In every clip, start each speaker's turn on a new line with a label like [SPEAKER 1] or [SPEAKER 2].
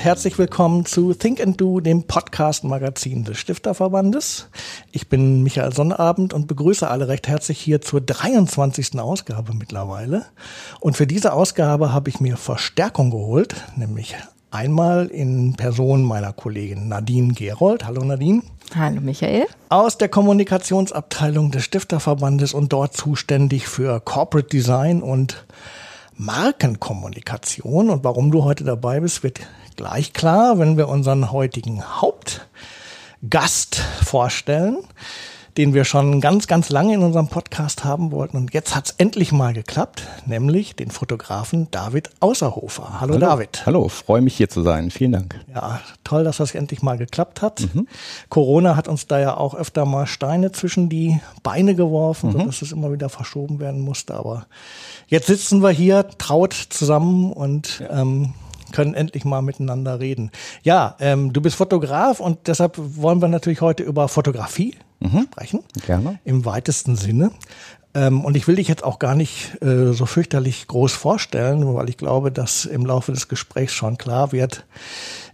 [SPEAKER 1] Und herzlich willkommen zu Think and Do, dem Podcast-Magazin des Stifterverbandes. Ich bin Michael Sonnabend und begrüße alle recht herzlich hier zur 23. Ausgabe mittlerweile. Und für diese Ausgabe habe ich mir Verstärkung geholt, nämlich einmal in Person meiner Kollegin Nadine Gerold. Hallo Nadine.
[SPEAKER 2] Hallo Michael.
[SPEAKER 1] Aus der Kommunikationsabteilung des Stifterverbandes und dort zuständig für Corporate Design und Markenkommunikation. Und warum du heute dabei bist, wird gleich klar, wenn wir unseren heutigen Hauptgast vorstellen den wir schon ganz, ganz lange in unserem Podcast haben wollten. Und jetzt hat es endlich mal geklappt, nämlich den Fotografen David Außerhofer. Hallo, Hallo David.
[SPEAKER 3] Hallo, freue mich hier zu sein. Vielen Dank.
[SPEAKER 1] Ja, toll, dass das endlich mal geklappt hat. Mhm. Corona hat uns da ja auch öfter mal Steine zwischen die Beine geworfen, mhm. sodass es immer wieder verschoben werden musste. Aber jetzt sitzen wir hier traut zusammen und ja. ähm, können endlich mal miteinander reden. Ja, ähm, du bist Fotograf und deshalb wollen wir natürlich heute über Fotografie mhm. sprechen. Gerne. Im weitesten Sinne. Ähm, und ich will dich jetzt auch gar nicht äh, so fürchterlich groß vorstellen, weil ich glaube, dass im Laufe des Gesprächs schon klar wird,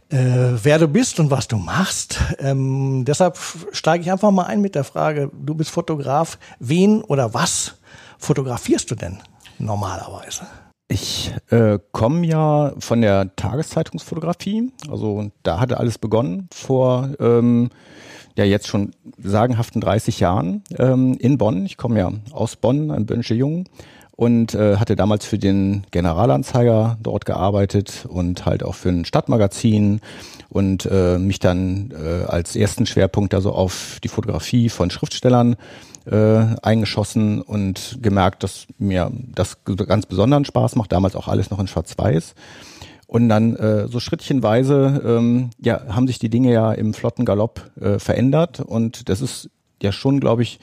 [SPEAKER 1] äh, wer du bist und was du machst. Ähm, deshalb steige ich einfach mal ein mit der Frage, du bist Fotograf, wen oder was fotografierst du denn normalerweise?
[SPEAKER 3] Ich äh, komme ja von der Tageszeitungsfotografie. Also da hatte alles begonnen vor ähm, ja jetzt schon sagenhaften 30 Jahren ähm, in Bonn. Ich komme ja aus Bonn, ein Bönsche Jung und äh, hatte damals für den Generalanzeiger dort gearbeitet und halt auch für ein Stadtmagazin und äh, mich dann äh, als ersten Schwerpunkt also auf die Fotografie von Schriftstellern äh, eingeschossen und gemerkt, dass mir das ganz besonderen Spaß macht, damals auch alles noch in Schwarz-Weiß. Und dann äh, so schrittchenweise ähm, ja, haben sich die Dinge ja im flotten Galopp äh, verändert und das ist ja schon, glaube ich,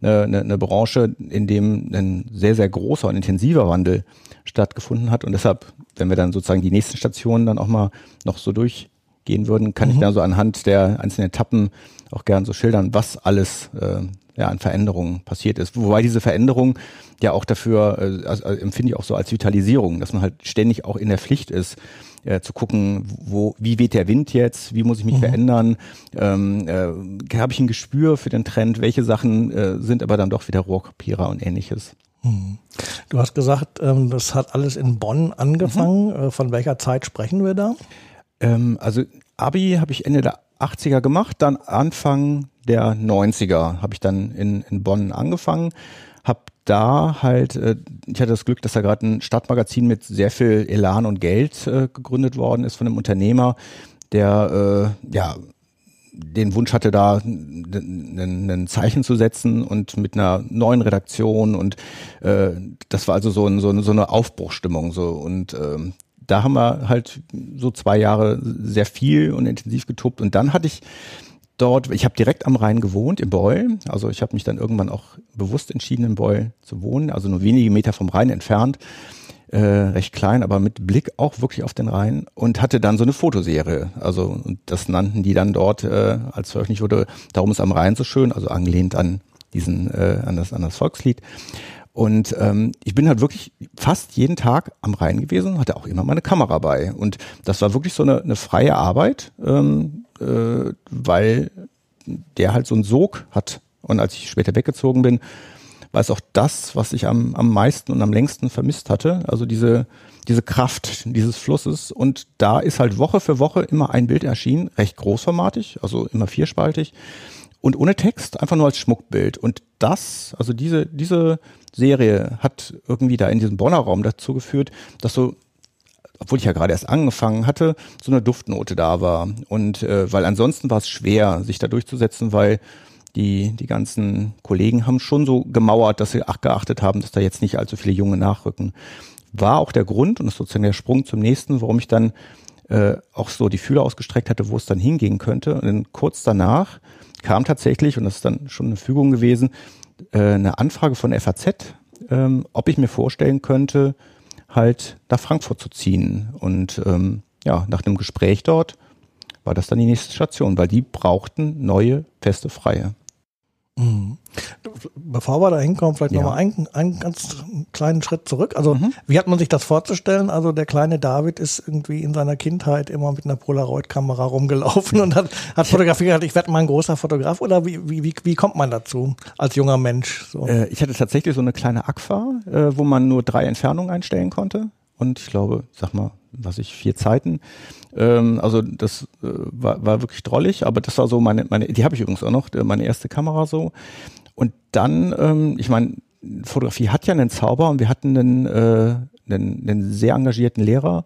[SPEAKER 3] eine, eine, Branche, in dem ein sehr, sehr großer und intensiver Wandel stattgefunden hat. Und deshalb, wenn wir dann sozusagen die nächsten Stationen dann auch mal noch so durchgehen würden, kann mhm. ich dann so anhand der einzelnen Etappen auch gern so schildern, was alles äh, ja, an Veränderungen passiert ist. Wobei diese Veränderung ja auch dafür, äh, also, also empfinde ich auch so als Vitalisierung, dass man halt ständig auch in der Pflicht ist, äh, zu gucken, wo, wie weht der Wind jetzt, wie muss ich mich mhm. verändern, ähm, äh, habe ich ein Gespür für den Trend, welche Sachen äh, sind aber dann doch wieder Rohrkopierer und ähnliches.
[SPEAKER 1] Mhm. Du hast gesagt, ähm, das hat alles in Bonn angefangen. Mhm. Äh, von welcher Zeit sprechen wir da?
[SPEAKER 3] Ähm, also Abi habe ich Ende der 80er gemacht, dann Anfang der 90er habe ich dann in, in Bonn angefangen, habe da halt, äh, ich hatte das Glück, dass da gerade ein Stadtmagazin mit sehr viel Elan und Geld äh, gegründet worden ist von einem Unternehmer, der äh, ja den Wunsch hatte, da ein Zeichen zu setzen und mit einer neuen Redaktion und äh, das war also so, ein, so, eine, so eine Aufbruchstimmung so. Und ähm, da haben wir halt so zwei Jahre sehr viel und intensiv getobt. Und dann hatte ich dort, ich habe direkt am Rhein gewohnt, in Beul. Also ich habe mich dann irgendwann auch bewusst entschieden, in Beul zu wohnen, also nur wenige Meter vom Rhein entfernt. Äh, recht klein, aber mit Blick auch wirklich auf den Rhein und hatte dann so eine Fotoserie. Also und das nannten die dann dort, äh, als veröffentlicht wurde, darum ist am Rhein so schön, also angelehnt an diesen, äh, an das, an das Volkslied. Und ähm, ich bin halt wirklich fast jeden Tag am Rhein gewesen, hatte auch immer meine Kamera bei. Und das war wirklich so eine, eine freie Arbeit, ähm, äh, weil der halt so einen Sog hat. Und als ich später weggezogen bin, war es auch das, was ich am, am meisten und am längsten vermisst hatte. Also diese, diese Kraft dieses Flusses. Und da ist halt Woche für Woche immer ein Bild erschienen, recht großformatig, also immer vierspaltig und ohne Text, einfach nur als Schmuckbild. Und das, also diese, diese Serie hat irgendwie da in diesem Bonner Raum dazu geführt, dass so obwohl ich ja gerade erst angefangen hatte, so eine Duftnote da war. Und äh, weil ansonsten war es schwer, sich da durchzusetzen, weil die, die ganzen Kollegen haben schon so gemauert, dass sie ach, geachtet haben, dass da jetzt nicht allzu viele Junge nachrücken. War auch der Grund und das ist sozusagen der Sprung zum nächsten, warum ich dann äh, auch so die Fühler ausgestreckt hatte, wo es dann hingehen könnte. Und dann kurz danach kam tatsächlich, und das ist dann schon eine Fügung gewesen, äh, eine Anfrage von FAZ, ähm, ob ich mir vorstellen könnte, halt nach Frankfurt zu ziehen. Und ähm, ja, nach einem Gespräch dort war das dann die nächste Station, weil die brauchten neue feste Freie.
[SPEAKER 1] Mhm. Bevor wir da hinkommen, vielleicht ja. nochmal einen, einen ganz kleinen Schritt zurück. Also, mhm. wie hat man sich das vorzustellen? Also, der kleine David ist irgendwie in seiner Kindheit immer mit einer Polaroid-Kamera rumgelaufen und hat, hat fotografiert. Ich werde mal ein großer Fotograf. Oder wie, wie, wie, wie kommt man dazu als junger Mensch?
[SPEAKER 3] So? Äh, ich hatte tatsächlich so eine kleine Aqua, äh, wo man nur drei Entfernungen einstellen konnte. Und ich glaube, sag mal, was ich, vier Zeiten. Ähm, also das äh, war, war wirklich drollig, aber das war so meine, meine die habe ich übrigens auch noch, meine erste Kamera so. Und dann, ähm, ich meine, Fotografie hat ja einen Zauber und wir hatten einen, äh, einen, einen sehr engagierten Lehrer,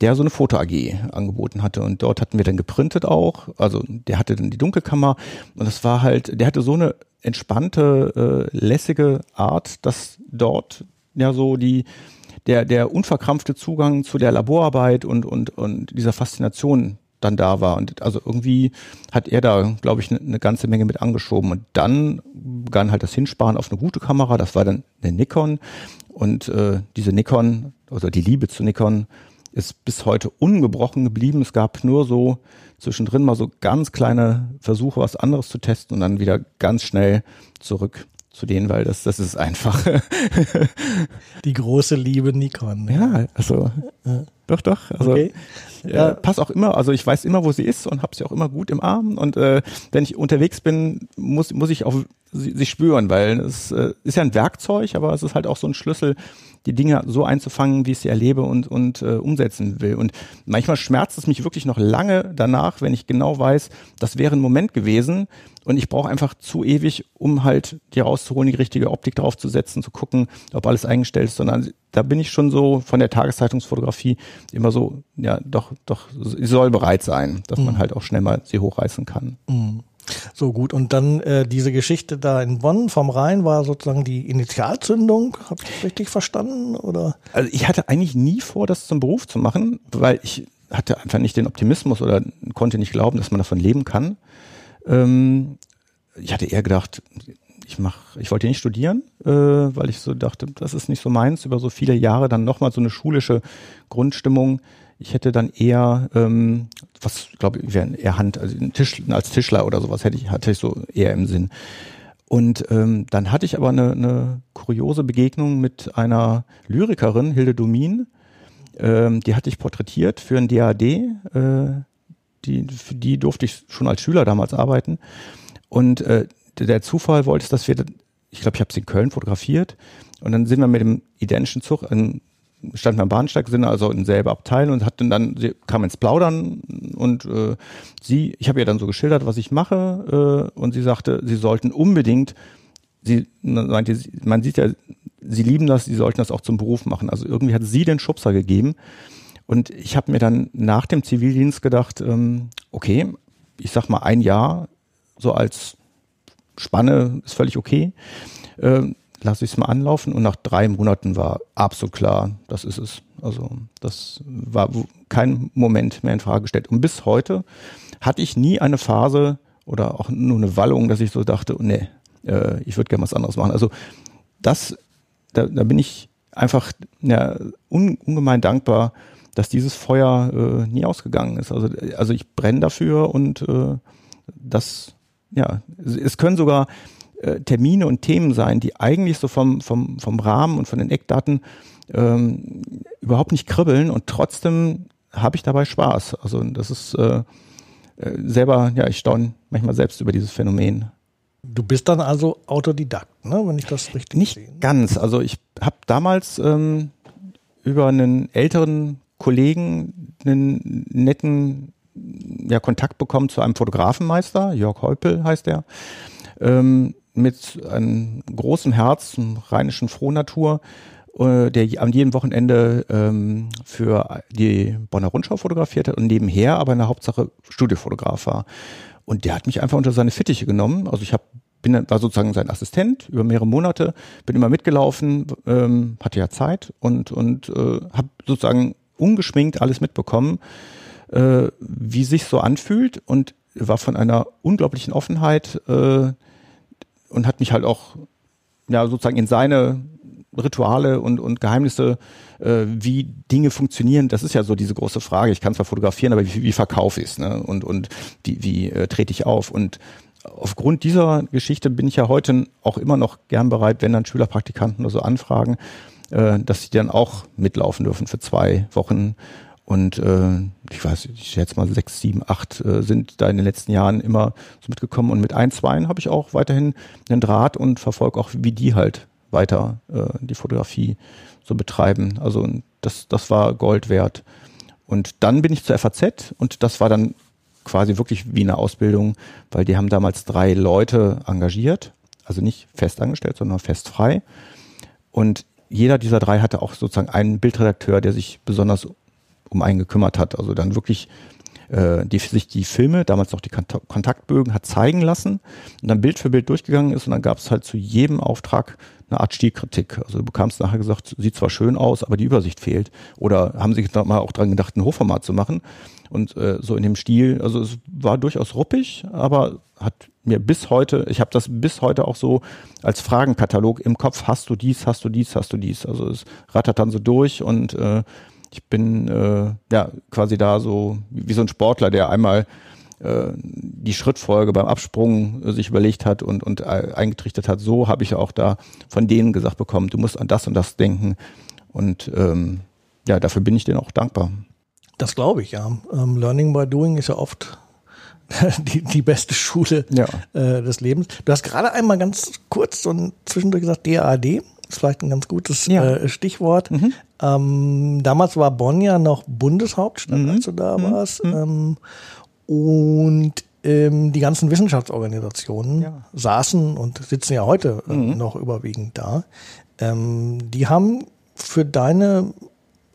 [SPEAKER 3] der so eine Foto AG angeboten hatte und dort hatten wir dann geprintet auch, also der hatte dann die Dunkelkammer und das war halt, der hatte so eine entspannte, äh, lässige Art, dass dort ja so die der, der unverkrampfte Zugang zu der Laborarbeit und, und, und dieser Faszination dann da war. Und also irgendwie hat er da, glaube ich, eine ne ganze Menge mit angeschoben. Und dann begann halt das Hinsparen auf eine gute Kamera. Das war dann eine Nikon. Und äh, diese Nikon, also die Liebe zu Nikon, ist bis heute ungebrochen geblieben. Es gab nur so zwischendrin mal so ganz kleine Versuche, was anderes zu testen und dann wieder ganz schnell zurück zu denen, weil das, das ist einfach.
[SPEAKER 1] Die große Liebe Nikon.
[SPEAKER 3] Ja, also. Ja. Doch, doch. Also okay. ja. pass auch immer, also ich weiß immer, wo sie ist und habe sie auch immer gut im Arm. Und äh, wenn ich unterwegs bin, muss, muss ich auch sie, sie spüren, weil es äh, ist ja ein Werkzeug, aber es ist halt auch so ein Schlüssel, die Dinge so einzufangen, wie ich sie erlebe und, und äh, umsetzen will. Und manchmal schmerzt es mich wirklich noch lange danach, wenn ich genau weiß, das wäre ein Moment gewesen und ich brauche einfach zu ewig, um halt die rauszuholen, die richtige Optik draufzusetzen, zu gucken, ob alles eingestellt ist, sondern da bin ich schon so von der Tageszeitungsfotografie immer so, ja, doch, doch, sie soll bereit sein, dass mhm. man halt auch schnell mal sie hochreißen kann.
[SPEAKER 1] Mhm. So gut. Und dann äh, diese Geschichte da in Bonn vom Rhein war sozusagen die Initialzündung. Habe ich das richtig verstanden? Oder?
[SPEAKER 3] Also ich hatte eigentlich nie vor, das zum Beruf zu machen, weil ich hatte einfach nicht den Optimismus oder konnte nicht glauben, dass man davon leben kann. Ähm, ich hatte eher gedacht, ich mach, ich wollte nicht studieren, äh, weil ich so dachte, das ist nicht so meins. Über so viele Jahre dann nochmal so eine schulische Grundstimmung ich hätte dann eher, ähm, was glaube ich, wäre eher Hand, also Tisch, als Tischler oder sowas hätte ich, hatte ich so eher im Sinn. Und ähm, dann hatte ich aber eine, eine kuriose Begegnung mit einer Lyrikerin, Hilde Domin. Ähm, die hatte ich porträtiert für ein DAD. Äh, die, für die durfte ich schon als Schüler damals arbeiten. Und äh, der Zufall wollte es, dass wir, ich glaube, ich habe sie in Köln fotografiert. Und dann sind wir mit dem identischen Zug, ein standen am Bahnsteig, sind also in selber Abteil und hatten dann, sie kam ins Plaudern und äh, sie, ich habe ihr dann so geschildert, was ich mache äh, und sie sagte, sie sollten unbedingt, sie meinte, man sieht ja, sie lieben das, sie sollten das auch zum Beruf machen. Also irgendwie hat sie den Schubser gegeben und ich habe mir dann nach dem Zivildienst gedacht, ähm, okay, ich sag mal ein Jahr so als Spanne ist völlig okay. Ähm, lasse ich es mal anlaufen und nach drei Monaten war absolut klar, das ist es. Also das war kein Moment mehr in Frage gestellt. Und bis heute hatte ich nie eine Phase oder auch nur eine Wallung, dass ich so dachte, nee, äh, ich würde gerne was anderes machen. Also das, da, da bin ich einfach ja, un, ungemein dankbar, dass dieses Feuer äh, nie ausgegangen ist. Also, also ich brenne dafür und äh, das, ja, es können sogar äh, Termine und Themen sein, die eigentlich so vom, vom, vom Rahmen und von den Eckdaten ähm, überhaupt nicht kribbeln und trotzdem habe ich dabei Spaß. Also das ist äh, äh, selber, ja, ich staune manchmal selbst über dieses Phänomen.
[SPEAKER 1] Du bist dann also Autodidakt, ne? wenn ich das richtig
[SPEAKER 3] Nicht sehe. ganz. Also ich habe damals ähm, über einen älteren Kollegen einen netten ja, Kontakt bekommen zu einem Fotografenmeister, Jörg Heupel heißt er. Ähm, mit einem großen Herz, einem rheinischen Frohnatur, äh, der an jedem Wochenende ähm, für die Bonner Rundschau fotografiert hat und nebenher aber in der Hauptsache Studiofotograf war. Und der hat mich einfach unter seine Fittiche genommen. Also ich habe bin war sozusagen sein Assistent über mehrere Monate, bin immer mitgelaufen, ähm, hatte ja Zeit und und äh, habe sozusagen ungeschminkt alles mitbekommen, äh, wie sich so anfühlt und war von einer unglaublichen Offenheit äh, und hat mich halt auch ja sozusagen in seine Rituale und, und Geheimnisse, äh, wie Dinge funktionieren, das ist ja so diese große Frage. Ich kann zwar fotografieren, aber wie, wie verkaufe ich es? Ne? Und, und die, wie äh, trete ich auf? Und aufgrund dieser Geschichte bin ich ja heute auch immer noch gern bereit, wenn dann Schülerpraktikanten oder so anfragen, äh, dass sie dann auch mitlaufen dürfen für zwei Wochen. Und äh, ich weiß, ich schätze mal sechs, sieben, acht äh, sind da in den letzten Jahren immer so mitgekommen. Und mit ein, zwei habe ich auch weiterhin einen Draht und verfolge auch, wie die halt weiter äh, die Fotografie so betreiben. Also das, das war Gold wert. Und dann bin ich zur FAZ und das war dann quasi wirklich wie eine Ausbildung, weil die haben damals drei Leute engagiert, also nicht fest angestellt, sondern fest frei. Und jeder dieser drei hatte auch sozusagen einen Bildredakteur, der sich besonders um einen gekümmert hat. Also dann wirklich äh, die, sich die Filme, damals auch die Kontaktbögen, hat zeigen lassen und dann Bild für Bild durchgegangen ist und dann gab es halt zu jedem Auftrag eine Art Stilkritik. Also du bekamst nachher gesagt, sieht zwar schön aus, aber die Übersicht fehlt. Oder haben sich mal auch dran gedacht, ein Hochformat zu machen. Und äh, so in dem Stil, also es war durchaus ruppig, aber hat mir bis heute, ich habe das bis heute auch so als Fragenkatalog im Kopf, hast du dies, hast du dies, hast du dies. Also es rattert dann so durch und äh, ich bin äh, ja quasi da so wie, so ein Sportler, der einmal äh, die Schrittfolge beim Absprung äh, sich überlegt hat und, und äh, eingetrichtert hat. So habe ich auch da von denen gesagt bekommen, du musst an das und das denken. Und ähm, ja, dafür bin ich denen auch dankbar.
[SPEAKER 1] Das glaube ich, ja. Ähm, Learning by Doing ist ja oft die, die beste Schule ja. äh, des Lebens. Du hast gerade einmal ganz kurz ein zwischendurch gesagt, DAAD ist vielleicht ein ganz gutes ja. äh, Stichwort. Mhm. Ähm, damals war Bonn ja noch Bundeshauptstadt, mhm. als du da mhm. warst. Mhm. Ähm, und ähm, die ganzen Wissenschaftsorganisationen ja. saßen und sitzen ja heute äh, mhm. noch überwiegend da. Ähm, die haben für deine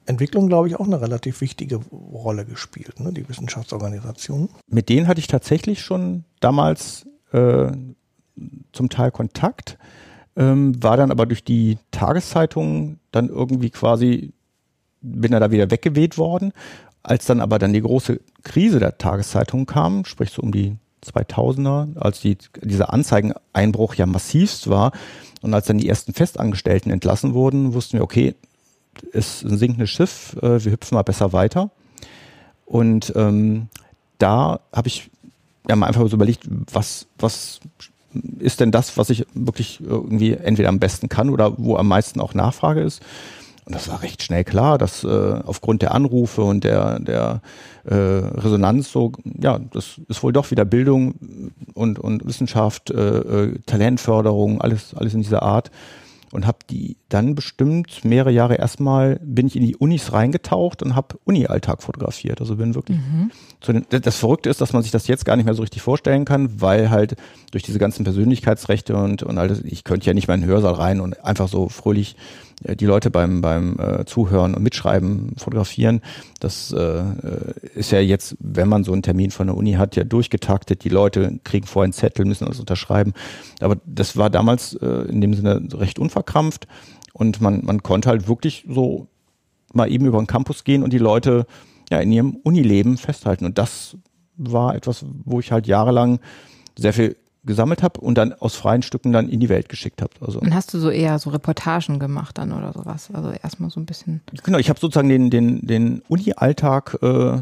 [SPEAKER 1] Entwicklung, glaube ich, auch eine relativ wichtige Rolle gespielt, ne? die Wissenschaftsorganisationen.
[SPEAKER 3] Mit denen hatte ich tatsächlich schon damals äh, zum Teil Kontakt, ähm, war dann aber durch die Tageszeitungen dann irgendwie quasi, bin da wieder weggeweht worden. Als dann aber dann die große Krise der Tageszeitungen kam, sprich so um die 2000er, als die, dieser Anzeigeneinbruch ja massivst war und als dann die ersten Festangestellten entlassen wurden, wussten wir, okay, ist ein sinkendes Schiff, äh, wir hüpfen mal besser weiter. Und ähm, da habe ich ja mal einfach so überlegt, was, was ist denn das, was ich wirklich irgendwie entweder am besten kann oder wo am meisten auch Nachfrage ist. Und das war recht schnell klar, dass äh, aufgrund der Anrufe und der, der äh, Resonanz so, ja, das ist wohl doch wieder Bildung und, und Wissenschaft, äh, äh, Talentförderung, alles, alles in dieser Art und habe die dann bestimmt mehrere Jahre erstmal bin ich in die Unis reingetaucht und habe Uni-Alltag fotografiert. Also bin wirklich mhm. zu den, das Verrückte ist, dass man sich das jetzt gar nicht mehr so richtig vorstellen kann, weil halt durch diese ganzen Persönlichkeitsrechte und und alles, ich könnte ja nicht mal in den Hörsaal rein und einfach so fröhlich die Leute beim, beim äh, Zuhören und Mitschreiben fotografieren. Das äh, ist ja jetzt, wenn man so einen Termin von der Uni hat, ja durchgetaktet. Die Leute kriegen vorher einen Zettel, müssen das unterschreiben. Aber das war damals äh, in dem Sinne recht unverkrampft und man, man konnte halt wirklich so mal eben über den Campus gehen und die Leute ja in ihrem Unileben festhalten. Und das war etwas, wo ich halt jahrelang sehr viel gesammelt habe und dann aus freien Stücken dann in die Welt geschickt habe.
[SPEAKER 2] Also. Und hast du so eher so Reportagen gemacht dann oder sowas? Also erstmal so ein bisschen.
[SPEAKER 3] Genau, ich habe sozusagen den, den, den Uni-Alltag äh,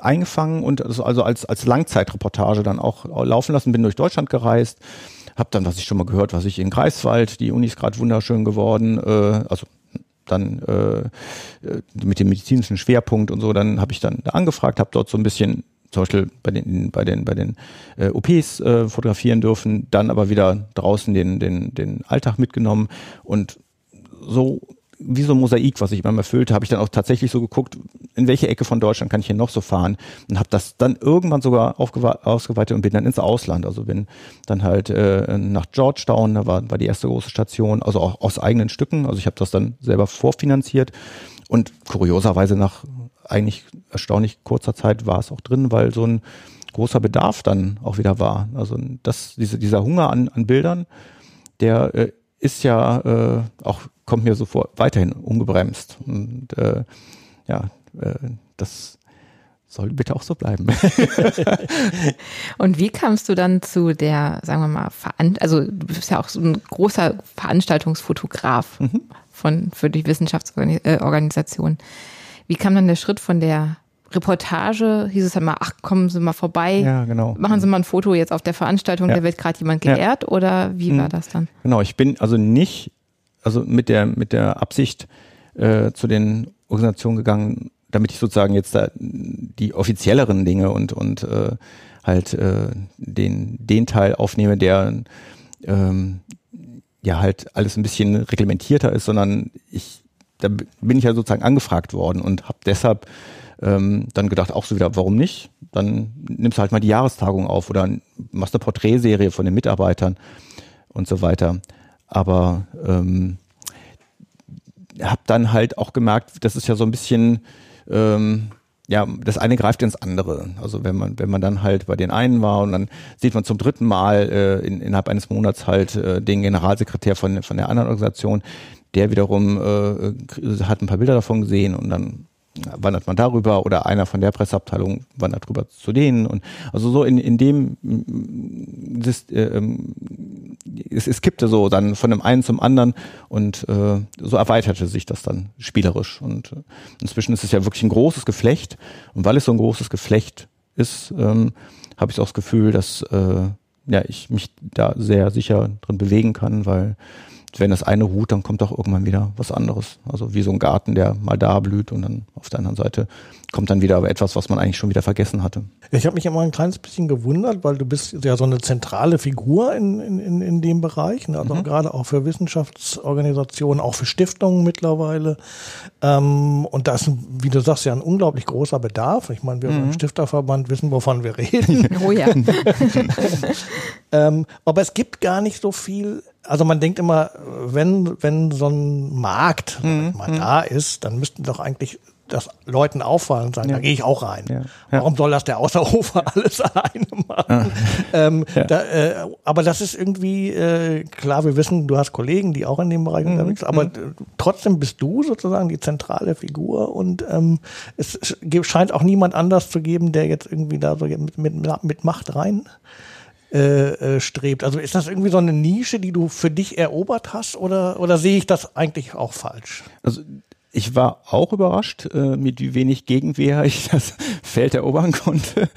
[SPEAKER 3] eingefangen und also als, als Langzeitreportage dann auch laufen lassen, bin durch Deutschland gereist, habe dann, was ich schon mal gehört, was ich in Greifswald, die Uni ist gerade wunderschön geworden, äh, also dann äh, mit dem medizinischen Schwerpunkt und so, dann habe ich dann angefragt, habe dort so ein bisschen zum Beispiel bei den, bei den, bei den äh, OPs äh, fotografieren dürfen, dann aber wieder draußen den, den, den Alltag mitgenommen und so wie so ein Mosaik, was ich immer erfüllte, habe ich dann auch tatsächlich so geguckt, in welche Ecke von Deutschland kann ich hier noch so fahren und habe das dann irgendwann sogar ausgeweitet und bin dann ins Ausland. Also bin dann halt äh, nach Georgetown, da war, war die erste große Station, also auch aus eigenen Stücken. Also ich habe das dann selber vorfinanziert und kurioserweise nach eigentlich erstaunlich kurzer Zeit war es auch drin, weil so ein großer Bedarf dann auch wieder war. Also das, diese, dieser Hunger an, an Bildern, der äh, ist ja äh, auch, kommt mir so vor, weiterhin ungebremst. Und äh, ja, äh, das soll bitte auch so bleiben.
[SPEAKER 2] und wie kamst du dann zu der, sagen wir mal, Veran also du bist ja auch so ein großer Veranstaltungsfotograf mhm. von, für die Wissenschaftsorganisation. Wie kam dann der Schritt von der Reportage hieß es einmal, ach, kommen Sie mal vorbei.
[SPEAKER 3] Ja, genau.
[SPEAKER 2] Machen Sie mal ein Foto jetzt auf der Veranstaltung,
[SPEAKER 3] Ja.
[SPEAKER 2] da wird gerade jemand
[SPEAKER 3] Ja.
[SPEAKER 2] geehrt oder wie
[SPEAKER 3] Mhm.
[SPEAKER 2] war das dann?
[SPEAKER 3] Genau, ich bin also nicht, also mit der, mit der Absicht äh, zu den Organisationen gegangen, damit ich sozusagen jetzt da die offizielleren Dinge und, und äh, halt äh, den, den Teil aufnehme, der ähm, ja halt alles ein bisschen reglementierter ist, sondern ich, da bin ich ja sozusagen angefragt worden und habe deshalb ähm, dann gedacht, auch so wieder, warum nicht? Dann nimmst du halt mal die Jahrestagung auf oder machst eine Porträtserie von den Mitarbeitern und so weiter. Aber ähm, habe dann halt auch gemerkt, das ist ja so ein bisschen, ähm, ja, das eine greift ins andere. Also wenn man, wenn man dann halt bei den einen war und dann sieht man zum dritten Mal äh, in, innerhalb eines Monats halt äh, den Generalsekretär von, von der anderen Organisation, der wiederum äh, hat ein paar Bilder davon gesehen und dann wandert man darüber oder einer von der Presseabteilung wandert rüber zu denen und also so in, in dem mm, das, äh, ähm, es, es kippte so dann von dem einen zum anderen und äh, so erweiterte sich das dann spielerisch und äh, inzwischen ist es ja wirklich ein großes Geflecht und weil es so ein großes Geflecht ist, ähm, habe ich auch das Gefühl, dass äh, ja ich mich da sehr sicher drin bewegen kann, weil wenn das eine ruht, dann kommt auch irgendwann wieder was anderes. Also wie so ein Garten, der mal da blüht und dann auf der anderen Seite kommt dann wieder etwas, was man eigentlich schon wieder vergessen hatte.
[SPEAKER 1] Ich habe mich immer ein kleines bisschen gewundert, weil du bist ja so eine zentrale Figur in, in, in, in dem Bereich, ne? also gerade auch für Wissenschaftsorganisationen, auch für Stiftungen mittlerweile. Ähm, und da ist, wie du sagst, ja ein unglaublich großer Bedarf. Ich meine, wir beim Stifterverband wissen, wovon wir reden.
[SPEAKER 2] Oh ja.
[SPEAKER 1] Ähm, aber es gibt gar nicht so viel. Also man denkt immer, wenn, wenn so ein Markt
[SPEAKER 3] Mhm,
[SPEAKER 1] mal da ist, dann müssten doch eigentlich das Leuten auffallen und sagen, da gehe ich auch rein.
[SPEAKER 3] Ja. Ja.
[SPEAKER 1] Warum soll das der Außerhofer alles alleine machen? Ähm, da, äh, aber das ist irgendwie, äh, klar, wir wissen, du hast Kollegen, die auch in dem Bereich
[SPEAKER 3] Mhm,
[SPEAKER 1] unterwegs sind, aber äh, trotzdem bist du sozusagen die zentrale Figur und ähm, es sch- scheint auch niemand anders zu geben, der jetzt irgendwie da so mit, mit, mit Macht rein äh, äh, strebt. Also ist das irgendwie so eine Nische, die du für dich erobert hast oder, oder sehe ich das eigentlich auch falsch?
[SPEAKER 3] Also ich war auch überrascht, äh, mit wie wenig Gegenwehr ich das Feld erobern konnte.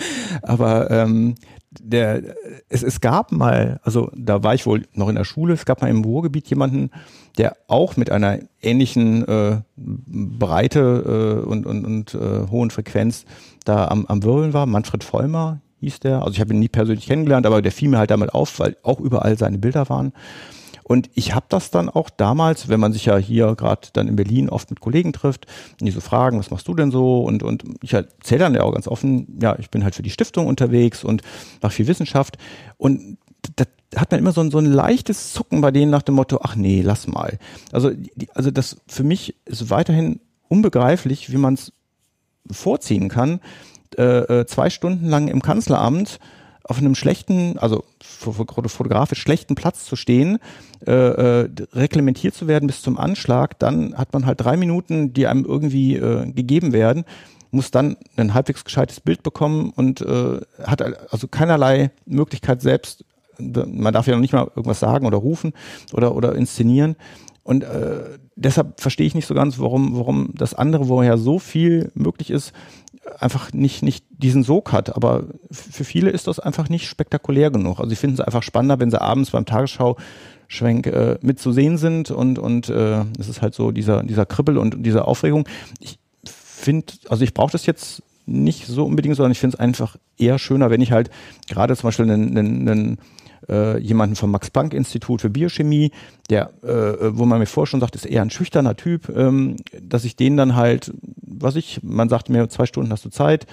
[SPEAKER 3] Aber ähm, der, es, es gab mal, also da war ich wohl noch in der Schule, es gab mal im Ruhrgebiet jemanden, der auch mit einer ähnlichen äh, Breite äh, und, und, und äh, hohen Frequenz da am, am Wirbeln war. Manfred Vollmer hieß der. Also ich habe ihn nie persönlich kennengelernt, aber der fiel mir halt damit auf, weil auch überall seine Bilder waren. Und ich habe das dann auch damals, wenn man sich ja hier gerade dann in Berlin oft mit Kollegen trifft, die so fragen, was machst du denn so? Und, und ich erzähle dann ja auch ganz offen, ja, ich bin halt für die Stiftung unterwegs und mache viel Wissenschaft. Und da hat man immer so ein, so ein leichtes Zucken bei denen nach dem Motto, ach nee, lass mal. Also, die, also das für mich ist weiterhin unbegreiflich, wie man es vorziehen kann, äh, äh, zwei Stunden lang im Kanzleramt auf einem schlechten, also fotografisch schlechten Platz zu stehen, äh, äh, reglementiert zu werden bis zum Anschlag, dann hat man halt drei Minuten, die einem irgendwie äh, gegeben werden, muss dann ein halbwegs gescheites Bild bekommen und äh, hat also keinerlei Möglichkeit selbst, man darf ja noch nicht mal irgendwas sagen oder rufen oder, oder inszenieren. Und äh, deshalb verstehe ich nicht so ganz, warum, warum das andere, wo ja so viel möglich ist, einfach nicht, nicht diesen Sog hat. Aber für viele ist das einfach nicht spektakulär genug. Also sie finden es einfach spannender, wenn sie abends beim Tagesschau-Schwenk äh, mit zu sehen sind und, und äh, es ist halt so dieser, dieser Kribbel und diese Aufregung. Ich finde, also ich brauche das jetzt nicht so unbedingt, sondern ich finde es einfach eher schöner, wenn ich halt gerade zum Beispiel einen, einen, einen äh, jemanden vom Max-Planck-Institut für Biochemie, der, äh, wo man mir vorher schon sagt, ist eher ein schüchterner Typ, ähm, dass ich den dann halt, was ich, man sagt mir, zwei Stunden hast du Zeit,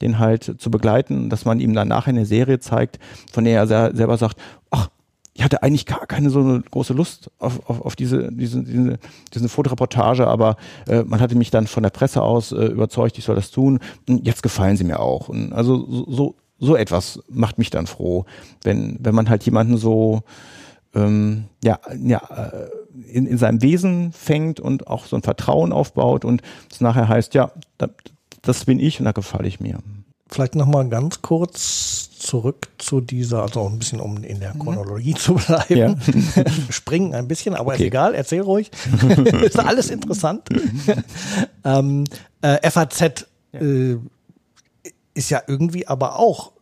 [SPEAKER 3] den halt zu begleiten, dass man ihm dann nachher eine Serie zeigt, von der er selber sagt, ach, ich hatte eigentlich gar keine so eine große Lust auf, auf, auf diese, diese, diese, diese Fotoreportage, aber äh, man hatte mich dann von der Presse aus äh, überzeugt, ich soll das tun. Und jetzt gefallen sie mir auch. Und also so, so, etwas macht mich dann froh, wenn, wenn man halt jemanden so ähm, ja, ja, äh, in, in seinem Wesen fängt und auch so ein Vertrauen aufbaut und es nachher heißt, ja, da, das bin ich und da gefalle ich mir.
[SPEAKER 1] Vielleicht noch mal ganz kurz zurück zu dieser, also ein bisschen um in der Chronologie zu bleiben.
[SPEAKER 3] Ja.
[SPEAKER 1] Springen ein bisschen, aber ist
[SPEAKER 3] Okay.
[SPEAKER 1] egal, erzähl ruhig. ist alles interessant. ähm, äh, FAZ, äh, ist ja irgendwie aber auch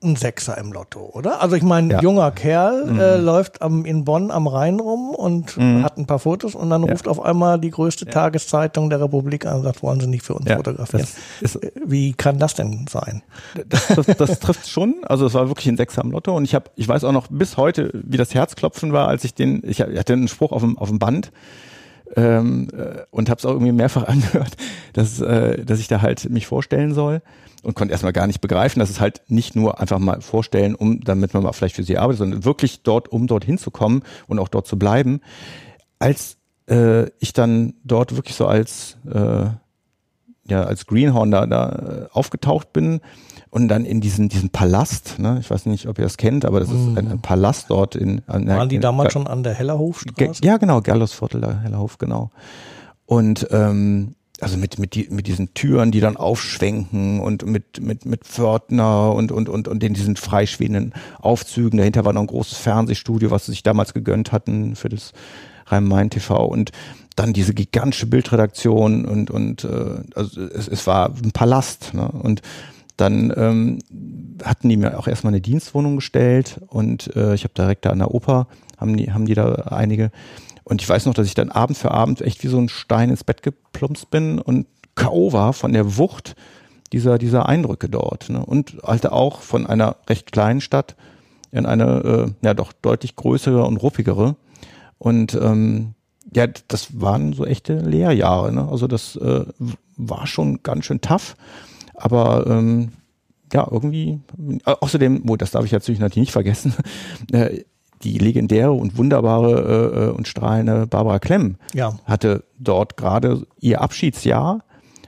[SPEAKER 1] ein Sechser im Lotto, oder? Also ich meine,
[SPEAKER 3] Ja.
[SPEAKER 1] junger Kerl äh, läuft am, in Bonn am Rhein rum und hat ein paar Fotos und dann
[SPEAKER 3] Ja.
[SPEAKER 1] ruft auf einmal die größte Tageszeitung der Republik an und sagt, wollen Sie nicht für uns
[SPEAKER 3] Ja,
[SPEAKER 1] fotografieren?
[SPEAKER 3] ist-
[SPEAKER 1] Äh, Wie kann das denn sein?
[SPEAKER 3] das, das, das trifft schon. Also es war wirklich ein Sechser am Lotto und ich habe, ich weiß auch noch bis heute, wie das Herzklopfen war, als ich den, ich hatte einen Spruch auf dem auf dem Band ähm, äh, und habe es auch irgendwie mehrfach angehört, dass äh, dass ich da halt mich vorstellen soll und konnte erstmal gar nicht begreifen, dass es halt nicht nur einfach mal vorstellen, um damit man mal vielleicht für sie arbeitet, sondern wirklich dort, um dort hinzukommen und auch dort zu bleiben. Als äh, ich dann dort wirklich so als äh, ja als Greenhorn da, da äh, aufgetaucht bin und dann in diesen diesen Palast, ne, ich weiß nicht, ob ihr das kennt, aber das ist ein, ein Palast dort in an der-
[SPEAKER 1] Waren die
[SPEAKER 3] in,
[SPEAKER 1] damals schon an der Hellerhofstraße?
[SPEAKER 3] Ja, genau, Gerlosviertel, der Hellerhof, genau. Und ähm, also mit mit die, mit diesen Türen, die dann aufschwenken und mit mit mit Pförtner und und und und in diesen freischwebenden Aufzügen. Dahinter war noch ein großes Fernsehstudio, was sie sich damals gegönnt hatten für das Rhein-Main TV und dann diese gigantische Bildredaktion und und äh, also es, es war ein Palast. Ne? Und dann ähm, hatten die mir auch erstmal eine Dienstwohnung gestellt und äh, ich habe direkt da an der Oper, haben die, haben die da einige. Und ich weiß noch, dass ich dann Abend für Abend echt wie so ein Stein ins Bett geplumpst bin und K.O. war von der Wucht dieser, dieser Eindrücke dort. Ne? Und halt auch von einer recht kleinen Stadt in eine äh, ja doch deutlich größere und ruppigere. Und ähm, ja, das waren so echte Lehrjahre. Ne? Also das äh, war schon ganz schön tough. Aber ähm, ja, irgendwie, äh, außerdem, wo das darf ich natürlich natürlich nicht vergessen, äh, die legendäre und wunderbare äh, äh, und strahlende Barbara Klemm
[SPEAKER 1] Ja.
[SPEAKER 3] hatte dort gerade ihr Abschiedsjahr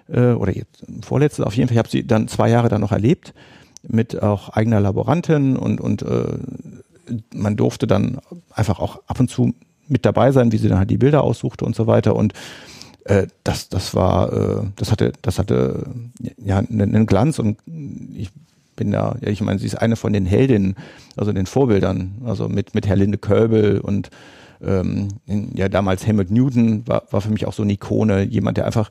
[SPEAKER 3] äh, oder jetzt vorletztes auf jeden Fall. Ich habe sie dann zwei Jahre dann noch erlebt mit auch eigener Laborantin und und äh, man durfte dann einfach auch ab und zu mit dabei sein, wie sie dann halt die Bilder aussuchte und so weiter und äh, das das war äh, das hatte das hatte ja einen, einen Glanz und ich bin da ja ich meine sie ist eine von den Heldinnen also den Vorbildern also mit mit Herlinde Köbel und ähm, ja damals Helmut Newton war, war für mich auch so eine Ikone, jemand, der einfach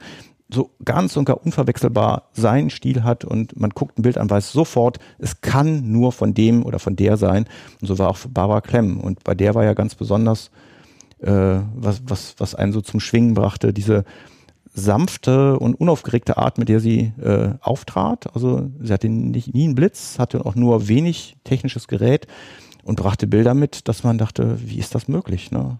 [SPEAKER 3] so ganz und gar unverwechselbar seinen Stil hat und man guckt ein Bild an, weiß sofort, es kann nur von dem oder von der sein. Und so war auch Barbara Klemm. Und bei der war ja ganz besonders, äh, was, was, was einen so zum Schwingen brachte, diese sanfte und unaufgeregte Art, mit der sie äh, auftrat. Also sie hatte nicht, nie einen Blitz, hatte auch nur wenig technisches Gerät und brachte Bilder mit, dass man dachte, wie ist das möglich? Ne?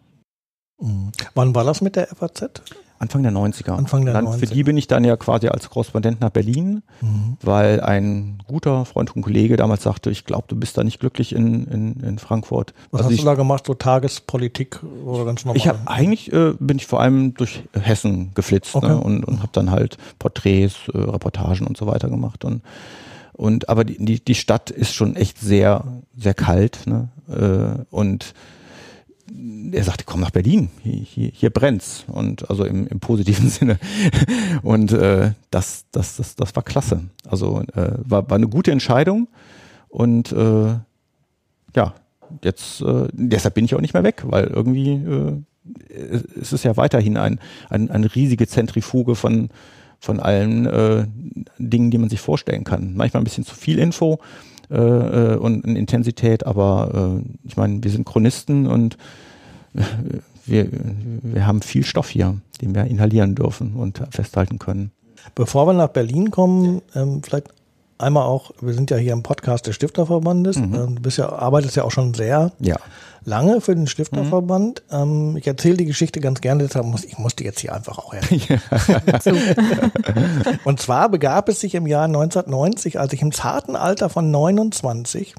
[SPEAKER 1] Mhm. Wann war das mit der FAZ?
[SPEAKER 3] Anfang der 90er.
[SPEAKER 1] Anfang der
[SPEAKER 3] dann,
[SPEAKER 1] 90er.
[SPEAKER 3] Für die bin ich dann ja quasi als Korrespondent nach Berlin,
[SPEAKER 1] Mhm.
[SPEAKER 3] weil ein guter Freund und Kollege damals sagte, ich glaube, du bist da nicht glücklich in, in, in Frankfurt.
[SPEAKER 1] Was
[SPEAKER 3] Also
[SPEAKER 1] hast
[SPEAKER 3] ich,
[SPEAKER 1] du da gemacht? So Tagespolitik oder ganz normal?
[SPEAKER 3] ich habe eigentlich äh, bin ich vor allem durch Hessen geflitzt
[SPEAKER 1] Okay.
[SPEAKER 3] ne, und, und habe dann halt Porträts, äh, Reportagen und so weiter gemacht und und aber die, die, die Stadt ist schon echt sehr sehr kalt ne? äh, und er sagte, komm nach Berlin, hier, hier, hier brennt's. Und also im, im positiven Sinne. Und äh, das, das, das, das war klasse. Also äh, war, war eine gute Entscheidung. Und äh, ja, jetzt äh, deshalb bin ich auch nicht mehr weg, weil irgendwie äh, es ist ja weiterhin ein, ein, eine riesige Zentrifuge von von allen äh, Dingen, die man sich vorstellen kann. Manchmal ein bisschen zu viel Info äh, äh, und in Intensität, aber äh, ich meine, wir sind Chronisten und äh, wir, wir haben viel Stoff hier, den wir inhalieren dürfen und festhalten können.
[SPEAKER 1] Bevor wir nach Berlin kommen, ähm, vielleicht einmal auch, wir sind ja hier im Podcast des Stifterverbandes.
[SPEAKER 3] Mhm.
[SPEAKER 1] Ähm, du bist ja, arbeitest ja auch schon sehr
[SPEAKER 3] Ja.
[SPEAKER 1] lange für den Stifterverband. Ähm, ich erzähle die Geschichte ganz gerne, deshalb muss ich muss die jetzt hier einfach auch erzählen. Und zwar begab es sich im Jahr 1990, als ich im zarten Alter von 29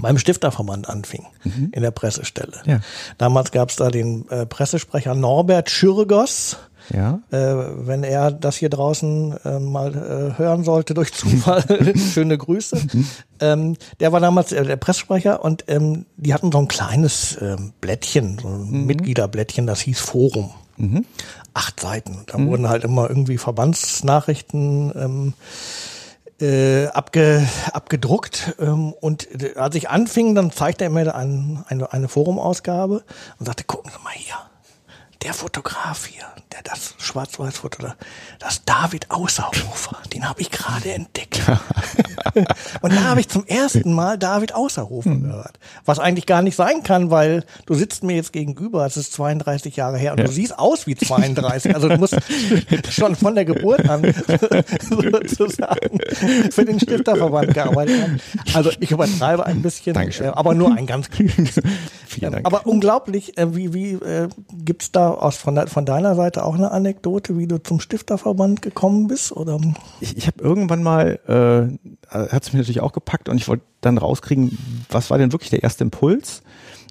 [SPEAKER 1] beim Stifterverband anfing, in der Pressestelle.
[SPEAKER 3] Ja.
[SPEAKER 1] Damals gab es da den äh, Pressesprecher Norbert Schürgos.
[SPEAKER 3] Ja.
[SPEAKER 1] Äh, wenn er das hier draußen äh, mal äh, hören sollte durch Zufall, schöne Grüße. ähm, der war damals äh, der Pressesprecher und ähm, die hatten so ein kleines ähm, Blättchen, so ein Mitgliederblättchen, das hieß Forum. Acht Seiten. Da wurden halt immer irgendwie Verbandsnachrichten ähm, äh, abge, abgedruckt. Ähm, und äh, als ich anfing, dann zeigte er mir ein, eine, eine Forumausgabe und sagte, gucken Sie mal hier der Fotograf hier, der das Schwarz-Weiß-Foto, das David Außerhofer, den habe ich gerade entdeckt. und da habe ich zum ersten Mal David Außerhofer mhm. gehört. Was eigentlich gar nicht sein kann, weil du sitzt mir jetzt gegenüber, es ist 32 Jahre her und ja. du siehst aus wie 32. Also du musst schon von der Geburt an sozusagen für den Stifterverband gearbeitet haben. Also ich übertreibe ein bisschen, äh, aber nur ein ganz kleines. Vielen Dank. Aber unglaublich, äh, wie, wie äh, gibt es da aus, von, von deiner Seite auch eine Anekdote, wie du zum Stifterverband gekommen bist? Oder?
[SPEAKER 3] Ich, ich habe irgendwann mal, äh, hat es mich natürlich auch gepackt und ich wollte dann rauskriegen, was war denn wirklich der erste Impuls?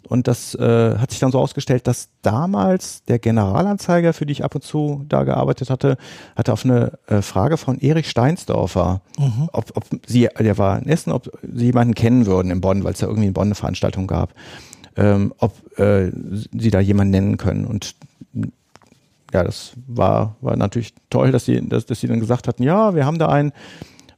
[SPEAKER 3] Und das äh, hat sich dann so ausgestellt, dass damals der Generalanzeiger, für die ich ab und zu da gearbeitet hatte, hatte auf eine äh, Frage von Erich Steinsdorfer, mhm. ob, ob sie, der war in Essen, ob sie jemanden kennen würden in Bonn, weil es ja irgendwie in Bonn eine Veranstaltung gab ähm, ob äh, sie da jemanden nennen können. Und ja, das war, war natürlich toll, dass sie, dass, dass sie dann gesagt hatten, ja, wir haben da einen,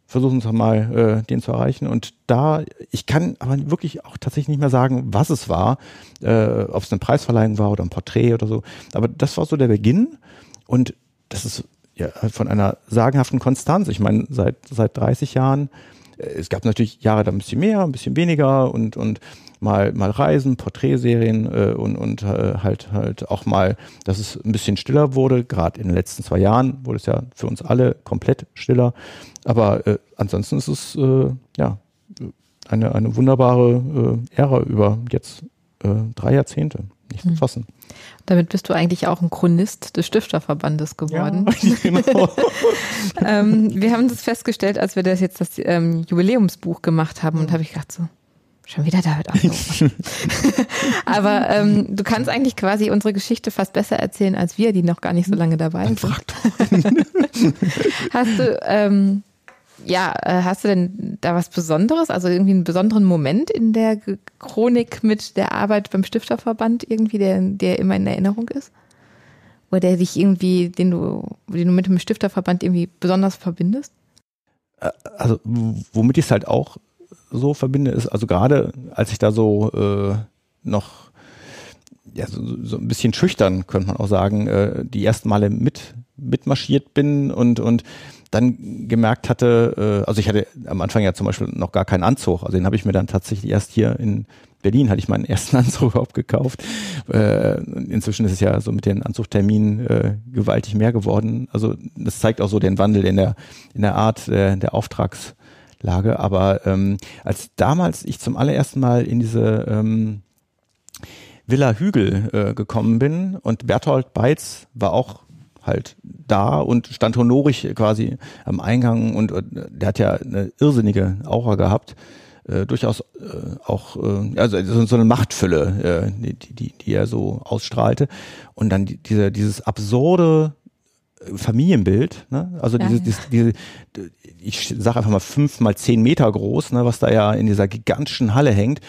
[SPEAKER 3] versuchen es mal, äh, den zu erreichen. Und da, ich kann aber wirklich auch tatsächlich nicht mehr sagen, was es war, äh, ob es eine Preisverleihung war oder ein Porträt oder so. Aber das war so der Beginn. Und das ist ja von einer sagenhaften Konstanz. Ich meine, seit, seit 30 Jahren, es gab natürlich Jahre da ein bisschen mehr, ein bisschen weniger und, und mal, mal Reisen, Porträtserien äh, und, und äh, halt, halt auch mal, dass es ein bisschen stiller wurde. Gerade in den letzten zwei Jahren wurde es ja für uns alle komplett stiller. Aber äh, ansonsten ist es äh, ja eine, eine wunderbare äh, Ära über jetzt äh, drei Jahrzehnte. Nicht zu hm. fassen.
[SPEAKER 2] Damit bist du eigentlich auch ein Chronist des Stifterverbandes geworden. Ja, genau. ähm, wir haben das festgestellt, als wir das jetzt das ähm, Jubiläumsbuch gemacht haben und habe ich gedacht so, Schon wieder David Auto. Aber ähm, du kannst eigentlich quasi unsere Geschichte fast besser erzählen als wir, die noch gar nicht so lange dabei sind. hast du ähm, ja, äh, hast du denn da was Besonderes, also irgendwie einen besonderen Moment in der Chronik mit der Arbeit beim Stifterverband irgendwie, der, der immer in Erinnerung ist? Oder der dich irgendwie, den du, den du mit dem Stifterverband irgendwie besonders verbindest?
[SPEAKER 3] Äh, also, womit ich es halt auch so verbinde, ist, also gerade als ich da so äh, noch ja, so, so ein bisschen schüchtern, könnte man auch sagen, äh, die ersten Male mit mitmarschiert bin und und dann gemerkt hatte, äh, also ich hatte am Anfang ja zum Beispiel noch gar keinen Anzug, also den habe ich mir dann tatsächlich erst hier in Berlin hatte ich meinen ersten Anzug überhaupt gekauft. Äh, inzwischen ist es ja so mit den Anzugterminen äh, gewaltig mehr geworden. Also das zeigt auch so den Wandel in der in der Art der, der Auftrags Lage. Aber ähm, als damals ich zum allerersten Mal in diese ähm, Villa Hügel äh, gekommen bin und Berthold Beitz war auch halt da und stand honorig quasi am Eingang und, und der hat ja eine irrsinnige Aura gehabt. Äh, durchaus äh, auch äh, also so, so eine Machtfülle, äh, die, die, die er so ausstrahlte und dann die, diese, dieses absurde Familienbild, ne? also ja, diese, diese, diese, ich sage einfach mal fünf mal zehn Meter groß, ne, was da ja in dieser gigantischen Halle hängt.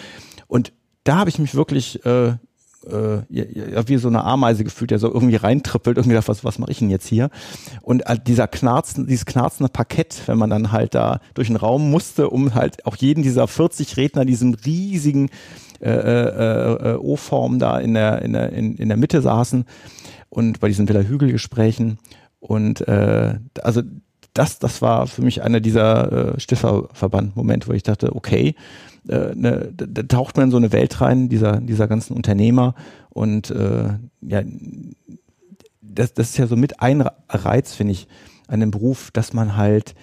[SPEAKER 3] Und da habe ich mich wirklich äh, äh, ja, wie so eine Ameise gefühlt, der so irgendwie reintrippelt, irgendwie gedacht, was, was mache ich denn jetzt hier? Und äh, dieser knarzen, dieses knarzende Parkett, wenn man dann halt da durch den Raum musste, um halt auch jeden dieser 40 Redner, diesen riesigen äh, äh, äh, O-Form da in der, in, der, in, in der Mitte saßen und bei diesen Villa-Hügel-Gesprächen. Und äh, also das, das war für mich einer dieser äh, Stifterverband-Momente, wo ich dachte, okay, äh, ne, da, taucht man in so eine Welt rein, dieser, dieser ganzen Unternehmer. Und äh, ja, das, das ist ja so mit ein Reiz, finde ich, an dem Beruf, dass man halt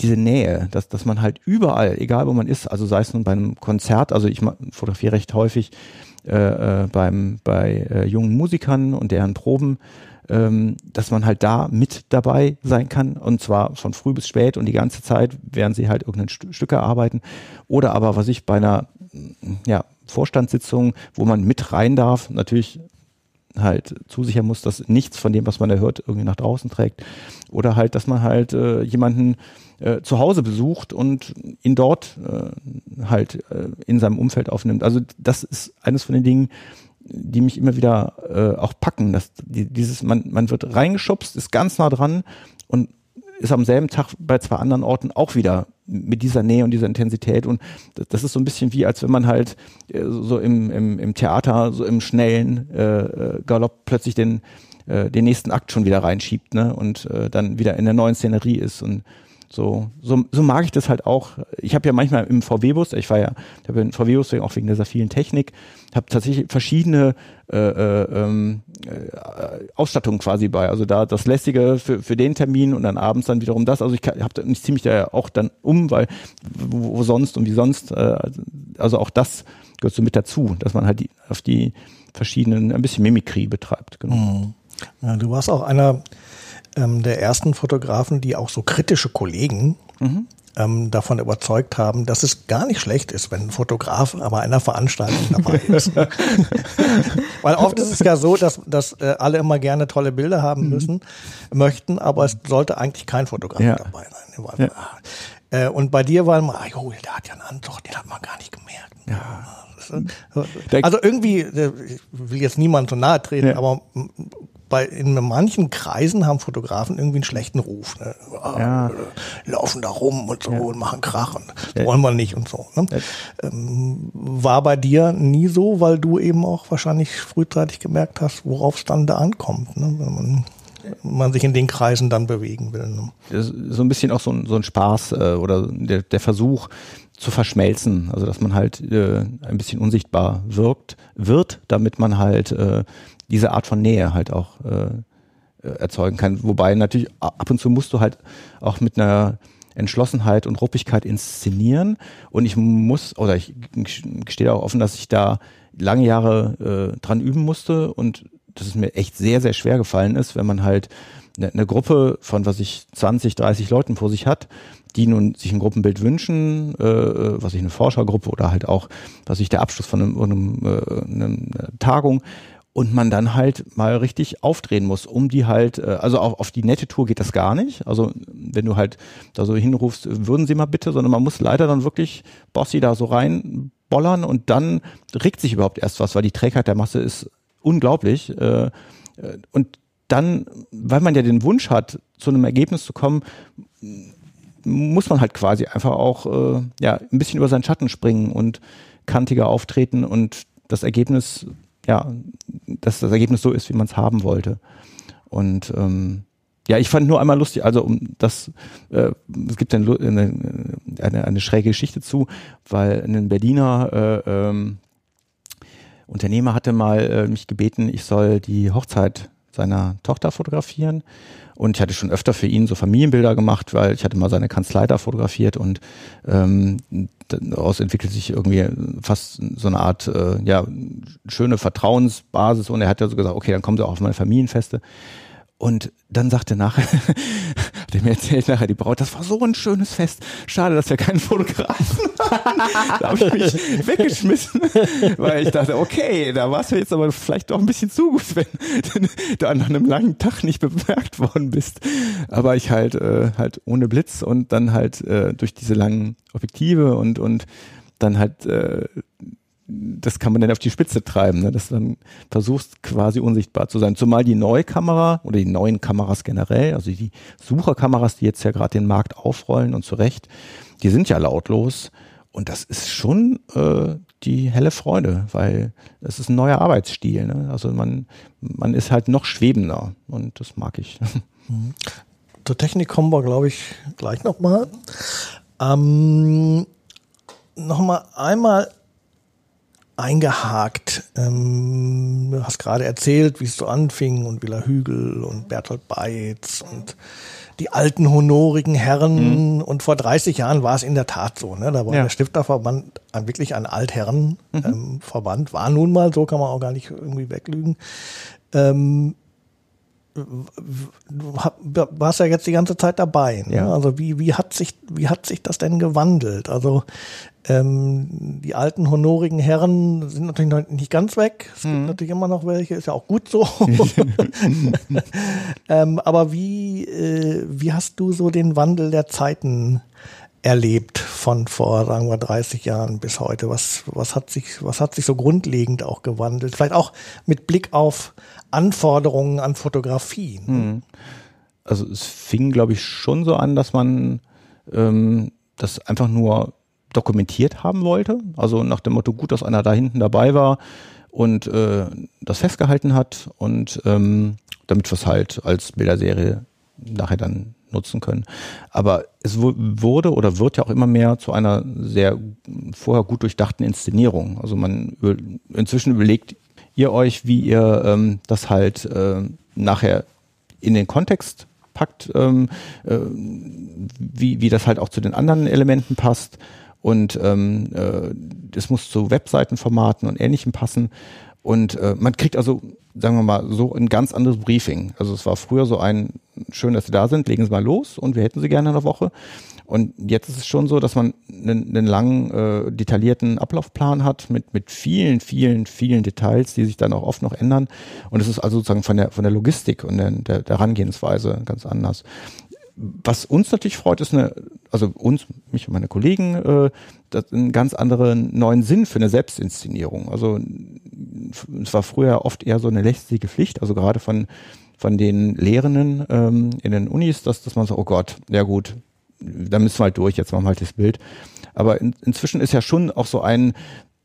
[SPEAKER 3] diese Nähe, dass, dass man halt überall, egal wo man ist, also sei es nun bei einem Konzert, also ich fotografiere recht häufig äh, äh, beim, bei äh, jungen Musikern und deren Proben, ähm, dass man halt da mit dabei sein kann und zwar von früh bis spät und die ganze Zeit, während sie halt irgendein St Stück erarbeiten. Oder aber, was ich bei einer ja, Vorstandssitzung, wo man mit rein darf, natürlich halt zusichern muss, dass nichts von dem, was man da hört, irgendwie nach draußen trägt. Oder halt, dass man halt äh, jemanden äh, zu Hause besucht und ihn dort äh, halt äh, in seinem Umfeld aufnimmt. Also das ist eines von den Dingen, die mich immer wieder äh, auch packen. Dass die, dieses, man, man wird reingeschubst, ist ganz nah dran und ist am selben Tag bei zwei anderen Orten auch wieder mit dieser Nähe und dieser Intensität und das ist so ein bisschen wie, als wenn man halt äh, so im, im, im Theater, so im schnellen äh, äh Galopp plötzlich den, äh, den nächsten Akt schon wieder reinschiebt ne? und äh, dann wieder in der neuen Szenerie ist und so, so, so mag ich das halt auch. Ich habe ja manchmal im VW-Bus, ich war ja, ich habe einen VW-Bus auch wegen dieser vielen Technik, habe tatsächlich verschiedene äh, äh, ähm, äh, Ausstattungen quasi bei. Also da das Lässige für, für den Termin und dann abends dann wiederum das. Also ich, hab, ich ziehe mich da auch dann um, weil wo, wo sonst und wie sonst. Äh, also auch das gehört so mit dazu, dass man halt die, auf die verschiedenen ein bisschen Mimikrie betreibt.
[SPEAKER 1] Genau. Mhm. Ja, du warst auch einer ähm, der ersten Fotografen, die auch so kritische Kollegen mhm. ähm, davon überzeugt haben, dass es gar nicht schlecht ist, wenn ein Fotograf aber einer Veranstaltung dabei ist. Weil oft ist es ja so, dass, dass äh, alle immer gerne tolle Bilder haben mhm. müssen, möchten, aber es sollte eigentlich kein Fotograf ja. dabei sein. Ja. Äh, und bei dir war immer, ah, jo, der hat ja einen Anzug, den hat man gar nicht gemerkt. Ja. Also irgendwie, äh, ich will jetzt niemand so nahe treten, ja. aber bei in manchen Kreisen haben Fotografen irgendwie einen schlechten Ruf. Ne? Ja. Laufen da rum und so ja. und machen Krach und ja. wollen wir nicht und so. Ne? Ähm, war bei dir nie so, weil du eben auch wahrscheinlich frühzeitig gemerkt hast, worauf es dann da ankommt, ne? wenn man man sich in den Kreisen dann bewegen will. Ne?
[SPEAKER 3] So ein bisschen auch so ein, so ein Spaß äh, oder der, der Versuch zu verschmelzen, also dass man halt äh, ein bisschen unsichtbar wirkt, wird, damit man halt äh, diese Art von Nähe halt auch äh, erzeugen kann. Wobei natürlich ab und zu musst du halt auch mit einer Entschlossenheit und Ruppigkeit inszenieren. Und ich muss, oder ich gestehe auch offen, dass ich da lange Jahre äh, dran üben musste und dass es mir echt sehr, sehr schwer gefallen ist, wenn man halt eine, eine Gruppe von, was ich, 20, 30 Leuten vor sich hat, die nun sich ein Gruppenbild wünschen, äh, was ich eine Forschergruppe oder halt auch, was ich der Abschluss von einem, einem, äh, einer Tagung und man dann halt mal richtig aufdrehen muss, um die halt, äh, also auch auf die nette Tour geht das gar nicht. Also wenn du halt da so hinrufst, würden Sie mal bitte, sondern man muss leider dann wirklich Bossy da so reinbollern und dann regt sich überhaupt erst was, weil die Trägheit der Masse ist unglaublich. Äh, und dann, weil man ja den Wunsch hat, zu einem Ergebnis zu kommen, muss man halt quasi einfach auch äh, ja ein bisschen über seinen Schatten springen und kantiger auftreten und das Ergebnis ja, dass das Ergebnis so ist, wie man es haben wollte. Und ähm, ja, ich fand nur einmal lustig, also um das, äh, es gibt eine, eine, eine schräge Geschichte zu, weil ein Berliner äh, ähm, Unternehmer hatte mal äh, mich gebeten, ich soll die Hochzeit seiner Tochter fotografieren. Und ich hatte schon öfter für ihn so Familienbilder gemacht, weil ich hatte mal seine Kanzlei da fotografiert und ähm, daraus entwickelt sich irgendwie fast so eine Art äh, ja schöne Vertrauensbasis und er hat ja so gesagt, okay, dann kommen Sie auch auf meine Familienfeste. Und dann sagte nachher, hat er mir erzählt nachher die Braut, das war so ein schönes Fest. Schade, dass wir keinen Fotografen hatten. da habe ich mich weggeschmissen, weil ich dachte, okay, da warst du jetzt aber vielleicht doch ein bisschen zu gut, wenn du an einem langen Tag nicht bemerkt worden bist. Aber ich halt äh, halt ohne Blitz und dann halt äh, durch diese langen Objektive und und dann halt äh, das kann man dann auf die Spitze treiben, ne? dass du dann versuchst quasi unsichtbar zu sein. Zumal die neue Kamera oder die neuen Kameras generell, also die Sucherkameras, die jetzt ja gerade den Markt aufrollen und zu Recht, die sind ja lautlos und das ist schon äh, die helle Freude, weil es ist ein neuer Arbeitsstil. Ne? Also man, man ist halt noch schwebender und das mag ich.
[SPEAKER 1] Zur Technik kommen wir, glaube ich, gleich nochmal. Ähm, nochmal einmal eingehakt. Ähm, du hast gerade erzählt, wie es so anfing und Villa Hügel und Bertolt Beitz und die alten honorigen Herren. Mhm. Und vor 30 Jahren war es in der Tat so. Ne? Da war ja. der Stifterverband ein, wirklich ein Altherrenverband. Mhm. Ähm, war nun mal so, kann man auch gar nicht irgendwie weglügen. Ähm, du warst ja jetzt die ganze Zeit dabei. Ne? Ja. Also wie, wie hat sich, wie hat sich das denn gewandelt? Also ähm, die alten honorigen Herren sind natürlich noch nicht ganz weg. Es mhm. gibt natürlich immer noch welche, ist ja auch gut so. ähm, aber wie, äh, wie hast du so den Wandel der Zeiten erlebt von vor, sagen wir, 30 Jahren bis heute? Was, was hat sich, was hat sich so grundlegend auch gewandelt? Vielleicht auch mit Blick auf Anforderungen an Fotografie.
[SPEAKER 3] Mhm. Also es fing, glaube ich, schon so an, dass man ähm, das einfach nur dokumentiert haben wollte. Also nach dem Motto, gut, dass einer da hinten dabei war und äh, das festgehalten hat und ähm, damit wir es halt als Bilderserie nachher dann nutzen können. Aber es wurde oder wird ja auch immer mehr zu einer sehr vorher gut durchdachten Inszenierung. Also man inzwischen überlegt ihr euch, wie ihr ähm, das halt äh, nachher in den Kontext packt, ähm, äh, wie, wie das halt auch zu den anderen Elementen passt. Und ähm, äh, es muss zu Webseitenformaten und ähnlichem passen. Und äh, man kriegt also, sagen wir mal, so ein ganz anderes Briefing. Also es war früher so ein, schön, dass Sie da sind, legen Sie mal los und wir hätten Sie gerne in der Woche. Und jetzt ist es schon so, dass man einen, einen langen, äh, detaillierten Ablaufplan hat mit, mit vielen, vielen, vielen Details, die sich dann auch oft noch ändern. Und es ist also sozusagen von der, von der Logistik und der, der Herangehensweise ganz anders was uns natürlich freut, ist eine, also uns, mich und meine Kollegen, äh, das einen ganz anderen neuen Sinn für eine Selbstinszenierung. Also es war früher oft eher so eine lästige Pflicht, also gerade von von den Lehrenden ähm, in den Unis, dass, dass man so, oh Gott, ja gut, da müssen wir halt durch, jetzt machen wir halt das Bild. Aber in, inzwischen ist ja schon auch so ein,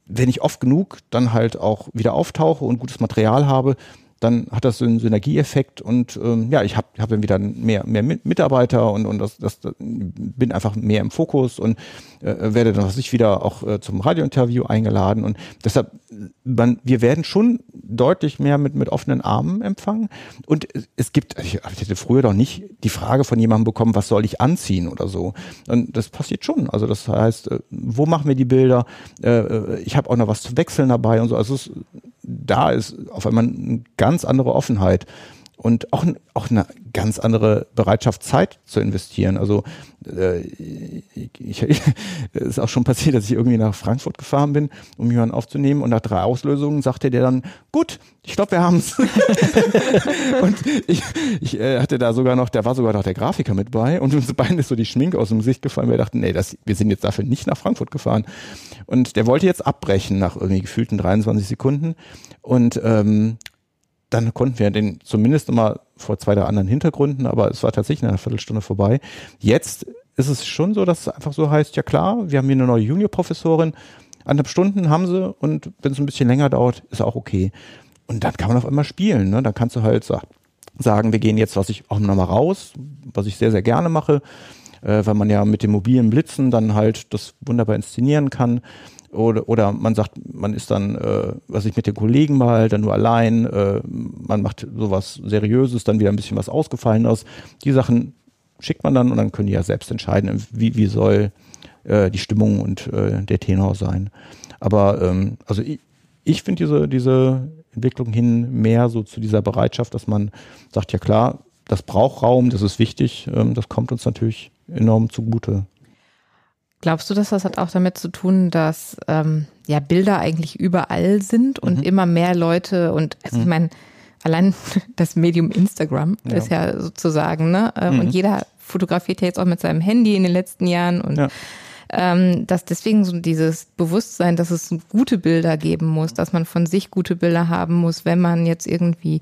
[SPEAKER 3] wenn ich oft genug dann halt auch wieder auftauche und gutes Material habe, dann hat das so einen Synergieeffekt und ähm, ja, ich habe hab dann wieder mehr, mehr Mitarbeiter und, und das, das, bin einfach mehr im Fokus und äh, werde dann was ich wieder auch äh, zum Radiointerview eingeladen und deshalb man, wir werden schon deutlich mehr mit mit offenen Armen empfangen und es gibt ich, ich hätte früher doch nicht die Frage von jemandem bekommen, was soll ich anziehen oder so und das passiert schon, also das heißt, äh, wo machen wir die Bilder? Äh, äh ich habe auch noch was zu wechseln dabei und so, also es, da ist auf einmal eine ganz andere Offenheit und auch, auch eine ganz andere Bereitschaft, Zeit zu investieren. Also äh, ich, ich, es ist auch schon passiert, dass ich irgendwie nach Frankfurt gefahren bin, um jemanden aufzunehmen und nach drei Auslösungen sagte der dann, gut, ich glaube, wir haben's. und ich, ich äh, hatte da sogar noch, da war sogar noch der Grafiker mit bei und uns beiden ist so die Schminke aus dem Gesicht gefallen. Wir dachten, nee, das, wir sind jetzt dafür nicht nach Frankfurt gefahren. Und der wollte jetzt abbrechen nach irgendwie gefühlten 23 Sekunden und ähm, dann konnten wir den zumindest nochmal vor zwei der anderen Hintergründen, aber es war tatsächlich eine Viertelstunde vorbei. Jetzt ist es schon so, dass es einfach so heißt, ja klar, wir haben hier eine neue Juniorprofessorin, anderthalb Stunden haben sie und wenn es ein bisschen länger dauert, ist auch okay. Und dann kann man auf einmal spielen, ne? Dann kannst du halt sagen, wir gehen jetzt, was ich auch nochmal raus, was ich sehr, sehr gerne mache, äh, weil man ja mit dem mobilen Blitzen dann halt das wunderbar inszenieren kann. Oder, oder man sagt, man ist dann, äh, was ich mit den Kollegen mal, dann nur allein, äh, man macht sowas Seriöses, dann wieder ein bisschen was Ausgefallenes. Die Sachen schickt man dann und dann können die ja selbst entscheiden, wie, wie soll äh, die Stimmung und äh, der Tenor sein. Aber ähm, also ich, ich finde diese, diese Entwicklung hin mehr so zu dieser Bereitschaft, dass man sagt, ja klar, das braucht Raum, das ist wichtig, ähm, das kommt uns natürlich enorm zugute.
[SPEAKER 2] Glaubst du, dass das hat auch damit zu tun, dass ähm, ja Bilder eigentlich überall sind und mhm. immer mehr Leute und also mhm. ich meine, allein das Medium Instagram ja. ist ja sozusagen, ne? Ähm, mhm. Und jeder fotografiert ja jetzt auch mit seinem Handy in den letzten Jahren und ja. ähm, dass deswegen so dieses Bewusstsein, dass es gute Bilder geben muss, dass man von sich gute Bilder haben muss, wenn man jetzt irgendwie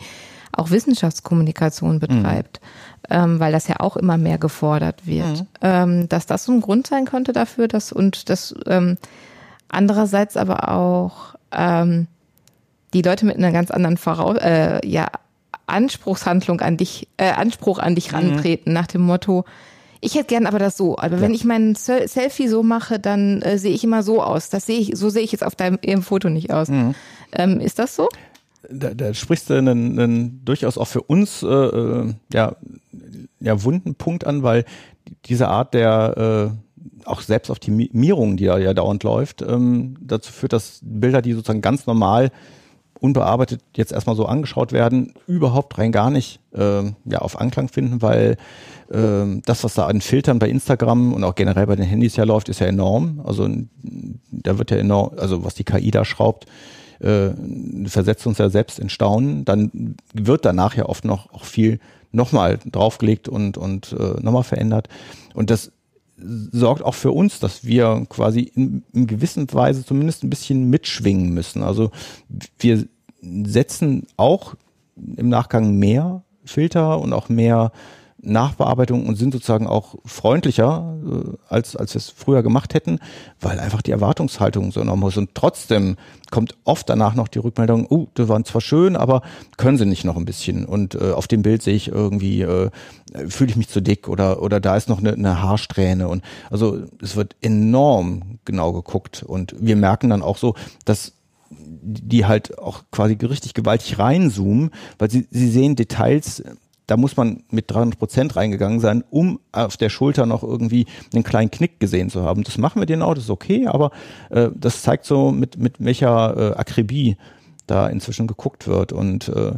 [SPEAKER 2] auch Wissenschaftskommunikation betreibt. Mhm ähm, weil das ja auch immer mehr gefordert wird, mhm. ähm, dass das so ein Grund sein könnte dafür, dass und das ähm, andererseits aber auch ähm, die Leute mit einer ganz anderen Voraus äh, ja, Anspruchshandlung an dich, äh, Anspruch an dich mhm. rantreten, nach dem Motto, ich hätte gern aber das so. Aber ja. wenn ich mein Selfie so mache, dann äh, sehe ich immer so aus. Das sehe ich, so sehe ich jetzt auf deinem Foto nicht aus. Mhm. Ähm, ist das so?
[SPEAKER 3] Da, da sprichst du einen, einen durchaus auch für uns äh, äh ja ja, wunden Punkt an, weil diese Art der äh, auch selbst Optimierung, die da ja dauernd läuft, ähm, dazu führt, dass Bilder, die sozusagen ganz normal unbearbeitet jetzt erstmal so angeschaut werden, überhaupt rein gar nicht äh, ja, auf Anklang finden, weil äh, das, was da an Filtern bei Instagram und auch generell bei den Handys ja läuft, ist ja enorm. Also da wird ja enorm, also was die KI da schraubt, äh, versetzt uns ja selbst in Staunen. Dann wird danach ja oft noch auch viel nochmal draufgelegt und, und äh, nochmal verändert. Und das sorgt auch für uns, dass wir quasi in, in gewissen Weise zumindest ein bisschen mitschwingen müssen. Also wir setzen auch im Nachgang mehr Filter und auch mehr Nachbearbeitung und sind sozusagen auch freundlicher, äh, als, als wir es früher gemacht hätten, weil einfach die Erwartungshaltung so enorm ist. Und trotzdem kommt oft danach noch die Rückmeldung, oh, die waren zwar schön, aber können sie nicht noch ein bisschen? Und äh, auf dem Bild sehe ich irgendwie, äh, fühle ich mich zu dick oder, oder da ist noch eine, eine Haarsträhne. Und also es wird enorm genau geguckt. Und wir merken dann auch so, dass die halt auch quasi richtig gewaltig reinzoomen, weil sie, sie sehen Details, da muss man mit 300 Prozent reingegangen sein, um auf der Schulter noch irgendwie einen kleinen Knick gesehen zu haben. Das machen wir genau, das ist okay, aber äh, das zeigt so, mit, mit welcher äh, Akribie da inzwischen geguckt wird. Und äh,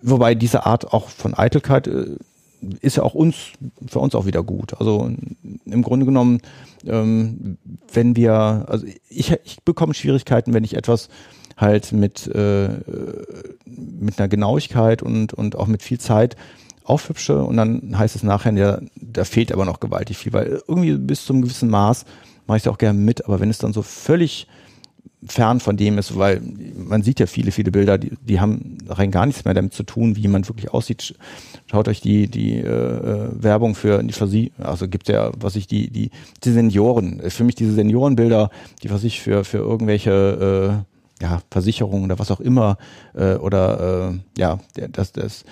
[SPEAKER 3] wobei diese Art auch von Eitelkeit äh, ist ja auch uns, für uns auch wieder gut. Also im Grunde genommen, ähm, wenn wir, also ich, ich bekomme Schwierigkeiten, wenn ich etwas halt mit, äh, mit einer Genauigkeit und, und auch mit viel Zeit aufhübsche und dann heißt es nachher, ja, da fehlt aber noch gewaltig viel, weil irgendwie bis zum gewissen Maß mache ich es auch gerne mit, aber wenn es dann so völlig fern von dem ist, weil man sieht ja viele, viele Bilder, die, die haben rein gar nichts mehr damit zu tun, wie jemand wirklich aussieht. Schaut euch die, die äh, äh Werbung für die Versie, also gibt ja, was ich, die, die, die Senioren, für mich diese Seniorenbilder, die was ich für, für irgendwelche äh, ja, Versicherungen oder was auch immer, äh, oder äh, ja, das, das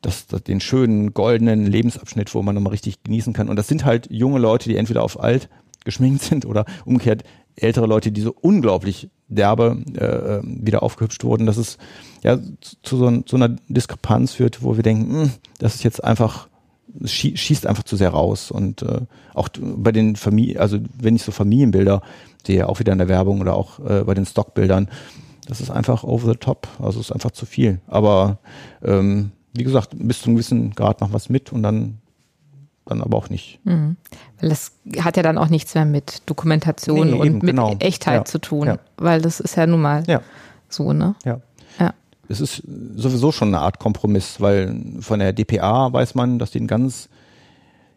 [SPEAKER 3] das, das, den schönen goldenen Lebensabschnitt, wo man nochmal richtig genießen kann. Und das sind halt junge Leute, die entweder auf alt geschminkt sind oder umgekehrt ältere Leute, die so unglaublich derbe äh, äh wieder aufgehübscht wurden, dass es ja zu so, zu einer Diskrepanz führt, wo wir denken, mh, hm, das ist jetzt einfach schießt einfach zu sehr raus und äh, auch bei den Familien, also wenn ich so Familienbilder sehe, auch wieder in der Werbung oder auch äh, bei den Stockbildern, das ist einfach over the top, also ist einfach zu viel. Aber ähm, wie gesagt, bis zu einem gewissen Grad machen wir es mit und dann, dann aber auch nicht.
[SPEAKER 2] Mhm. Weil das hat ja dann auch nichts mehr mit Dokumentation nee, und eben, mit genau. Echtheit ja. zu tun, ja. weil das ist ja nun mal ja. so, ne?
[SPEAKER 3] Ja. Es ist sowieso schon eine Art Kompromiss, weil von der DPA weiß man, dass die einen ganz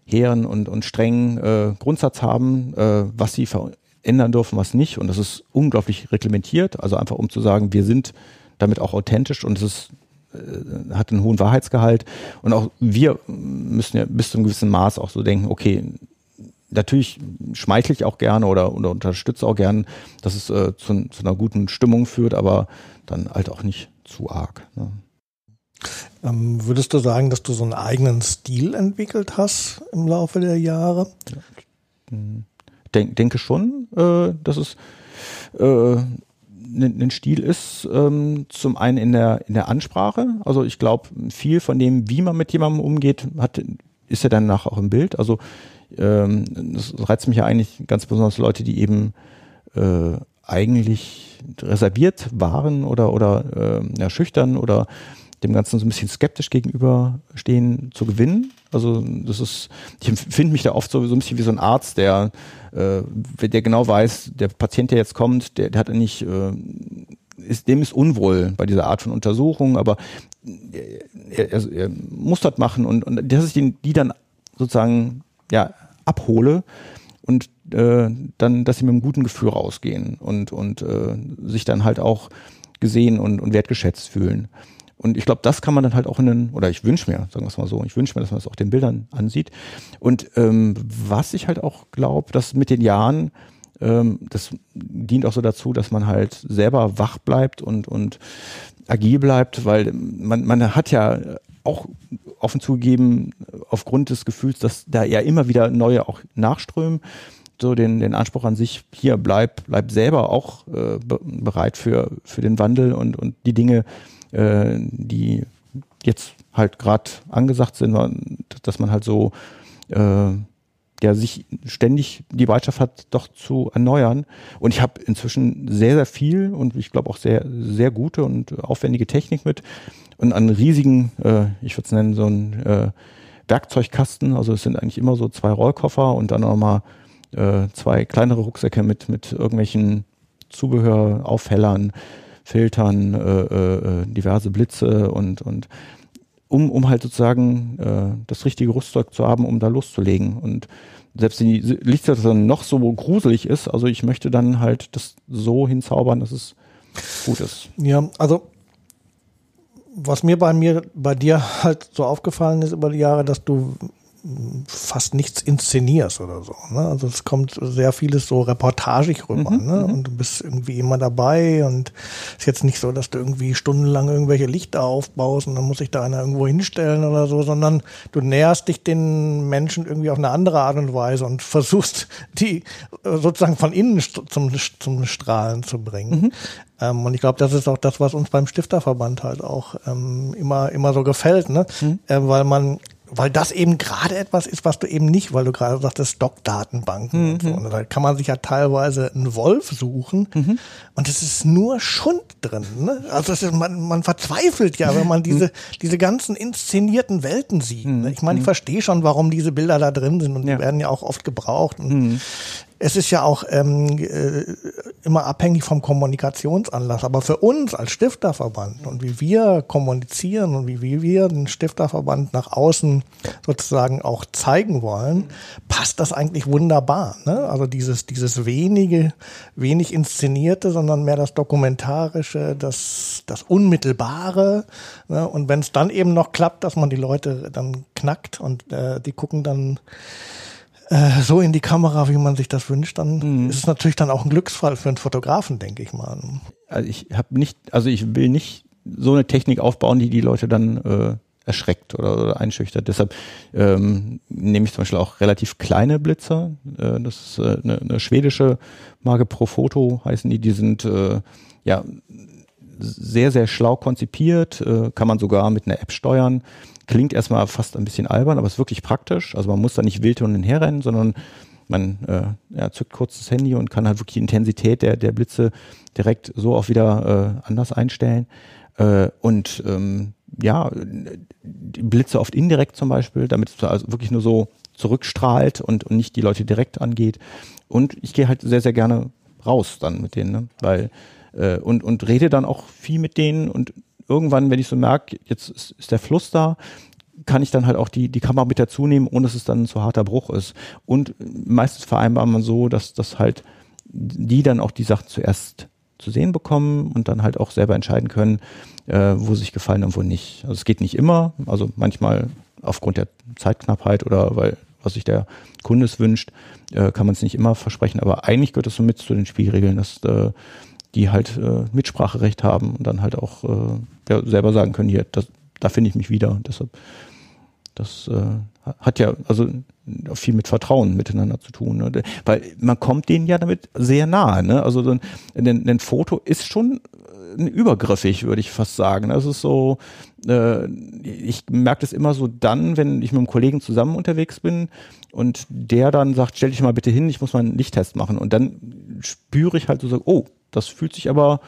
[SPEAKER 3] hehren und, und strengen äh, Grundsatz haben, äh, was sie verändern dürfen, was nicht. Und das ist unglaublich reglementiert. Also einfach um zu sagen, wir sind damit auch authentisch und es ist hat einen hohen Wahrheitsgehalt. Und auch wir müssen ja bis zu einem gewissen Maß auch so denken, okay, natürlich schmeichle ich auch gerne oder, oder unterstütze auch gern, dass es äh, zu, zu, einer guten Stimmung führt, aber dann halt auch nicht zu arg. Ne?
[SPEAKER 1] Ähm, würdest du sagen, dass du so einen eigenen Stil entwickelt hast im Laufe der Jahre?
[SPEAKER 3] Denk, denke schon, äh, dass es äh, ein Stil ist, ähm, zum einen in der, in der Ansprache. Also ich glaube, viel von dem, wie man mit jemandem umgeht, hat, ist ja dann nachher auch im Bild. Also ähm, das reizt mich ja eigentlich ganz besonders Leute, die eben äh, eigentlich reserviert waren oder, oder äh, ja, schüchtern oder dem Ganzen so ein bisschen skeptisch gegenüberstehen, zu gewinnen. Also das ist, ich empfinde mich da oft so, so ein bisschen wie so ein Arzt, der, äh, der genau weiß, der Patient, der jetzt kommt, der, der hat nicht, äh, ist, dem ist unwohl bei dieser Art von Untersuchung, aber er, er, er muss das machen und, und dass ich den, die dann sozusagen ja abhole und äh, dann, dass sie mit einem guten Gefühl rausgehen und, und äh, sich dann halt auch gesehen und, und wertgeschätzt fühlen. Und ich glaube, das kann man dann halt auch in den, oder ich wünsche mir, sagen wir es mal so, ich wünsche mir, dass man das auch den Bildern ansieht. Und ähm, was ich halt auch glaube, dass mit den Jahren, ähm, das dient auch so dazu, dass man halt selber wach bleibt und, und agil bleibt, weil man, man hat ja auch offen zugegeben, aufgrund des Gefühls, dass da ja immer wieder neue auch nachströmen, so den, den Anspruch an sich, hier bleib, bleib selber auch äh, bereit für, für den Wandel und, und die Dinge äh, die jetzt halt gerade angesagt sind, dass man halt so äh, ja sich ständig die Bereitschaft hat, doch zu erneuern. Und ich habe inzwischen sehr, sehr viel und ich glaube auch sehr, sehr gute und aufwendige Technik mit und einen riesigen, äh, ich würde es nennen, so ein äh, Werkzeugkasten. Also es sind eigentlich immer so zwei Rollkoffer und dann nochmal äh, zwei kleinere Rucksäcke mit, mit irgendwelchen Zubehör, Aufhellern, Filtern, äh, äh, diverse Blitze und, und um, um halt sozusagen äh, das richtige Rüstzeug zu haben, um da loszulegen. Und selbst wenn die Lichtsituation noch so gruselig ist, also ich möchte dann halt das so hinzaubern, dass es gut ist.
[SPEAKER 1] Ja, also was mir bei mir, bei dir halt so aufgefallen ist über die Jahre, dass du fast nichts inszenierst oder so. Ne? Also es kommt sehr vieles so reportagig rüber. Mhm, ne? Mhm. Und du bist irgendwie immer dabei und ist jetzt nicht so, dass du irgendwie stundenlang irgendwelche Lichter aufbaust und dann muss sich da einer irgendwo hinstellen oder so, sondern du näherst dich den Menschen irgendwie auf eine andere Art und Weise und versuchst die sozusagen von innen zum, zum Strahlen zu bringen. Mhm. Ähm, und ich glaube, das ist auch das, was uns beim Stifterverband halt auch ähm, immer, immer so gefällt, ne? Mhm. Äh, weil man weil das eben gerade etwas ist, was du eben nicht, weil du gerade sagtest, Stockdatenbanken mhm. und so. Und da kann man sich ja teilweise einen Wolf suchen mhm. und es ist nur Schund drin. Ne? Also ist, man, man verzweifelt ja, wenn man diese, diese ganzen inszenierten Welten sieht. Ne? Ich meine, ich mhm. verstehe schon, warum diese Bilder da drin sind und ja. die werden ja auch oft gebraucht. Und mhm es ist ja auch ähm, äh, immer abhängig vom Kommunikationsanlass. Aber für uns als Stifterverband und wie wir kommunizieren und wie, wie wir den Stifterverband nach außen sozusagen auch zeigen wollen, passt das eigentlich wunderbar. Ne? Also dieses, dieses wenige, wenig inszenierte, sondern mehr das Dokumentarische, das, das Unmittelbare. Ne? Und wenn es dann eben noch klappt, dass man die Leute dann knackt und äh, die gucken dann äh, so in die Kamera, wie man sich das wünscht, dann mhm. ist es natürlich dann auch ein Glücksfall für einen Fotografen, denke ich mal.
[SPEAKER 3] Also ich habe nicht, also ich will nicht so eine Technik aufbauen, die die Leute dann äh, erschreckt oder, oder einschüchtert. Deshalb ähm, nehme ich zum Beispiel auch relativ kleine Blitzer. Äh, das ist äh, eine, eine schwedische Marke Profoto heißen die. Die sind äh, ja sehr, sehr schlau konzipiert, äh, kann man sogar mit einer App steuern. Klingt erstmal fast ein bisschen albern, aber ist wirklich praktisch. Also man muss da nicht wild und her rennen, sondern man äh, ja, zückt kurz das Handy und kann halt wirklich die Intensität der, der Blitze direkt so auch wieder äh, anders einstellen. Äh, und ähm, ja, die Blitze oft indirekt zum Beispiel, damit es also wirklich nur so zurückstrahlt und, und nicht die Leute direkt angeht. Und ich gehe halt sehr, sehr gerne raus dann mit denen, ne? weil äh, und, und rede dann auch viel mit denen und irgendwann, wenn ich so merke, jetzt ist, ist der Fluss da, kann ich dann halt auch die, die Kamera mit dazu nehmen, ohne dass es dann ein zu harter Bruch ist. Und meistens vereinbart man so, dass das halt die dann auch die Sachen zuerst zu sehen bekommen und dann halt auch selber entscheiden können, äh, wo sich gefallen und wo nicht. Also es geht nicht immer, also manchmal aufgrund der Zeitknappheit oder weil was sich der Kunde es wünscht, äh, kann man es nicht immer versprechen, aber eigentlich gehört es so mit zu den Spielregeln, dass äh, die halt äh, Mitspracherecht haben und dann halt auch äh, ja, selber sagen können, hier, das, da finde ich mich wieder. Und deshalb, das äh, hat ja also viel mit Vertrauen miteinander zu tun. Ne? Weil man kommt denen ja damit sehr nahe. Ne? Also ein, ein, ein Foto ist schon äh, übergriffig, würde ich fast sagen. Das ist so, äh, ich merke das immer so dann, wenn ich mit einem Kollegen zusammen unterwegs bin und der dann sagt, stell dich mal bitte hin, ich muss mal einen Lichttest machen. Und dann spüre ich halt so, oh, das fühlt sich aber,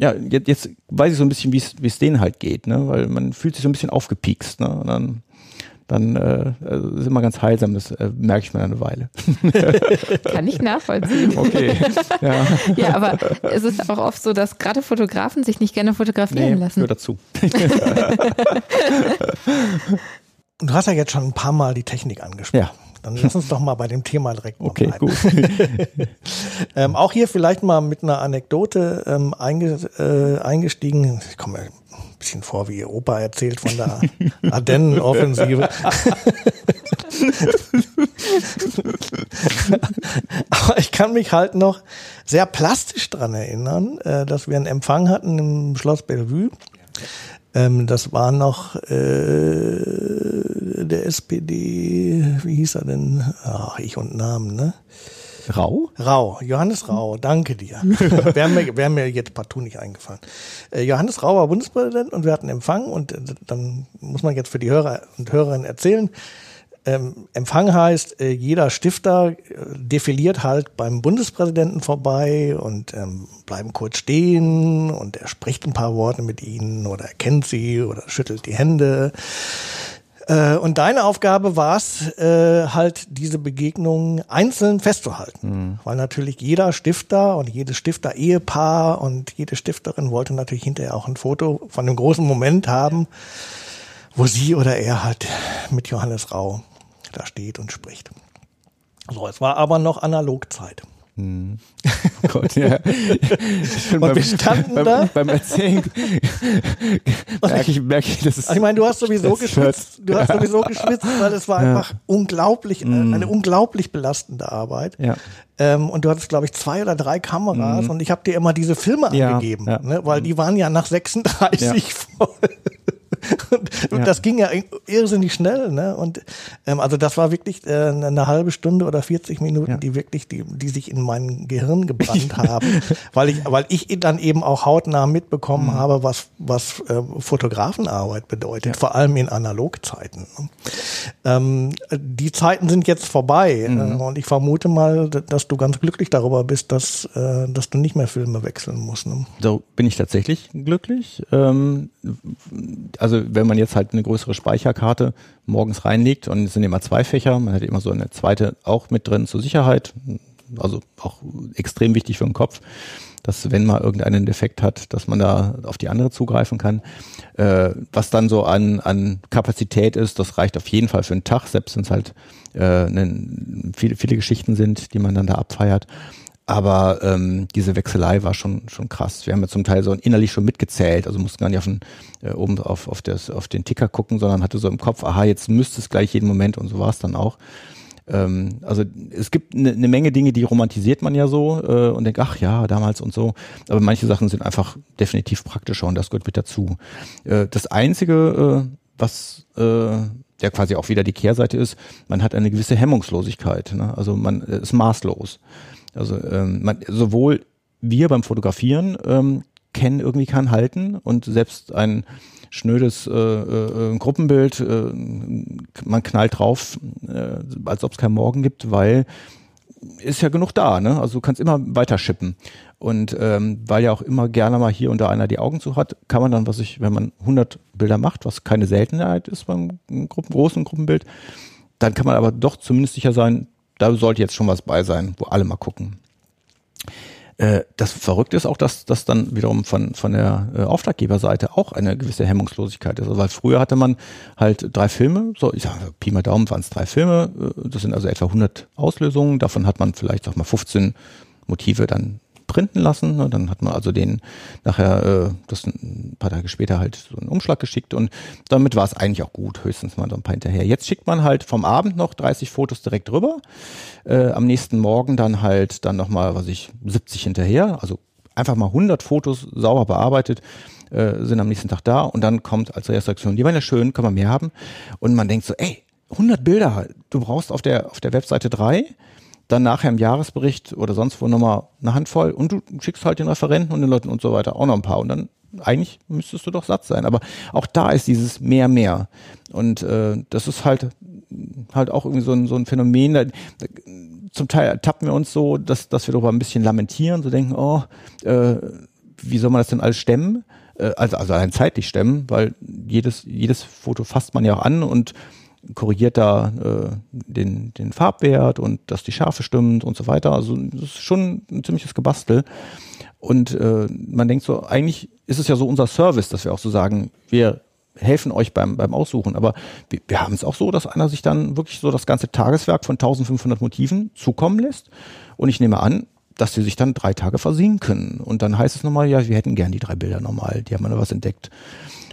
[SPEAKER 3] ja, jetzt, jetzt weiß ich so ein bisschen, wie es denen halt geht, ne? Weil man fühlt sich so ein bisschen aufgepiekst, ne? Und dann dann äh, also ist immer ganz heilsam, das äh, merke ich mir eine Weile.
[SPEAKER 2] Kann ich nachvollziehen.
[SPEAKER 3] Okay.
[SPEAKER 2] Ja. ja, aber es ist auch oft so, dass gerade Fotografen sich nicht gerne fotografieren nee, lassen.
[SPEAKER 3] Nur dazu.
[SPEAKER 1] du hast ja jetzt schon ein paar Mal die Technik angesprochen. Ja. Dann lass uns doch mal bei dem Thema direkt
[SPEAKER 3] Okay, bleiben. gut.
[SPEAKER 1] ähm, auch hier vielleicht mal mit einer Anekdote ähm, einge, äh, eingestiegen. Ich komme mir ein bisschen vor, wie ihr Opa erzählt von der Ardennen-Offensive. Aber ich kann mich halt noch sehr plastisch dran erinnern, äh, dass wir einen Empfang hatten im Schloss Bellevue. Ähm, das war noch äh, der SPD, wie hieß er denn? Ach, ich und Namen, ne?
[SPEAKER 3] Rau?
[SPEAKER 1] Rau, Johannes Rau, danke dir. Wäre mir, wär mir jetzt partout nicht eingefallen. Äh, Johannes Rau war Bundespräsident und wir hatten Empfang und äh, dann muss man jetzt für die Hörer und Hörerinnen erzählen, ähm, Empfang heißt, äh, jeder Stifter äh, defiliert halt beim Bundespräsidenten vorbei und ähm, bleiben kurz stehen und er spricht ein paar Worte mit ihnen oder er kennt sie oder schüttelt die Hände. Äh, und deine Aufgabe war es, äh, halt diese Begegnung einzeln festzuhalten. Mhm. Weil natürlich jeder Stifter und jedes Stifter-Ehepaar und jede Stifterin wollte natürlich hinterher auch ein Foto von einem großen Moment haben, wo sie oder er halt mit Johannes Rau da steht und spricht. So, es war aber noch Analogzeit. Mhm.
[SPEAKER 3] Gott, ja.
[SPEAKER 1] Und beim, wir standen
[SPEAKER 3] beim,
[SPEAKER 1] da.
[SPEAKER 3] Beim Erzählen merke ich, merke ich, das ist.
[SPEAKER 1] Ich meine, du hast sowieso geschwitzt. Du hast sowieso geschwitzt, weil es war ja. einfach unglaublich, mm. eine unglaublich belastende Arbeit.
[SPEAKER 3] Ja.
[SPEAKER 1] Ähm, und du hattest, glaube ich, zwei oder drei Kameras mm. und ich habe dir immer diese Filme ja. angegeben, ne? weil die waren ja nach 36 voll und, und ja. das ging ja irrsinnig schnell, ne? Und ähm, also das war wirklich äh, eine halbe Stunde oder 40 Minuten, ja. die wirklich, die, die sich in mein Gehirn gebrannt haben, weil ich, weil ich dann eben auch hautnah mitbekommen mhm. habe, was, was äh, Fotografenarbeit bedeutet, ja. vor allem in Analogzeiten. Ne? Ähm, die Zeiten sind jetzt vorbei mhm. äh, und ich vermute mal, dass du ganz glücklich darüber bist, dass, äh, dass du nicht mehr Filme wechseln musst. Ne?
[SPEAKER 3] So bin ich tatsächlich glücklich. Ähm, also wenn man jetzt halt eine größere Speicherkarte morgens reinlegt und es sind immer zwei Fächer, man hat immer so eine zweite auch mit drin zur Sicherheit, also auch extrem wichtig für den Kopf, dass wenn man irgendeinen Defekt hat, dass man da auf die andere zugreifen kann. Äh, was dann so an, an Kapazität ist, das reicht auf jeden Fall für einen Tag, selbst wenn es halt äh, ne, viele, viele Geschichten sind, die man dann da abfeiert. Aber ähm, diese Wechselei war schon schon krass. Wir haben ja zum Teil so innerlich schon mitgezählt, also mussten gar nicht auf den, äh, oben auf, auf, das, auf den Ticker gucken, sondern hatte so im Kopf, aha, jetzt müsste es gleich jeden Moment und so war es dann auch. Ähm, also es gibt eine ne Menge Dinge, die romantisiert man ja so äh, und denkt, ach ja, damals und so. Aber manche Sachen sind einfach definitiv praktischer und das gehört mit dazu. Äh, das Einzige, äh, was äh, ja quasi auch wieder die Kehrseite ist, man hat eine gewisse Hemmungslosigkeit. Ne? Also man äh, ist maßlos. Also ähm, man, sowohl wir beim Fotografieren ähm, kennen irgendwie kein Halten und selbst ein schnödes äh, äh, Gruppenbild, äh, man knallt drauf, äh, als ob es keinen Morgen gibt, weil ist ja genug da, ne? Also du kannst immer weiter schippen. Und ähm, weil ja auch immer gerne mal hier und da einer die Augen zu hat, kann man dann, was ich, wenn man 100 Bilder macht, was keine Seltenheit ist beim Gruppen, großen Gruppenbild, dann kann man aber doch zumindest sicher sein, da sollte jetzt schon was bei sein, wo alle mal gucken. Äh, das Verrückte ist auch, dass das dann wiederum von, von der äh, Auftraggeberseite auch eine gewisse Hemmungslosigkeit ist. Also, weil früher hatte man halt drei Filme, so ich sage, Pi mal Daumen waren es drei Filme, äh, das sind also etwa 100 Auslösungen, davon hat man vielleicht sag mal 15 Motive dann printen lassen. Ne? Dann hat man also den nachher äh, das ein paar Tage später halt so einen Umschlag geschickt und damit war es eigentlich auch gut, höchstens mal so ein paar hinterher. Jetzt schickt man halt vom Abend noch 30 Fotos direkt rüber, äh, am nächsten Morgen dann halt dann nochmal, was ich, 70 hinterher, also einfach mal 100 Fotos sauber bearbeitet äh, sind am nächsten Tag da und dann kommt als Reaktion, die waren ja schön, kann man mehr haben und man denkt so, ey, 100 Bilder, du brauchst auf der auf der Webseite drei dann nachher im Jahresbericht oder sonst wo nochmal eine Handvoll und du schickst halt den Referenten und den Leuten und so weiter auch noch ein paar und dann eigentlich müsstest du doch satt sein. Aber auch da ist dieses mehr, mehr. Und äh, das ist halt halt auch irgendwie so ein, so ein Phänomen. Da, da, zum Teil tappen wir uns so, dass, dass wir darüber ein bisschen lamentieren, so denken, oh, äh, wie soll man das denn alles stemmen? Äh, also, also allein zeitlich stemmen, weil jedes, jedes Foto fasst man ja auch an und korrigiert da äh, den, den Farbwert und dass die Schärfe stimmt und so weiter. Also das ist schon ein ziemliches Gebastel. Und äh, man denkt so, eigentlich ist es ja so unser Service, dass wir auch so sagen, wir helfen euch beim, beim Aussuchen. Aber wir, wir haben es auch so, dass einer sich dann wirklich so das ganze Tageswerk von 1500 Motiven zukommen lässt. Und ich nehme an, dass sie sich dann drei Tage versehen können. Und dann heißt es nochmal, ja, wir hätten gern die drei Bilder nochmal, die haben da was entdeckt.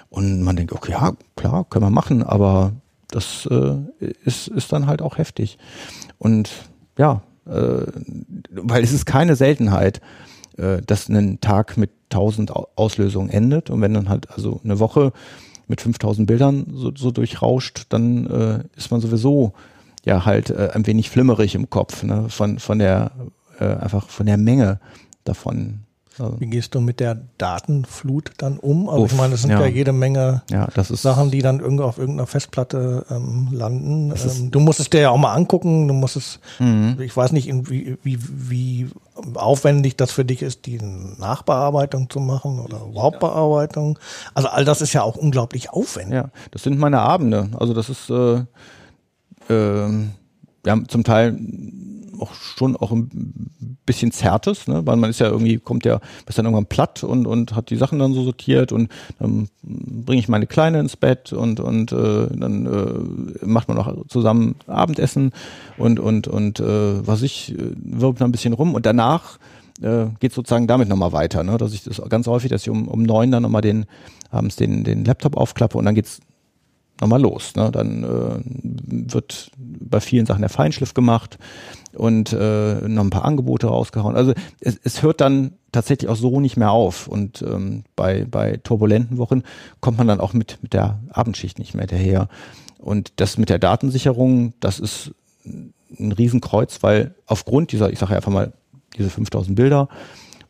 [SPEAKER 3] Und man denkt, okay, ja, klar, können wir machen, aber das äh, ist, ist dann halt auch heftig. Und ja, äh, weil es ist keine Seltenheit, äh, dass ein Tag mit 1000 Auslösungen endet und wenn dann halt also eine Woche mit 5000 Bildern so, so durchrauscht, dann äh, ist man sowieso ja halt äh, ein wenig flimmerig im Kopf ne? von von der äh, einfach von der Menge davon.
[SPEAKER 1] Wie gehst du mit der Datenflut dann um? Also Uff, ich meine, es sind ja. ja, jede Menge
[SPEAKER 3] ja,
[SPEAKER 1] Sachen, die dann irgendwo auf irgendeiner Festplatte ähm, landen. Ähm, du musst es dir ja auch mal angucken, du musst es, mhm. ich weiß nicht, wie, wie, wie aufwendig das für dich ist, die Nachbearbeitung zu machen oder überhaupt Bearbeitung. Also all das ist ja auch unglaublich aufwendig.
[SPEAKER 3] Ja, das sind meine Abende. Also das ist äh, äh, wir haben zum Teil auch schon auch ein bisschen Zertes, ne? weil man ist ja irgendwie, kommt ja, bist dann irgendwann platt und, und hat die Sachen dann so sortiert und dann bringe ich meine Kleine ins Bett und, und äh, dann äh, macht man auch zusammen Abendessen und, und, und äh, was ich, äh, wirbt dann ein bisschen rum und danach äh, geht sozusagen damit nochmal weiter. Ne? Dass ich das ganz häufig, dass ich um, um neun dann nochmal den, abends den, den Laptop aufklappe und dann geht's nochmal los. Ne? Dann äh, wird bei vielen Sachen der Feinschliff gemacht und äh, noch ein paar Angebote rausgehauen. Also es, es hört dann tatsächlich auch so nicht mehr auf. Und ähm, bei, bei turbulenten Wochen kommt man dann auch mit, mit der Abendschicht nicht mehr daher. Und das mit der Datensicherung, das ist ein Riesenkreuz, weil aufgrund dieser, ich sage einfach mal, diese 5000 Bilder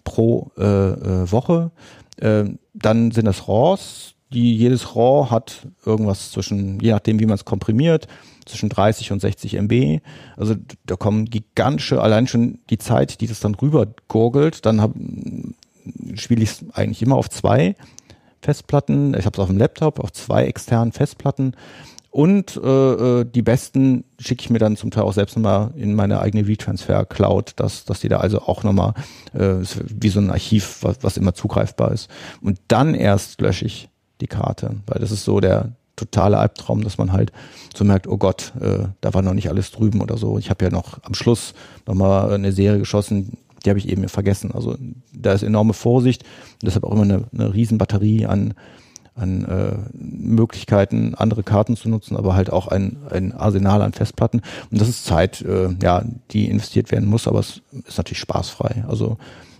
[SPEAKER 3] pro äh, äh, Woche, äh, dann sind das RAWs, die jedes RAW hat irgendwas zwischen, je nachdem wie man es komprimiert, zwischen 30 und 60 MB. Also da kommen gigantische, allein schon die Zeit, die das dann rüber gurgelt, dann spiele ich es eigentlich immer auf zwei Festplatten. Ich habe es auf dem Laptop, auf zwei externen Festplatten. Und äh, äh, die besten schicke ich mir dann zum Teil auch selbst nochmal in meine eigene WeTransfer Cloud, dass, dass die da also auch nochmal äh, wie so ein Archiv, was, was immer zugreifbar ist. Und dann erst lösche ich die Karte, weil das ist so der totale Albtraum, dass man halt so merkt, oh Gott, äh, da war noch nicht alles drüben oder so. Ich habe ja noch am Schluss nochmal eine Serie geschossen, die habe ich eben vergessen. Also da ist enorme Vorsicht deshalb auch immer eine, eine riesen Batterie an, an äh, Möglichkeiten, andere Karten zu nutzen, aber halt auch ein, ein Arsenal an Festplatten. Und das ist Zeit, äh, ja, die investiert werden muss, aber es ist natürlich spaßfrei. Also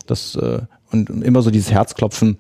[SPEAKER 3] das äh, und immer so dieses Herzklopfen,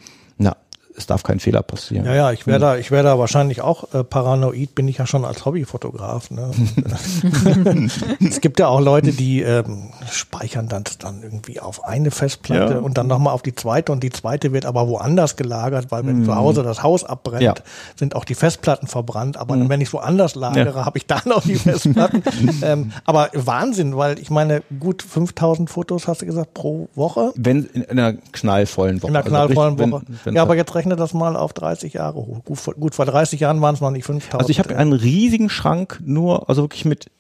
[SPEAKER 3] es darf kein Fehler passieren.
[SPEAKER 1] Ja, ja, ich wäre da, ich wäre da wahrscheinlich auch äh, paranoid, bin ich ja schon als Hobbyfotograf. Ne? es gibt ja auch Leute, die ähm, speichern dann, dann irgendwie auf eine Festplatte ja. und dann nochmal auf die zweite und die zweite wird aber woanders gelagert, weil wenn mhm. zu Hause das Haus abbrennt, ja. sind auch die Festplatten verbrannt. Aber mhm. wenn ich woanders lagere, ja. habe ich da noch die Festplatten. ähm, aber Wahnsinn, weil ich meine, gut 5000 Fotos hast du gesagt pro Woche.
[SPEAKER 3] Wenn in einer knallvollen Woche.
[SPEAKER 1] In einer knallvollen also Woche. Wenn, wenn ja, aber jetzt rechne das mal auf 30 Jahre hoch. Gut, gut vor 30 Jahren waren es noch nicht 5000.
[SPEAKER 3] Also ich habe einen riesigen Schrank nur, also wirklich mit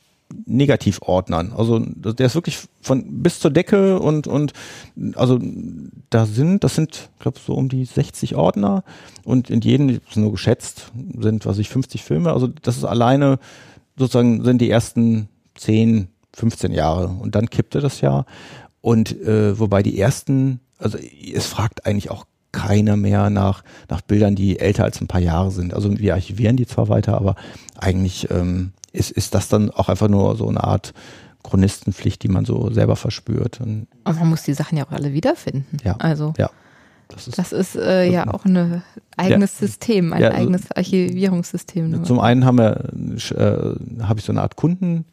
[SPEAKER 3] Negativordnern. Also der ist wirklich von bis zur Decke und und also da sind, das sind, ich glaube so um die 60 Ordner und in jedem, nur geschätzt, sind, was ich 50 Filme. Also das ist alleine sozusagen sind die ersten 10, 15 Jahre und dann kippte das ja und äh, wobei die ersten, also es fragt eigentlich auch keiner mehr nach, nach Bildern, die älter als ein paar Jahre sind. Also wir archivieren die zwar weiter, aber eigentlich ähm, ist, ist das dann auch einfach nur so eine Art Chronistenpflicht, die man so selber verspürt. Und,
[SPEAKER 2] Und man muss die Sachen ja auch alle wiederfinden.
[SPEAKER 3] Ja.
[SPEAKER 2] Also.
[SPEAKER 3] Ja.
[SPEAKER 2] Das ist, das ist äh, ja auch ein eigenes ja. System, ein ja, also eigenes Archivierungssystem.
[SPEAKER 3] Zum einen haben wir, äh, habe ich so eine Art Kunden,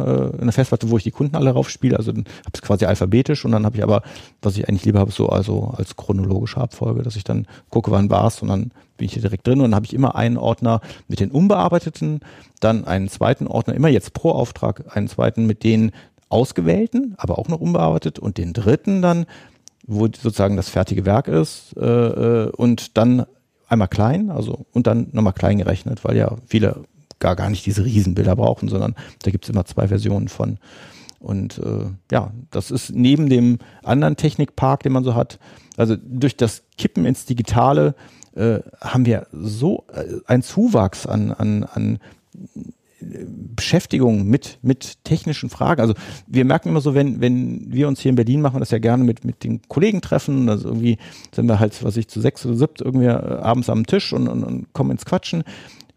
[SPEAKER 3] äh, eine Festplatte, wo ich die Kunden alle raufspiele. Also habe es quasi alphabetisch und dann habe ich aber, was ich eigentlich lieber habe, so also als chronologische Abfolge, dass ich dann gucke, wann war es und dann bin ich hier direkt drin und dann habe ich immer einen Ordner mit den unbearbeiteten, dann einen zweiten Ordner, immer jetzt pro Auftrag, einen zweiten mit den ausgewählten, aber auch noch unbearbeitet und den dritten dann, wo sozusagen das fertige Werk ist äh, äh und dann einmal klein, also und dann nochmal klein gerechnet, weil ja viele gar, gar nicht diese Riesenbilder brauchen, sondern da gibt's immer zwei Versionen von. Und äh, ja, das ist neben dem anderen Technikpark, den man so hat, also durch das Kippen ins Digitale äh, haben wir so äh, einen Zuwachs an, an, an Beschäftigung mit, mit technischen Fragen. Also wir merken immer so, wenn, wenn wir uns hier in Berlin machen, das ja gerne mit, mit den Kollegen treffen, also irgendwie sind wir halt, was ich, zu sechs oder siebt irgendwie äh, abends am Tisch und, und, und kommen ins Quatschen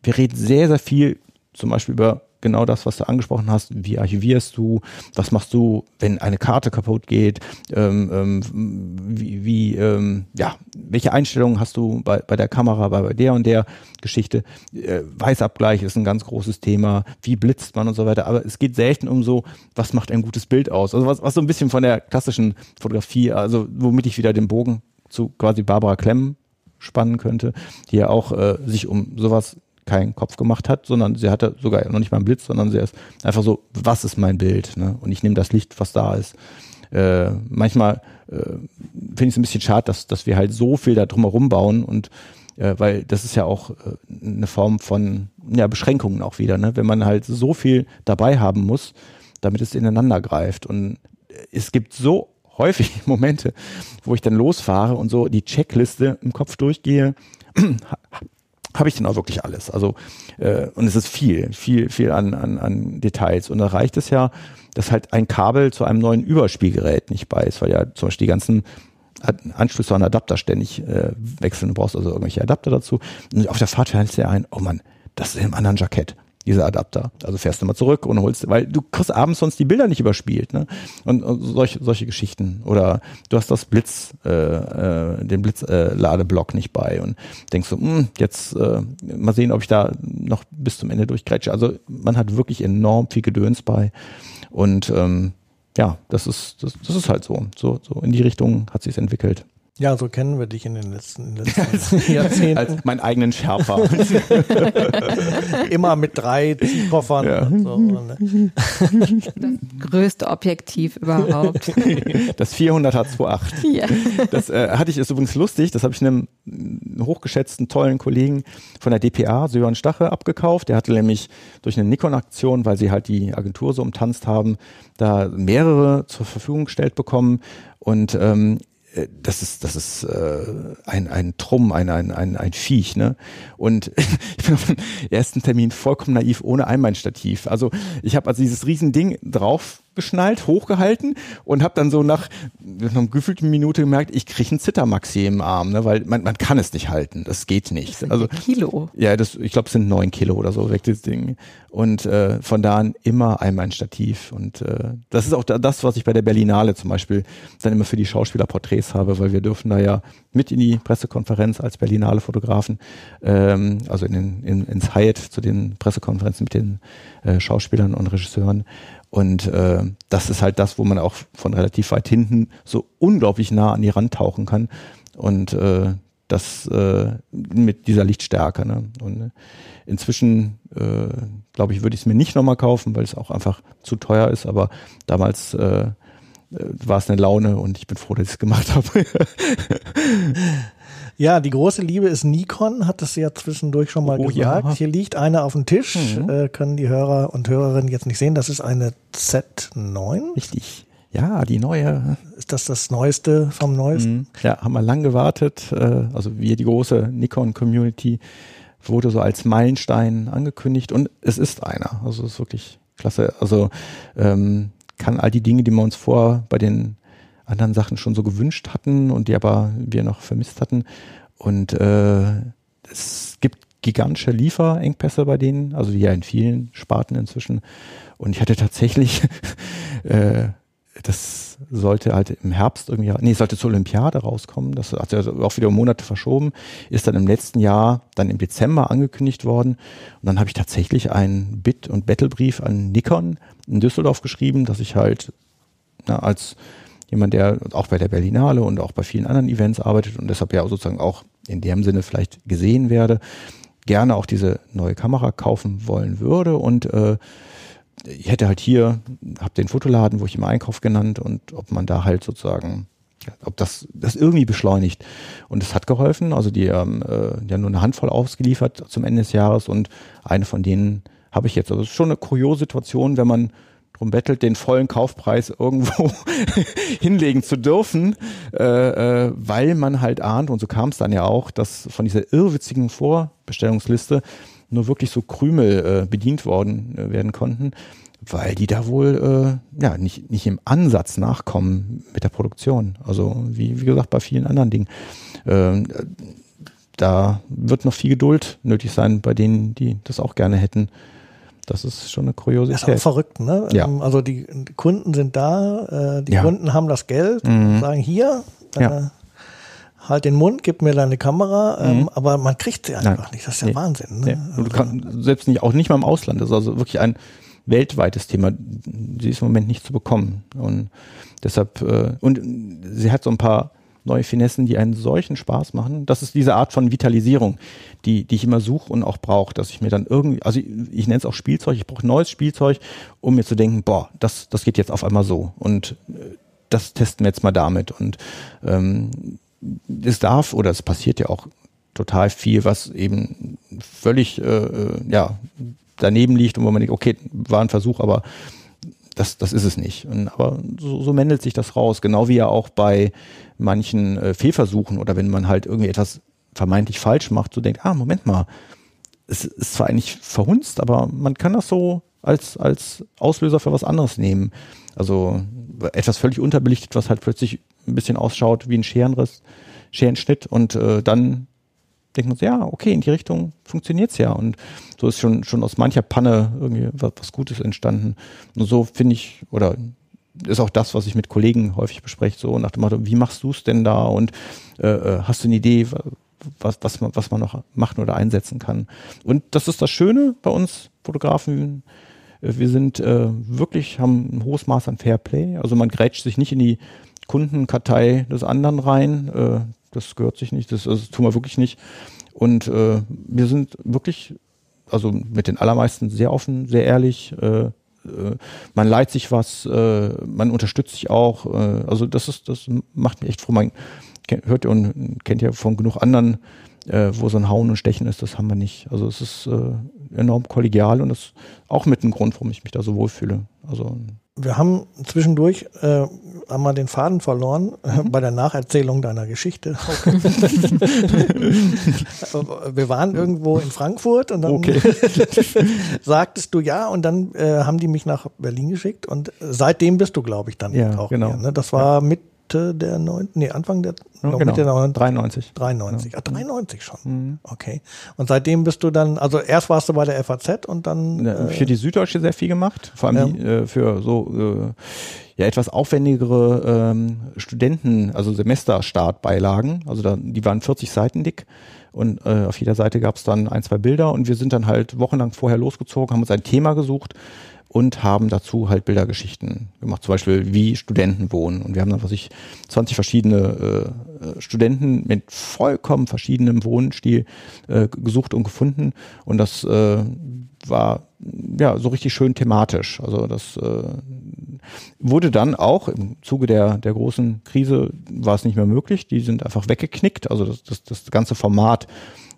[SPEAKER 3] wir reden sehr, sehr viel zum Beispiel über genau das, was du angesprochen hast. Wie archivierst du? Was machst du, wenn eine Karte kaputt geht? Ähm, ähm, wie, wie ähm, ja, welche Einstellungen hast du bei, bei der Kamera, bei, bei der und der Geschichte? Äh, Weißabgleich ist ein ganz großes Thema. Wie blitzt man und so weiter. Aber es geht selten um so, was macht ein gutes Bild aus? Also was, was so ein bisschen von der klassischen Fotografie, also womit ich wieder den Bogen zu quasi Barbara Klemm spannen könnte, die ja auch äh, sich um sowas keinen Kopf gemacht hat, sondern sie hatte sogar noch nicht mal einen Blitz, sondern sie ist einfach so, was ist mein Bild? Ne? Und ich nehme das Licht, was da ist. Äh, manchmal äh, finde ich es ein bisschen schade, dass, dass wir halt so viel da drumherum bauen und äh, weil das ist ja auch äh, eine Form von ja, Beschränkungen auch wieder, ne? wenn man halt so viel dabei haben muss, damit es ineinander greift. Und es gibt so häufig Momente, wo ich dann losfahre und so die Checkliste im Kopf durchgehe habe ich denn auch wirklich alles. Also äh, und es ist viel, viel, viel an, an, an Details. Und da reicht es ja, dass halt ein Kabel zu einem neuen Überspielgerät nicht bei ist, weil ja zum Beispiel die ganzen Anschlüsse an Adapter ständig äh, wechseln. Du brauchst also irgendwelche Adapter dazu. Und auf der Fahrt fällt dir ein, oh Mann, das ist im anderen Jackett dieser Adapter. Also fährst du mal zurück und holst, weil du kriegst abends sonst die Bilder nicht überspielt, ne? Und, und solche, solche Geschichten. Oder du hast das Blitz, äh, äh, den Blitzladeblock äh, nicht bei und denkst so, mh, hm, jetzt äh, mal sehen, ob ich da noch bis zum Ende durchgrätsche. Also man hat wirklich enorm viel Gedöns bei. Und ähm, ja, das ist, das, das ist halt so. So, so in die Richtung hat sich entwickelt.
[SPEAKER 1] Ja, so kennen wir dich in den letzten, in den letzten Jahrzehnten.
[SPEAKER 3] Als meinen eigenen Schärfer.
[SPEAKER 1] Immer mit drei Koffern ja. und so. Ne?
[SPEAKER 2] Das größte Objektiv überhaupt.
[SPEAKER 3] Das 400er 2.8. Ja. Das äh, hatte ich, ist übrigens lustig, das habe ich einem hochgeschätzten, tollen Kollegen von der DPA, Sören Stache, abgekauft. Der hatte nämlich durch eine Nikon-Aktion, weil sie halt die Agentur so umtanzt haben, da mehrere zur Verfügung gestellt bekommen. Und ähm, äh, das ist, das ist äh, ein, ein Trumm, ein, ein, ein, ein Viech, ne? Und ich bin auf dem ersten Termin vollkommen naiv, ohne Einbeinstativ. Also ich habe also dieses Riesending drauf geschnallt, hochgehalten und habe dann so nach, nach einer gefühlten Minute gemerkt, ich kriege einen Zittermaxi im Arm, ne, weil man, man kann es nicht halten, das geht nicht.
[SPEAKER 2] Das also Kilo.
[SPEAKER 3] Ja, das, ich glaube, es sind neun Kilo oder so weg das Ding. Und äh, von da an immer einmal ein Stativ. Und äh, das ist auch das, was ich bei der Berlinale zum Beispiel dann immer für die Schauspieler Porträts habe, weil wir dürfen da ja mit in die Pressekonferenz als Berlinale Fotografen, ähm, also in den, in, ins Hyatt zu den Pressekonferenzen mit den äh, Schauspielern und Regisseuren. Und äh, das ist halt das, wo man auch von relativ weit hinten so unglaublich nah an die Rand tauchen kann. Und äh, das äh, mit dieser Lichtstärke. Ne? Und äh, inzwischen, äh, glaube ich, würde ich es mir nicht nochmal kaufen, weil es auch einfach zu teuer ist. Aber damals äh, äh war es eine Laune und ich bin froh, dass ich es gemacht habe.
[SPEAKER 1] Ja, die große Liebe ist Nikon, hat es ja zwischendurch schon mal oh, gesagt. Ja. Hier liegt eine auf dem Tisch, mhm. äh, können die Hörer und Hörerinnen jetzt nicht sehen. Das ist eine Z9.
[SPEAKER 3] Richtig. Ja, die neue.
[SPEAKER 1] Ist das das Neueste vom Neuesten? Mhm.
[SPEAKER 3] Ja, haben wir lang gewartet. Äh, also wir, die große Nikon-Community, wurde so als Meilenstein angekündigt und es ist einer. Also es ist wirklich klasse. Also ähm, kann all die Dinge, die wir uns vor bei den anderen Sachen schon so gewünscht hatten und die aber wir noch vermisst hatten. Und äh, es gibt gigantische Lieferengpässe bei denen, also ja in vielen Sparten inzwischen. Und ich hatte tatsächlich, äh, das sollte halt im Herbst irgendwie, nee, sollte zur Olympiade rauskommen. Das hat ja auch wieder Monate verschoben, ist dann im letzten Jahr, dann im Dezember angekündigt worden. Und dann habe ich tatsächlich einen Bit- und Battlebrief an Nikon in Düsseldorf geschrieben, dass ich halt na, als jemand, der auch bei der Berlinale und auch bei vielen anderen Events arbeitet und deshalb ja sozusagen auch in dem Sinne vielleicht gesehen werde, gerne auch diese neue Kamera kaufen wollen würde und äh, ich hätte halt hier, habe den Fotoladen, wo ich im Einkauf genannt und ob man da halt sozusagen, ob das das irgendwie beschleunigt. Und es hat geholfen. Also die haben äh, ja nur eine Handvoll ausgeliefert zum Ende des Jahres und eine von denen habe ich jetzt. Also es ist schon eine kuriose Situation, wenn man drum bettelt, den vollen Kaufpreis irgendwo hinlegen zu dürfen, äh, äh, weil man halt ahnt, und so kam es dann ja auch, dass von dieser irrwitzigen Vorbestellungsliste nur wirklich so Krümel äh, bedient worden äh, werden konnten, weil die da wohl äh, ja nicht, nicht im Ansatz nachkommen mit der Produktion. Also wie, wie gesagt, bei vielen anderen Dingen. Äh, da wird noch viel Geduld nötig sein bei denen, die das auch gerne hätten. Das ist schon eine Kuriosität. Das ist
[SPEAKER 1] auch verrückt, ne? Ja. Ähm, also die Kunden sind da, äh, die ja. Kunden haben das Geld, mhm. sagen hier, äh, ja. halt den Mund, gib mir deine Kamera, ähm, mhm. aber man kriegt sie einfach Nein. nicht. Das ist ja nee. Wahnsinn. Ne?
[SPEAKER 3] Nee. Und du kannst selbst nicht, auch nicht mal im Ausland. Das ist also wirklich ein weltweites Thema. Sie ist im Moment nicht zu bekommen. Und deshalb, äh, und sie hat so ein paar neue Finessen, die einen solchen Spaß machen. Das ist diese Art von Vitalisierung, die, die ich immer suche und auch brauche, dass ich mir dann irgendwie, also ich, ich nenne es auch Spielzeug, ich brauche neues Spielzeug, um mir zu denken, boah, das, das geht jetzt auf einmal so und äh, das testen wir jetzt mal damit und ähm, es darf oder es passiert ja auch total viel, was eben völlig äh, äh ja daneben liegt und wo man denkt, okay, war ein Versuch, aber das, das ist es nicht. Und, aber so, so mändelt sich das raus. Genau wie ja auch bei manchen äh, Fehlversuchen oder wenn man halt irgendwie etwas vermeintlich falsch macht, so denkt, ah, Moment mal, es ist zwar eigentlich verhunzt, aber man kann das so als, als Auslöser für was anderes nehmen. Also etwas völlig unterbelichtet, was halt plötzlich ein bisschen ausschaut wie ein Scherenriss, Scherenschnitt und äh, dann denkt man ja, okay, in die Richtung funktioniert's ja. Und so ist schon, schon aus mancher Panne irgendwie was, was Gutes entstanden. Und so finde ich, oder ist auch das, was ich mit Kollegen häufig bespreche, so nach dem Motto, wie machst du es denn da und äh, äh, hast du eine Idee, was, was, man, was man noch machen oder einsetzen kann. Und das ist das Schöne bei uns Fotografen. Wir sind äh, wirklich, haben ein hohes Maß an Fairplay. Also man grätscht sich nicht in die Kundenkartei des anderen rein. Äh, das gehört sich nicht, das, also, das tun wir wirklich nicht. Und äh, wir sind wirklich, also mit den allermeisten sehr offen, sehr ehrlich. Äh, äh, man leiht sich was, äh, man unterstützt sich auch. Äh, also das ist, das macht mich echt froh. Man hört ja und kennt ja von genug anderen, wo so ein Hauen und Stechen ist, das haben wir nicht. Also es ist enorm kollegial und das ist auch mit ein Grund, warum ich mich da so wohlfühle. Also
[SPEAKER 1] wir haben zwischendurch äh, einmal den Faden verloren äh, mhm. bei der Nacherzählung deiner Geschichte. Okay. wir waren irgendwo in Frankfurt und dann okay. sagtest du ja und dann äh, haben die mich nach Berlin geschickt und seitdem bist du, glaube ich, dann
[SPEAKER 3] ja, auch genau. Hier,
[SPEAKER 1] ne? Das war ja. mit Mitte der neun, nee, Anfang der,
[SPEAKER 3] ja, genau. Mitte der 93.
[SPEAKER 1] 93. Ja. Ah, 93 schon. Mhm. Okay. Und seitdem bist du dann, also erst warst du bei der FAZ und dann.
[SPEAKER 3] Ja, für die Süddeutsche sehr viel gemacht. Vor allem die, äh, für so, äh, ja, etwas aufwendigere ähm, Studenten, also Semesterstartbeilagen. Also da, die waren 40 Seiten dick. Und äh, auf jeder Seite gab es dann ein, zwei Bilder und wir sind dann halt wochenlang vorher losgezogen, haben uns ein Thema gesucht und haben dazu halt Bildergeschichten gemacht, zum Beispiel wie Studenten wohnen. Und wir haben dann, was ich, 20 verschiedene äh, Studenten mit vollkommen verschiedenem Wohnstil äh, gesucht und gefunden. Und das äh, war ja so richtig schön thematisch. Also das äh, wurde dann auch im Zuge der, der großen Krise war es nicht mehr möglich. Die sind einfach weggeknickt. Also das, das, das ganze Format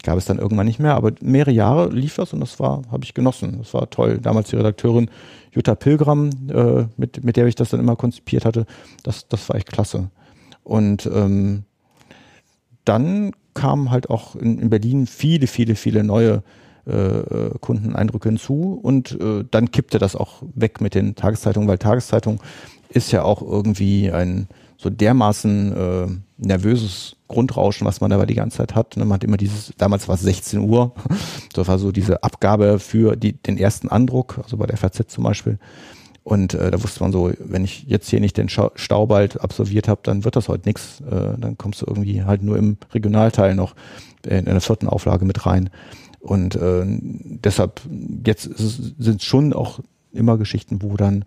[SPEAKER 3] gab es dann irgendwann nicht mehr, aber mehrere Jahre lief das und das war, habe ich genossen. Das war toll. Damals die Redakteurin Jutta Pilgram, äh, mit, mit der ich das dann immer konzipiert hatte, das, das war echt klasse. Und ähm, dann kamen halt auch in, in Berlin viele, viele, viele neue äh, Kundeneindrücke hinzu und äh, dann kippte das auch weg mit den Tageszeitungen, weil Tageszeitung ist ja auch irgendwie ein so dermaßen äh, nervöses Grundrauschen, was man dabei die ganze Zeit hat. Man hat immer dieses, damals war es 16 Uhr, das war so diese Abgabe für die, den ersten Andruck, also bei der FAZ zum Beispiel. Und äh, da wusste man so, wenn ich jetzt hier nicht den Staubald absolviert habe, dann wird das heute nichts. Äh, dann kommst du irgendwie halt nur im Regionalteil noch in, in der vierten Auflage mit rein. Und äh, deshalb, jetzt sind schon auch immer Geschichten, wo dann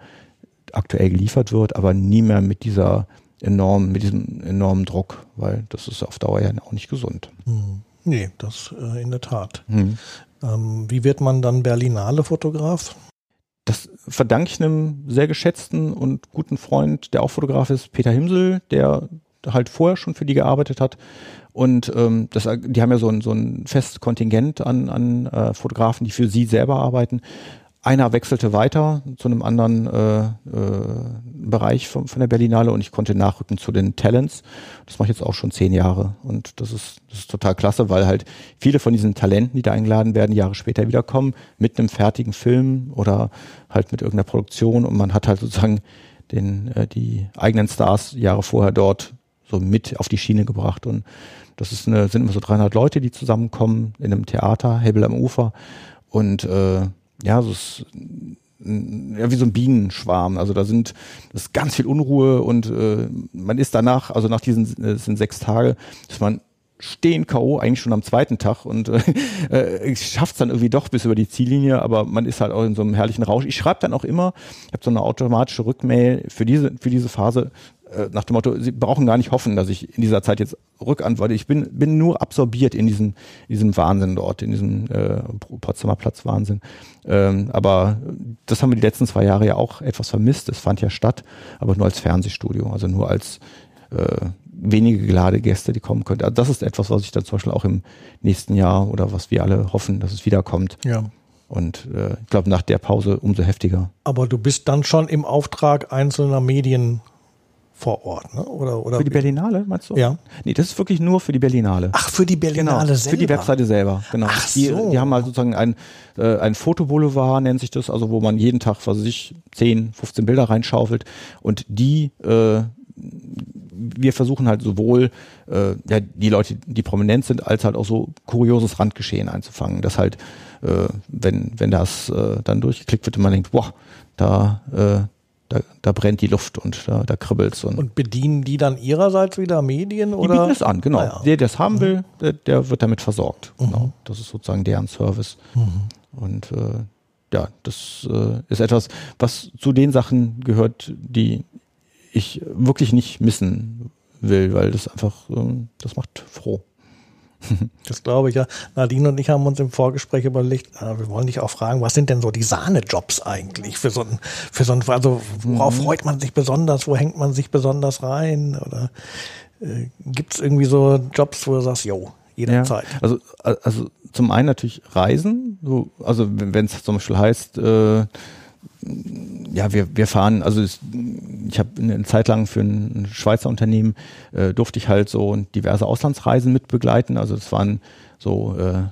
[SPEAKER 3] aktuell geliefert wird, aber nie mehr mit dieser enorm, mit diesem enormen Druck, weil das ist auf Dauer ja auch nicht gesund.
[SPEAKER 1] Hm. Nee, das äh, in der Tat. Hm. Ähm, wie wird man dann Berlinale Fotograf?
[SPEAKER 3] Das verdanke ich einem sehr geschätzten und guten Freund, der auch Fotograf ist, Peter Himsel, der halt vorher schon für die gearbeitet hat. Und ähm, das, die haben ja so ein, so ein festes Kontingent an, an äh, Fotografen, die für sie selber arbeiten. Einer wechselte weiter zu einem anderen äh, äh, Bereich von, von der Berlinale und ich konnte nachrücken zu den Talents. Das mache ich jetzt auch schon zehn Jahre und das ist, das ist total klasse, weil halt viele von diesen Talenten, die da eingeladen werden, Jahre später wiederkommen mit einem fertigen Film oder halt mit irgendeiner Produktion und man hat halt sozusagen den, äh, die eigenen Stars Jahre vorher dort so mit auf die Schiene gebracht und das ist eine, sind immer so 300 Leute, die zusammenkommen in einem Theater, Hebel am Ufer und äh, ja, so ist ja, wie so ein Bienenschwarm. Also da sind das ist ganz viel Unruhe und äh, man ist danach, also nach diesen äh, sind sechs Tage, ist man stehen K.O. eigentlich schon am zweiten Tag und äh, äh, schafft dann irgendwie doch bis über die Ziellinie, aber man ist halt auch in so einem herrlichen Rausch. Ich schreibe dann auch immer, ich habe so eine automatische Rückmail für diese, für diese Phase, äh, nach dem Motto, Sie brauchen gar nicht hoffen, dass ich in dieser Zeit jetzt rückantworte. Ich bin, bin nur absorbiert in diesem, diesem Wahnsinn dort, in diesem äh, Potsdamer Platz Wahnsinn. Ähm, aber das haben wir die letzten zwei Jahre ja auch etwas vermisst. Es fand ja statt, aber nur als Fernsehstudio, also nur als äh, wenige geladene Gäste, die kommen können. Also das ist etwas, was ich dann zum Beispiel auch im nächsten Jahr oder was wir alle hoffen, dass es wiederkommt.
[SPEAKER 1] Ja.
[SPEAKER 3] Und äh, ich glaube, nach der Pause umso heftiger.
[SPEAKER 1] Aber du bist dann schon im Auftrag einzelner Medien vor Ort, ne? Oder, oder
[SPEAKER 3] für die Berlinale, meinst du?
[SPEAKER 1] Ja.
[SPEAKER 3] Nee, das ist wirklich nur für die Berlinale.
[SPEAKER 1] Ach, für die Berlinale
[SPEAKER 3] genau,
[SPEAKER 1] selber.
[SPEAKER 3] Für die Webseite selber, genau.
[SPEAKER 1] Ach
[SPEAKER 3] die,
[SPEAKER 1] so.
[SPEAKER 3] die haben halt sozusagen ein, äh, ein Fotoboulevard, nennt sich das, also wo man jeden Tag, was weiß ich, 10, 15 Bilder reinschaufelt und die äh, wir versuchen halt sowohl äh, ja, die Leute, die prominent sind, als halt auch so kurioses Randgeschehen einzufangen, dass halt, äh, wenn, wenn das äh, dann durchgeklickt wird und man denkt, boah, da, äh, da, da brennt die Luft und da, da kribbelt's. Und,
[SPEAKER 1] Und bedienen die dann ihrerseits wieder Medien
[SPEAKER 3] die
[SPEAKER 1] oder?
[SPEAKER 3] bieten es an, genau.
[SPEAKER 1] Ah, ja.
[SPEAKER 3] Der, der es haben will, der, der wird damit versorgt. Genau. Das ist sozusagen deren Service. Und äh, ja, das äh, ist etwas, was zu den Sachen gehört, die ich wirklich nicht missen will, weil das einfach, ähm, das macht froh.
[SPEAKER 1] Das glaube ich ja. Nadine und ich haben uns im Vorgespräch überlegt, äh, wir wollen dich auch fragen, was sind denn so die Sahnejobs eigentlich für so ein, für so ein, also worauf freut man sich besonders, wo hängt man sich besonders rein? Oder äh, gibt es irgendwie so Jobs, wo du sagst, jo, jederzeit.
[SPEAKER 3] Also, also zum einen natürlich Reisen, so, also wenn es zum Beispiel heißt, äh, ja, wir, wir fahren, also es, ich habe eine Zeit lang für ein Schweizer Unternehmen äh, durfte ich halt so diverse Auslandsreisen mit begleiten. Also es waren so äh,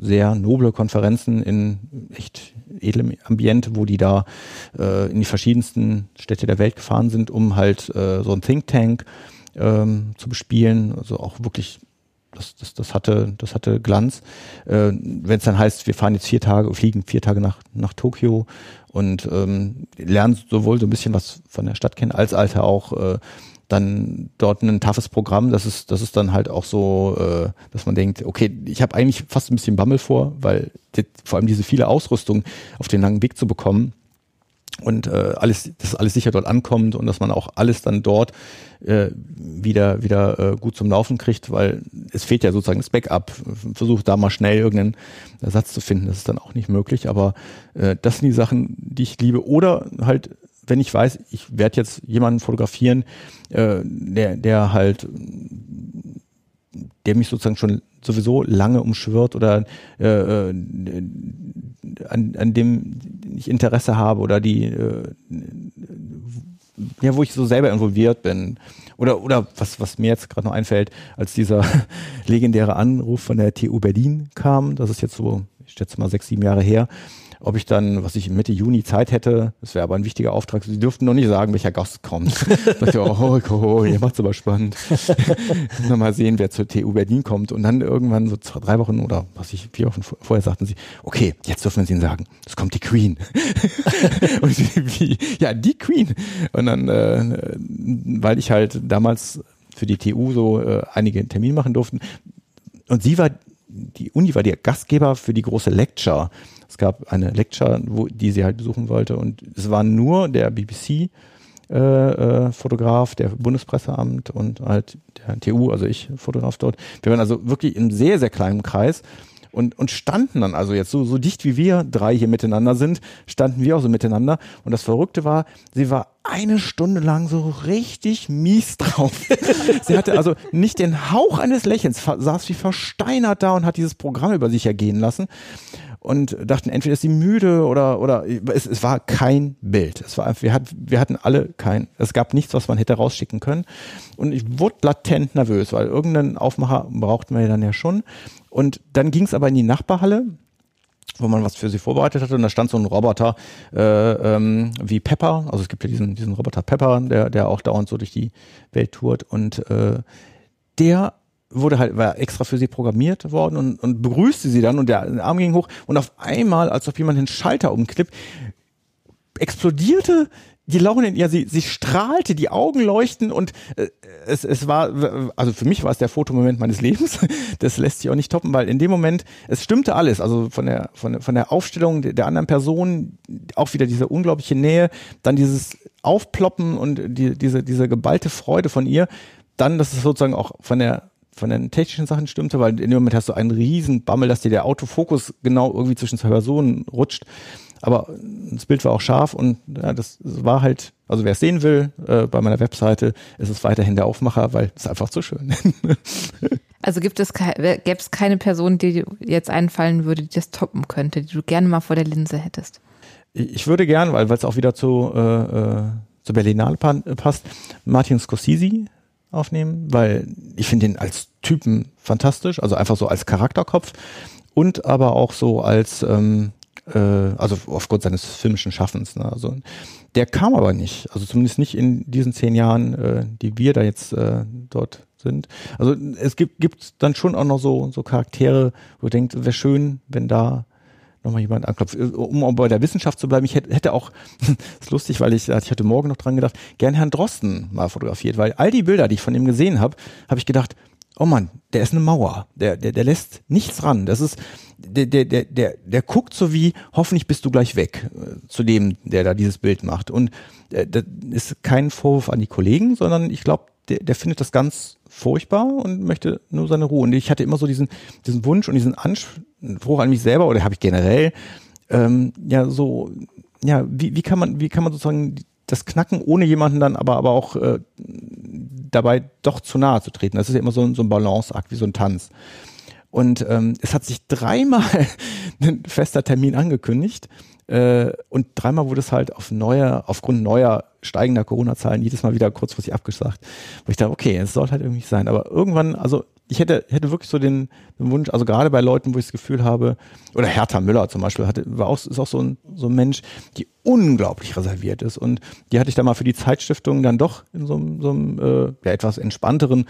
[SPEAKER 3] sehr noble Konferenzen in echt edlem Ambiente, wo die da äh, in die verschiedensten Städte der Welt gefahren sind, um halt äh, so ein Think Tank ähm, zu bespielen. Also auch wirklich das, das, das hatte, das hatte Glanz. Äh, Wenn es dann heißt, wir fahren jetzt vier Tage, fliegen vier Tage nach, nach Tokio und ähm, lernen sowohl so ein bisschen was von der Stadt kennen, als halt auch äh, dann dort ein toughes Programm. Das ist, das ist dann halt auch so, äh, dass man denkt, okay, ich habe eigentlich fast ein bisschen Bammel vor, weil die, vor allem diese viele Ausrüstung auf den langen Weg zu bekommen und äh, alles, dass alles sicher dort ankommt und dass man auch alles dann dort äh, wieder wieder äh, gut zum Laufen kriegt, weil es fehlt ja sozusagen das Backup. Versucht da mal schnell irgendeinen Ersatz zu finden, das ist dann auch nicht möglich. Aber äh, das sind die Sachen, die ich liebe. Oder halt, wenn ich weiß, ich werde jetzt jemanden fotografieren, äh, der der halt der mich sozusagen schon sowieso lange umschwirrt oder äh, äh, an, an dem ich Interesse habe oder die äh, ja, wo ich so selber involviert bin. Oder, oder was, was mir jetzt gerade noch einfällt, als dieser legendäre Anruf von der TU Berlin kam, das ist jetzt so, ich schätze mal sechs, sieben Jahre her, ob ich dann, was ich Mitte Juni Zeit hätte, das wäre aber ein wichtiger Auftrag. Sie dürften noch nicht sagen, welcher Gast kommt. da ich, oh, oh, oh, ihr macht's aber spannend. Dann mal sehen, wer zur TU Berlin kommt. Und dann irgendwann so zwei, drei Wochen oder was ich vier Wochen vorher sagten sie, okay, jetzt dürfen wir es ihnen sagen. Es kommt die Queen. Und wie, ja, die Queen. Und dann, äh, weil ich halt damals für die TU so äh, einige Termine machen durften. Und sie war die Uni war der Gastgeber für die große Lecture. Es gab eine Lecture, wo, die sie halt besuchen wollte und es war nur der BBC äh, äh, Fotograf, der Bundespresseamt und halt der TU, also ich Fotograf dort. Wir waren also wirklich in sehr, sehr kleinem Kreis und, und standen dann also jetzt so, so dicht wie wir drei hier miteinander sind, standen wir auch so miteinander. Und das Verrückte war, sie war eine Stunde lang so richtig mies drauf. sie hatte also nicht den Hauch eines Lächelns, saß wie versteinert da und hat dieses Programm über sich ergehen lassen und dachten, entweder ist sie müde oder oder es, es war kein Bild. Es war wir hatten wir hatten alle kein. Es gab nichts, was man hätte rausschicken können. Und ich wurde latent nervös, weil irgendeinen Aufmacher brauchten wir dann ja schon. Und dann ging es aber in die Nachbarhalle wo man was für sie vorbereitet hatte und da stand so ein Roboter äh, ähm, wie Pepper, also es gibt ja diesen diesen Roboter Pepper, der der auch dauernd so durch die Welt tourt und äh, der wurde halt, war extra für sie programmiert worden und, und begrüßte sie dann und der Arm ging hoch und auf einmal, als ob jemand den Schalter umklippt, explodierte die Laune in ihr, sie, sie strahlte, die Augen leuchten und äh, es, es war, also für mich war es der Fotomoment meines Lebens. Das lässt sich auch nicht toppen, weil in dem Moment, es stimmte alles, also von der, von von der Aufstellung der anderen Person, auch wieder diese unglaubliche Nähe, dann dieses Aufploppen und die, diese, diese geballte Freude von ihr, dann, dass es sozusagen auch von der von den technischen Sachen stimmte, weil in dem Moment hast du einen riesen Bammel, dass dir der Autofokus genau irgendwie zwischen zwei Personen rutscht. Aber das Bild war auch scharf und ja, das war halt, also wer es sehen will, äh, bei meiner Webseite ist es weiterhin der Aufmacher, weil es einfach zu schön.
[SPEAKER 2] also gibt es gäbe es keine Person, die jetzt einfallen würde, die das toppen könnte, die du gerne mal vor der Linse hättest?
[SPEAKER 3] Ich würde gern, weil es auch wieder zu, äh, zur Berlinale passt, Martin Scorsese aufnehmen, weil ich finde ihn als Typen fantastisch, also einfach so als Charakterkopf und aber auch so als, ähm, äh, also aufgrund seines filmischen Schaffens. Ne? Also der kam aber nicht, also zumindest nicht in diesen zehn Jahren, äh, die wir da jetzt äh, dort sind. Also es gibt, gibt dann schon auch noch so, so Charaktere, wo ihr denkt, wäre schön, wenn da nochmal jemand anklopft. Um, um bei der Wissenschaft zu bleiben, ich hätte, hätte auch, ist lustig, weil ich, ich hatte morgen noch dran gedacht, gern Herrn Drosten mal fotografiert, weil all die Bilder, die ich von ihm gesehen habe, habe ich gedacht, oh Mann, der ist eine Mauer, der, der, der lässt nichts ran. Das ist, der, der, der, der, der guckt so wie, hoffentlich bist du gleich weg, äh, zu dem, der da dieses Bild macht. Und äh, das ist kein Vorwurf an die Kollegen, sondern ich glaube, der, der findet das ganz furchtbar und möchte nur seine Ruhe. Und ich hatte immer so diesen, diesen Wunsch und diesen Anspruch an mich selber, oder habe ich generell, ähm, ja, so, ja, wie, wie kann man, wie kann man sozusagen das knacken, ohne jemanden dann aber, aber auch äh, dabei doch zu nahe zu treten. Das ist ja immer so, so ein Balanceakt, wie so ein Tanz. Und ähm, es hat sich dreimal ein fester Termin angekündigt. Äh, und dreimal wurde es halt auf neuer, aufgrund neuer steigender Corona-Zahlen jedes Mal wieder kurzfristig abgesagt. Wo ich dachte, okay, es soll halt irgendwie sein. Aber irgendwann, also ich hätte, hätte wirklich so den, den Wunsch, also gerade bei Leuten, wo ich das Gefühl habe, oder Hertha Müller zum Beispiel, hatte, war auch, ist auch so ein, so ein Mensch, die unglaublich reserviert ist. Und die hatte ich da mal für die Zeitstiftung dann doch in so, so einem äh, ja, etwas entspannteren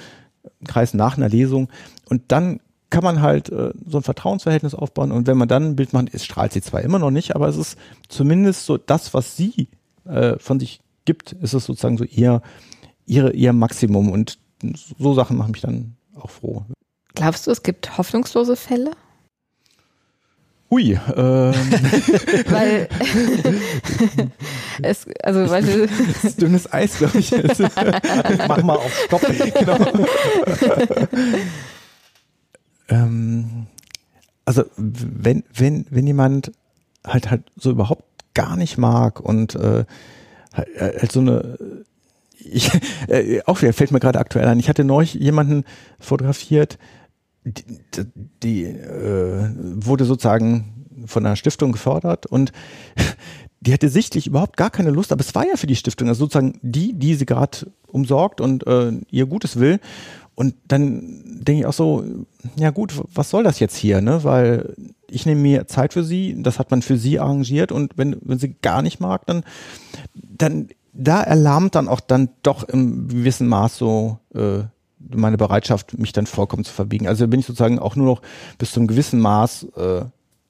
[SPEAKER 3] Kreis nach einer Lesung. Und dann kann man halt äh, so ein Vertrauensverhältnis aufbauen und wenn man dann ein Bild macht, es strahlt sie zwar immer noch nicht, aber es ist zumindest so das, was sie äh, von sich gibt, ist es sozusagen so ihr, ihre, ihr Maximum und so Sachen machen mich dann auch froh.
[SPEAKER 2] Glaubst du, es gibt hoffnungslose Fälle?
[SPEAKER 3] Hui. Ähm.
[SPEAKER 2] weil es, also weil du
[SPEAKER 3] das ist dünnes Eis, glaube ich.
[SPEAKER 1] Mach mal auf Stopp. genau.
[SPEAKER 3] Ähm, also wenn, wenn, wenn jemand halt halt so überhaupt gar nicht mag und äh, halt, halt so eine ich, äh, auch wieder fällt mir gerade aktuell ein. Ich hatte neulich jemanden fotografiert, die, die äh, wurde sozusagen von einer Stiftung gefördert und die hatte sichtlich überhaupt gar keine Lust, aber es war ja für die Stiftung, also sozusagen die, die sie gerade umsorgt und äh, ihr Gutes will. Und dann denke ich auch so, ja gut, was soll das jetzt hier, ne? Weil ich nehme mir Zeit für sie, das hat man für sie arrangiert und wenn, wenn sie gar nicht mag, dann, dann, da erlahmt dann auch dann doch im gewissen Maß so äh, meine Bereitschaft, mich dann vollkommen zu verbiegen. Also bin ich sozusagen auch nur noch bis zum gewissen Maß äh,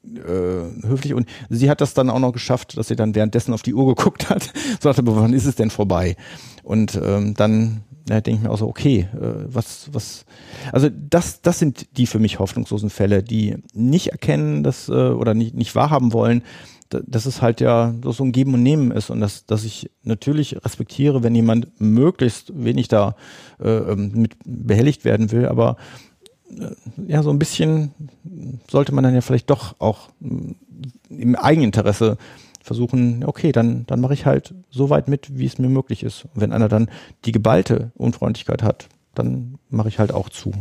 [SPEAKER 3] äh, höflich. Und sie hat das dann auch noch geschafft, dass sie dann währenddessen auf die Uhr geguckt hat, so dachte, wann ist es denn vorbei? Und ähm, dann da denke ich mir auch so, okay, äh, was, was, also das, das sind die für mich hoffnungslosen Fälle, die nicht erkennen, dass, äh, oder nicht, nicht wahrhaben wollen, dass es halt ja so ein Geben und Nehmen ist und dass, dass ich natürlich respektiere, wenn jemand möglichst wenig da äh, ähm, mit behelligt werden will, aber ja, so ein bisschen sollte man dann ja vielleicht doch auch im Eigeninteresse versuchen, okay, dann, dann mache ich halt so weit mit, wie es mir möglich ist. Und wenn einer dann die geballte Unfreundlichkeit hat, dann mache ich halt auch zu.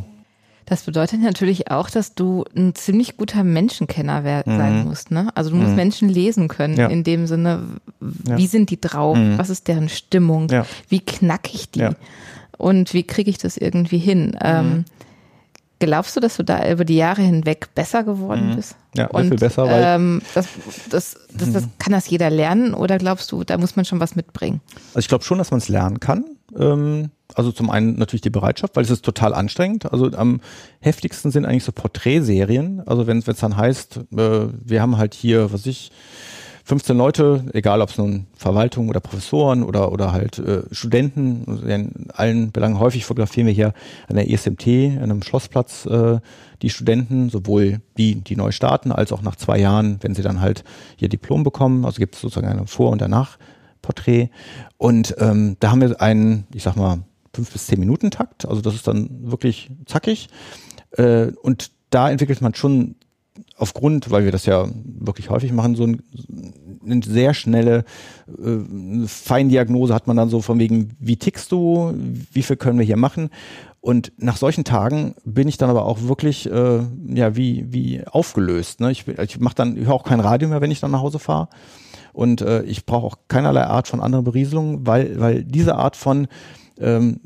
[SPEAKER 2] Das bedeutet natürlich auch, dass du ein ziemlich guter Menschenkenner mhm. sein musst. Ne? Also du musst mhm. Menschen lesen können, ja. in dem Sinne, wie ja. sind die drauf, mhm. was ist deren Stimmung, ja. wie knack ich die und wie kriege ich das irgendwie hin. Ähm, mhm. Glaubst du, dass du da über die Jahre hinweg besser geworden mhm. bist?
[SPEAKER 3] Ja, und, viel besser.
[SPEAKER 2] Weil ähm, das, das, das, das, kann das jeder lernen oder glaubst du, da muss man schon was mitbringen?
[SPEAKER 3] Also ich glaube schon, dass man es lernen kann. Ähm, also zum einen natürlich die Bereitschaft, weil es ist total anstrengend. Also am heftigsten sind eigentlich so Porträtserien. Also wenn es dann heißt, äh, wir haben halt hier, was ich, 15 Leute, egal ob es nun Verwaltung oder Professoren oder, oder halt äh, Studenten, also in allen Belangen häufig fotografieren wir hier an der ESMT, an einem Schlossplatz, äh, die Studenten, sowohl die, die neu starten, als auch nach zwei Jahren, wenn sie dann halt ihr Diplom bekommen. Also gibt es sozusagen ein Vor- und Danach-Porträt. Und ähm, da haben wir einen, ich sag mal, fünf bis zehn Minuten Takt. Also das ist dann wirklich zackig. Äh, und da entwickelt man schon aufgrund, weil wir das ja wirklich häufig machen, so ein, eine sehr schnelle äh, Feindiagnose hat man dann so von wegen, wie tickst du, wie viel können wir hier machen? Und nach solchen Tagen bin ich dann aber auch wirklich äh, ja wie wie aufgelöst. Ne? Ich, ich mache dann ich höre auch kein Radio mehr, wenn ich dann nach Hause fahre. Und äh, ich brauche auch keinerlei Art von anderer Berieselung, weil, weil diese Art von ähm,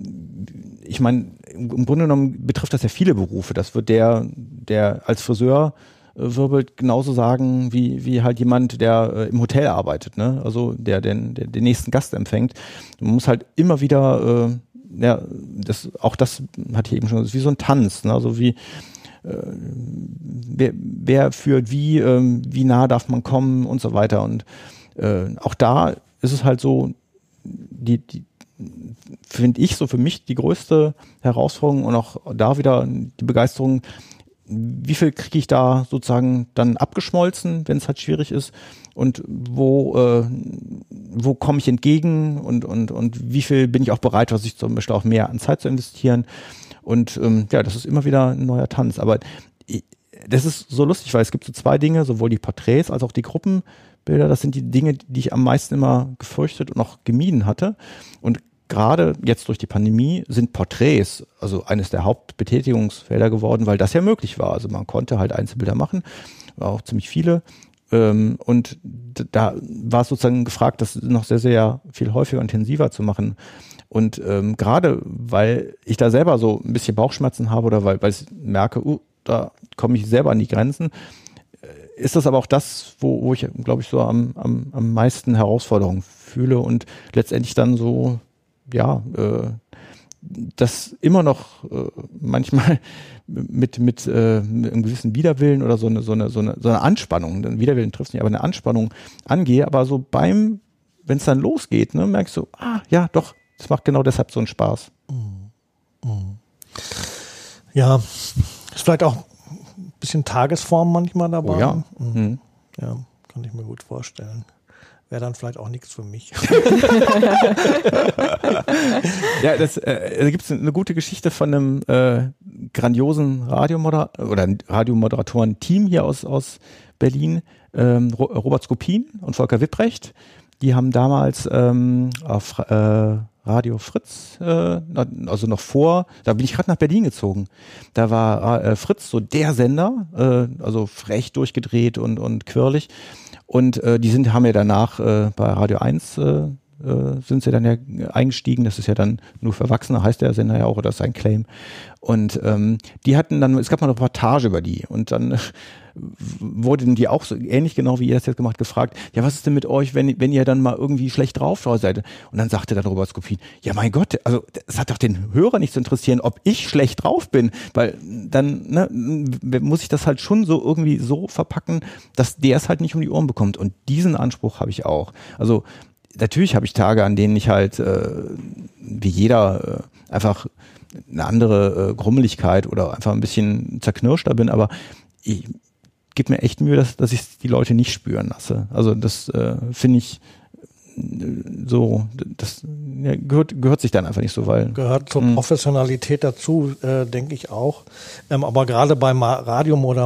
[SPEAKER 3] ich meine, im Grunde genommen betrifft das ja viele Berufe. Das wird der, der als Friseur wirbelt, genauso sagen wie, wie halt jemand, der äh, im Hotel arbeitet, ne? Also der den, der den nächsten Gast empfängt. Man muss halt immer wieder, äh, ja, das, auch das hatte ich eben schon, das ist wie so ein Tanz, ne? Also wie äh, wer, wer führt wie, äh, wie nah darf man kommen und so weiter. Und äh, auch da ist es halt so, die, die, finde ich so für mich die größte Herausforderung und auch da wieder die Begeisterung, wie viel kriege ich da sozusagen dann abgeschmolzen, wenn es halt schwierig ist und wo, äh, wo komme ich entgegen und, und, und wie viel bin ich auch bereit, was ich zum Beispiel auch mehr an Zeit zu investieren. Und ähm, ja, das ist immer wieder ein neuer Tanz. Aber das ist so lustig, weil es gibt so zwei Dinge, sowohl die Porträts als auch die Gruppenbilder. Das sind die Dinge, die ich am meisten immer gefürchtet und auch gemieden hatte. Und gerade jetzt durch die Pandemie sind Porträts also eines der Hauptbetätigungsfelder geworden, weil das ja möglich war. Also man konnte halt Einzelbilder machen, war auch ziemlich viele. Ähm, und da war es sozusagen gefragt, das noch sehr, sehr viel häufiger und intensiver zu machen. Und ähm, gerade weil ich da selber so ein bisschen Bauchschmerzen habe oder weil, weil ich merke, uh, da komme ich selber an die Grenzen, äh, ist das aber auch das, wo, wo ich, glaube ich, so am, am, am meisten Herausforderungen fühle und letztendlich dann so ja, äh, das immer noch äh, manchmal mit, mit, äh, mit einem gewissen Widerwillen oder so eine, so eine, so eine, so eine Anspannung, den Widerwillen trifft nicht, aber eine Anspannung angehe, aber so beim, wenn es dann losgeht, ne, merkst du, ah, ja, doch, das macht genau deshalb so einen Spaß. Mhm.
[SPEAKER 1] Mhm. Ja, ist vielleicht auch ein bisschen Tagesform manchmal dabei.
[SPEAKER 3] Oh ja.
[SPEAKER 1] Mhm. mhm. Ja, kann ich mir gut vorstellen wäre dann vielleicht auch nichts für mich.
[SPEAKER 3] ja, das, äh, da gibt es eine gute Geschichte von einem äh, grandiosen Radiomoderator oder Radiomoderatoren-Team hier aus, aus Berlin, ähm, Robert Skopin und Volker Wipprecht. Die haben damals ähm, auf äh, Radio Fritz, äh, also noch vor, da bin ich gerade nach Berlin gezogen. Da war äh, Fritz so der Sender, äh, also frech durchgedreht und, und quirlig. Und äh, die sind, haben ja danach äh, bei Radio 1 äh, äh, sind sie dann ja eingestiegen. Das ist ja dann nur für Erwachsene, heißt der Sender ja auch, oder ist ein Claim. Und ähm, die hatten dann, es gab mal eine Reportage über die und dann äh, wurden die auch so ähnlich genau wie ihr das jetzt gemacht gefragt, ja, was ist denn mit euch, wenn, wenn ihr dann mal irgendwie schlecht drauf seid? Und dann sagte dann Robert Skopin, ja mein Gott, also es hat doch den Hörer nicht zu interessieren, ob ich schlecht drauf bin, weil dann ne, muss ich das halt schon so irgendwie so verpacken, dass der es halt nicht um die Ohren bekommt. Und diesen Anspruch habe ich auch. Also natürlich habe ich Tage, an denen ich halt äh, wie jeder äh, einfach eine andere äh, Grummeligkeit oder einfach ein bisschen zerknirschter bin, aber ich gebe mir echt Mühe, dass, dass ich die Leute nicht spüren lasse. Also das äh, finde ich so, das ja, gehört, gehört sich dann einfach nicht so, weil.
[SPEAKER 1] Gehört zur mh. Professionalität dazu, äh, denke ich auch. Ähm, aber gerade bei Radiomoder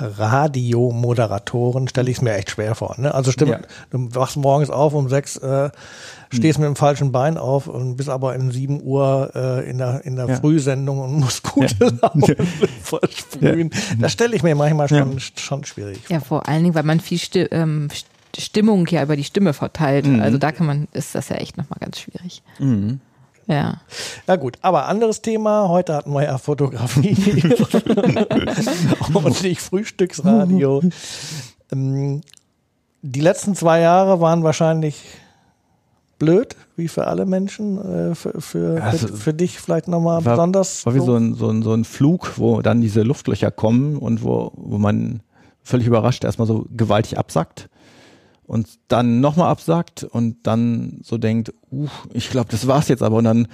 [SPEAKER 1] Radiomoderatoren stelle ich es mir echt schwer vor. Ne? Also stimmt, ja. du wachst morgens auf um sechs, äh, stehst hm. mit dem falschen Bein auf und bist aber in sieben Uhr äh, in der, in der ja. Frühsendung und musst gute ja. Laune versprühen. Das stelle ich mir manchmal schon, schon schwierig
[SPEAKER 2] vor. Ja, vor allen Dingen, weil man viel ähm, Stimmung ja über die Stimme verteilt. Mhm. Also da kann man, ist das ja echt nochmal ganz schwierig. Mhm. Ja.
[SPEAKER 1] Ja gut, aber anderes Thema. Heute hatten wir ja Fotografie und nicht Frühstücksradio. Ähm, die letzten zwei Jahre waren wahrscheinlich blöd, wie für alle Menschen. Äh, für, für, also, für, für, dich vielleicht nochmal besonders.
[SPEAKER 3] War wie so ein, so, ein, so ein Flug, wo dann diese Luftlöcher kommen und wo, wo man völlig überrascht erstmal so gewaltig absackt und dann nochmal absagt und dann so denkt, uh, ich glaube, das war's jetzt aber und dann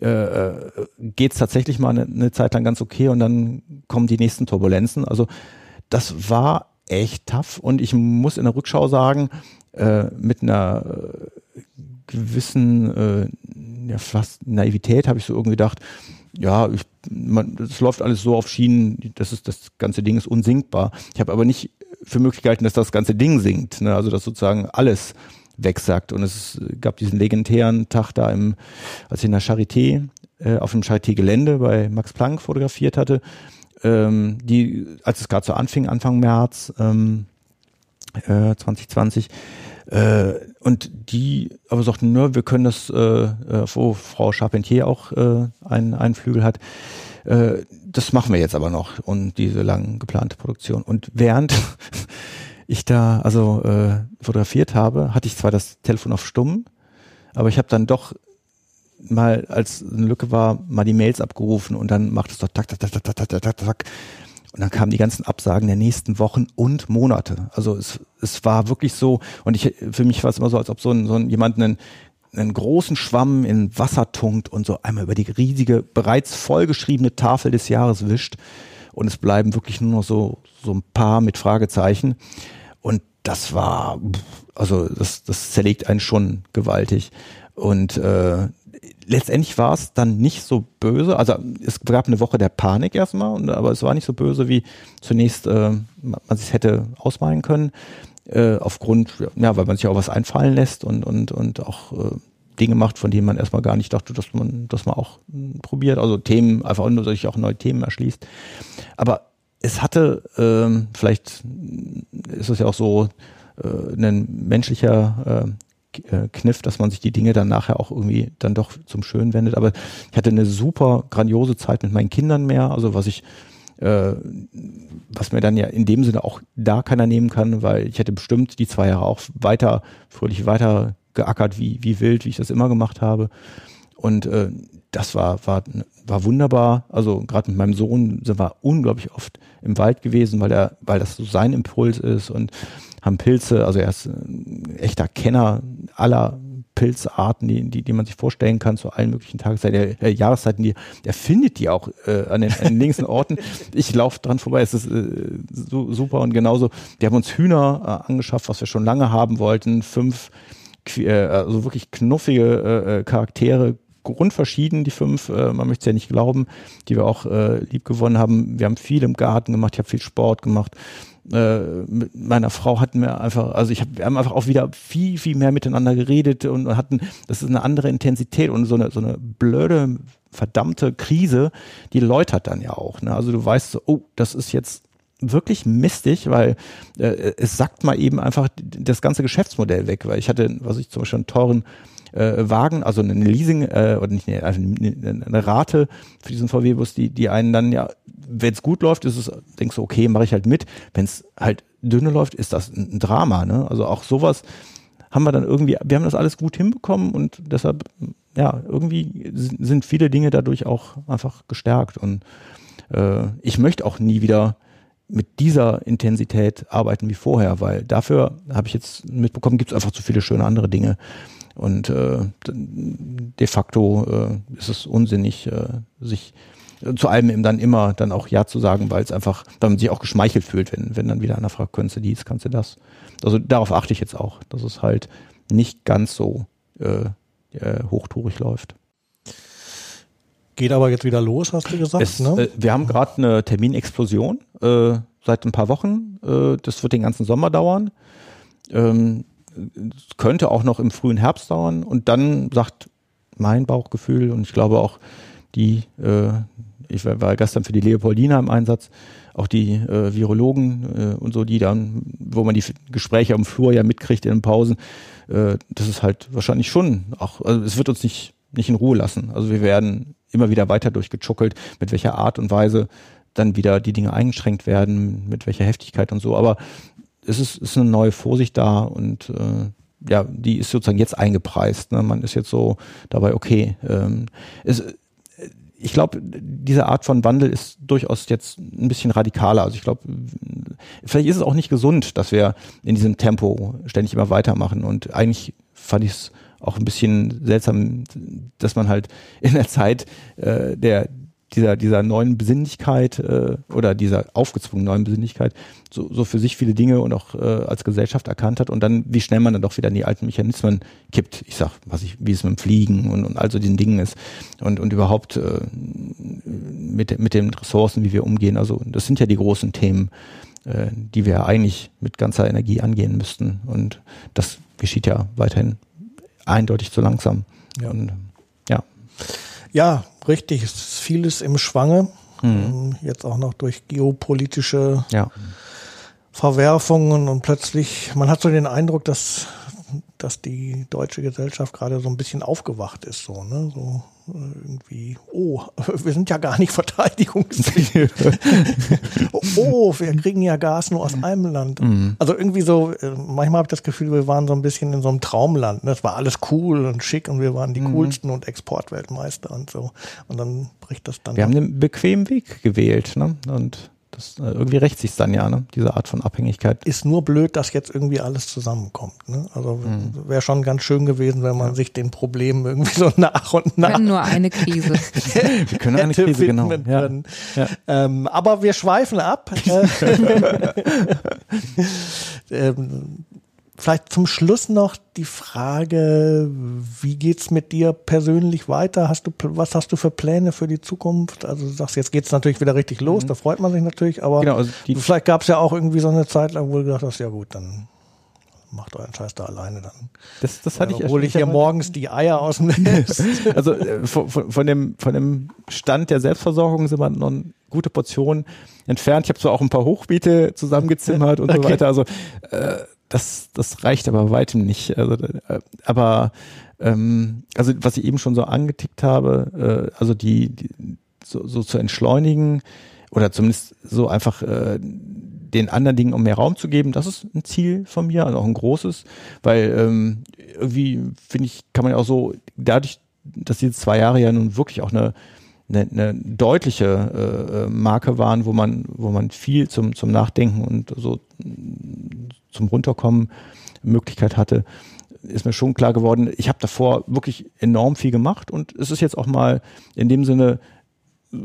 [SPEAKER 3] äh, äh geht es tatsächlich mal eine, eine Zeit lang ganz okay und dann kommen die nächsten Turbulenzen. Also das war echt tough und ich muss in der Rückschau sagen, äh, mit einer äh, gewissen äh, ja, fast Naivität habe ich so irgendwie gedacht, ja, ich, man, das läuft alles so auf Schienen, das ist das ganze Ding ist unsinkbar. Ich habe aber nicht für möglich gehalten, dass das ganze Ding sinkt, ne? also dass sozusagen alles wegsackt. Und es gab diesen legendären Tag da im, als ich in der Charité äh, auf dem Charité-Gelände bei Max Planck fotografiert hatte, ähm, die, als es gerade so anfing, Anfang März ähm, äh, 2020, Äh, und die aber sagten, ne, wir können das, äh, äh, wo Frau Charpentier auch äh, einen, einen Flügel hat, äh, das machen wir jetzt aber noch und diese lang geplante Produktion. Und während ich da also äh, fotografiert habe, hatte ich zwar das Telefon auf stumm, aber ich habe dann doch mal, als eine Lücke war, mal die Mails abgerufen und dann macht es doch tak, tak, tak, tak, tak, tak, tak, tak. Und dann kamen die ganzen Absagen der nächsten Wochen und Monate. Also es, es war wirklich so, und ich, für mich war es immer so, als ob so ein, so ein jemand einen, einen großen Schwamm in Wasser tunkt und so einmal über die riesige, bereits vollgeschriebene Tafel des Jahres wischt. Und es bleiben wirklich nur noch so, so ein paar mit Fragezeichen. Und das war, also das, das zerlegt einen schon gewaltig. Und äh, letztendlich war es dann nicht so böse. Also es gab eine Woche der Panik erstmal, aber es war nicht so böse, wie zunächst äh, man sich hätte ausmalen können. Äh, aufgrund, ja, weil man sich auch was einfallen lässt und, und, und auch äh, Dinge macht, von denen man erstmal gar nicht dachte, dass man, dass man auch äh, probiert. Also Themen, einfach nur sich auch neue Themen erschließt. Aber es hatte, ähm, vielleicht ist es ja auch so, äh, ein menschlicher äh, äh, Kniff, dass man sich die Dinge dann nachher auch irgendwie dann doch zum Schönen wendet. Aber ich hatte eine super grandiose Zeit mit meinen Kindern mehr, also was ich äh, was mir dann ja in dem Sinne auch da keiner nehmen kann, weil ich hätte bestimmt die zwei Jahre auch weiter, fröhlich weiter geackert, wie, wie wild, wie ich das immer gemacht habe. Und äh, das war, war, war wunderbar. Also gerade mit meinem Sohn sind wir unglaublich oft im Wald gewesen, weil er, weil das so sein Impuls ist und haben Pilze, also er ist ein echter Kenner aller Pilzarten, die, die, die man sich vorstellen kann zu allen möglichen Tageszeiten, äh, Jahreszeiten, die, er findet die auch äh, an, den, an den linksten Orten. Ich laufe dran vorbei, es ist äh, so, super und genauso. Wir haben uns Hühner äh, angeschafft, was wir schon lange haben wollten, fünf äh, also wirklich knuffige äh, äh, Charaktere, grundverschieden, die fünf, äh, man möchte es ja nicht glauben, die wir auch äh, lieb gewonnen haben. Wir haben viel im Garten gemacht, ich habe viel Sport gemacht äh, mit meiner Frau hatten wir einfach, also ich hab, wir haben einfach auch wieder viel, viel mehr miteinander geredet und hatten, das ist eine andere Intensität und so eine, so eine blöde, verdammte Krise, die läutert dann ja auch. Ne? Also du weißt so, oh, das ist jetzt wirklich mistig, weil äh, es sagt mal eben einfach das ganze Geschäftsmodell weg, weil ich hatte, was ich zum Beispiel einen teuren äh, Wagen, also eine Leasing äh, oder nicht eine, also eine, eine Rate für diesen VW-Bus, die, die einen dann ja, wenn es gut läuft, ist es, denkst du, okay, mache ich halt mit. Wenn es halt dünne läuft, ist das ein Drama. Ne? Also auch sowas haben wir dann irgendwie, wir haben das alles gut hinbekommen und deshalb, ja, irgendwie sind viele Dinge dadurch auch einfach gestärkt. Und äh, ich möchte auch nie wieder mit dieser Intensität arbeiten wie vorher, weil dafür habe ich jetzt mitbekommen, gibt es einfach zu viele schöne andere Dinge. Und äh, de facto äh, ist es unsinnig, äh, sich äh, zu allem eben dann immer dann auch Ja zu sagen, weil es einfach, weil man sich auch geschmeichelt fühlt, wenn, wenn dann wieder einer fragt, könntest du dies, kannst du das. Also darauf achte ich jetzt auch, dass es halt nicht ganz so äh, äh, hochtourig läuft.
[SPEAKER 1] Geht aber jetzt wieder los, hast du gesagt. Es,
[SPEAKER 3] ne? äh, wir haben gerade eine Terminexplosion äh, seit ein paar Wochen. Äh, das wird den ganzen Sommer dauern. Ähm, könnte auch noch im frühen Herbst dauern und dann sagt mein Bauchgefühl und ich glaube auch die, äh, ich war gestern für die Leopoldina im Einsatz, auch die äh, Virologen äh, und so, die dann, wo man die Gespräche am Flur ja mitkriegt in den Pausen, äh, das ist halt wahrscheinlich schon auch, also es wird uns nicht, nicht in Ruhe lassen. Also wir werden immer wieder weiter durchgechuckelt, mit welcher Art und Weise dann wieder die Dinge eingeschränkt werden, mit welcher Heftigkeit und so. Aber es ist, ist eine neue Vorsicht da und äh, ja, die ist sozusagen jetzt eingepreist. Ne? Man ist jetzt so dabei, okay. Ähm, es, ich glaube, diese Art von Wandel ist durchaus jetzt ein bisschen radikaler. Also ich glaube, vielleicht ist es auch nicht gesund, dass wir in diesem Tempo ständig immer weitermachen. Und eigentlich fand ich es auch ein bisschen seltsam, dass man halt in der Zeit äh, der dieser, dieser neuen Besinnlichkeit äh, oder dieser aufgezwungenen neuen Besinnlichkeit so, so für sich viele Dinge und auch äh, als Gesellschaft erkannt hat und dann, wie schnell man dann doch wieder in die alten Mechanismen kippt. Ich sag, was ich, wie es mit dem Fliegen und, und all so diesen Dingen ist und, und überhaupt äh, mit, mit den Ressourcen, wie wir umgehen. Also das sind ja die großen Themen, äh, die wir eigentlich mit ganzer Energie angehen müssten. Und das geschieht ja weiterhin eindeutig zu langsam.
[SPEAKER 1] Ja. Und. Ja, richtig. Es ist vieles im Schwange. Mhm. Ähm, jetzt auch noch durch geopolitische
[SPEAKER 3] ja.
[SPEAKER 1] Verwerfungen und plötzlich, man hat so den Eindruck, dass dass die deutsche Gesellschaft gerade so ein bisschen aufgewacht ist, so, ne? So äh, irgendwie, oh, wir sind ja gar nicht verteidigungsfähig. oh, wir kriegen ja Gas nur aus einem Land. Mhm. Also irgendwie so, äh, manchmal habe ich das Gefühl, wir waren so ein bisschen in so einem Traumland. Ne? Das war alles cool und schick und wir waren die mhm. coolsten und Exportweltmeister und so. Und dann bricht das dann.
[SPEAKER 3] Wir haben einen bequemen Weg gewählt, ne? Und das, äh, irgendwie rächt sich dann ja, ne? diese Art von Abhängigkeit.
[SPEAKER 1] Ist nur blöd, dass jetzt irgendwie alles zusammenkommt. Ne? Also mhm. wäre schon ganz schön gewesen, wenn man ja. sich den Problemen irgendwie so nach und nach. Wir
[SPEAKER 2] können nur eine Krise.
[SPEAKER 3] wir können eine Krise, genau.
[SPEAKER 1] Ja. Ja. Ähm, aber wir schweifen ab. ähm, Vielleicht zum Schluss noch die Frage, wie geht's mit dir persönlich weiter? Hast du, was hast du für Pläne für die Zukunft? Also du sagst, jetzt geht's natürlich wieder richtig los, mhm. da freut man sich natürlich, aber genau, also vielleicht gab's ja auch irgendwie so eine Zeit lang, wo du gedacht hast, ja gut, dann macht euren Scheiß da alleine dann.
[SPEAKER 3] Das, das hatte ich
[SPEAKER 1] Hol ich ja morgens die Eier aus dem Nest.
[SPEAKER 3] also äh, von, von, dem, von dem Stand der Selbstversorgung sind wir noch eine gute Portion entfernt. Ich habe zwar auch ein paar Hochbeete zusammengezimmert und okay. so weiter. Also äh, das, das reicht aber weitem nicht. Also, äh, aber ähm, also was ich eben schon so angetickt habe, äh, also die, die so, so zu entschleunigen oder zumindest so einfach äh, den anderen Dingen um mehr Raum zu geben, das ist ein Ziel von mir, also auch ein großes, weil ähm, irgendwie finde ich, kann man ja auch so, dadurch, dass diese zwei Jahre ja nun wirklich auch eine eine, eine deutliche äh, Marke waren, wo man, wo man viel zum, zum Nachdenken und so zum Runterkommen Möglichkeit hatte, ist mir schon klar geworden, ich habe davor wirklich enorm viel gemacht und es ist jetzt auch mal in dem Sinne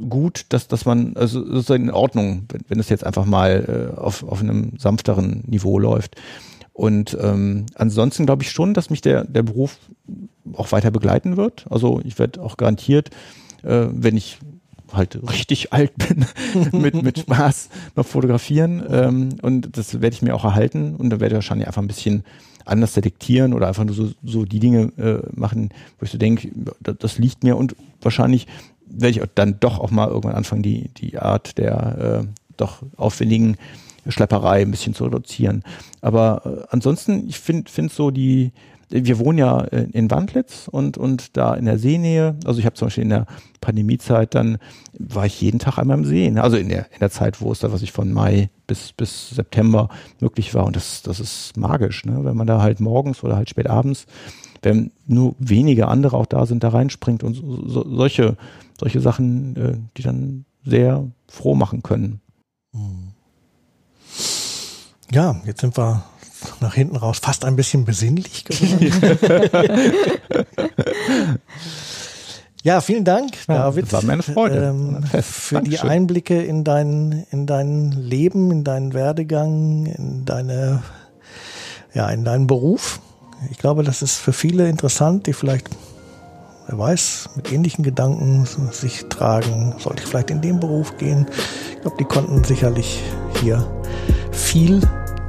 [SPEAKER 3] gut, dass, dass man, also sozusagen in Ordnung, wenn, wenn es jetzt einfach mal äh, auf, auf einem sanfteren Niveau läuft. Und ähm, ansonsten glaube ich schon, dass mich der, der Beruf auch weiter begleiten wird. Also ich werde auch garantiert äh, wenn ich halt richtig alt bin, mit, mit Spaß noch fotografieren. Ähm, und das werde ich mir auch erhalten und dann werde ich wahrscheinlich einfach ein bisschen anders detektieren oder einfach nur so, so die Dinge äh, machen, wo ich so denke, das, das, liegt mir und wahrscheinlich werde ich dann doch auch mal irgendwann anfangen, die, die Art der äh, doch aufwendigen Schlepperei ein bisschen zu reduzieren. Aber äh, ansonsten, ich finde find so die, wir wohnen ja in Wandlitz und, und da in der Seenähe. Also ich habe zum Beispiel in der Pandemiezeit dann war ich jeden Tag einmal im See. Ne? Also in der, in der Zeit, wo es da, was ich von Mai bis, bis September möglich war. Und das, das ist magisch, ne? wenn man da halt morgens oder halt spät abends, wenn nur wenige andere auch da sind, da reinspringt und so, so, solche, solche Sachen, äh, die dann sehr froh machen können.
[SPEAKER 1] Ja, jetzt sind wir nach hinten raus fast ein bisschen besinnlich geworden. ja, vielen Dank, David.
[SPEAKER 3] Das war meine Freude.
[SPEAKER 1] Ähm, für Dankeschön. die Einblicke in dein, in dein Leben, in deinen Werdegang, in deine, ja, in deinen Beruf. Ich glaube, das ist für viele interessant, die vielleicht, wer weiß, mit ähnlichen Gedanken sich tragen. Sollte ich vielleicht in den Beruf gehen? Ich glaube, die konnten sicherlich hier viel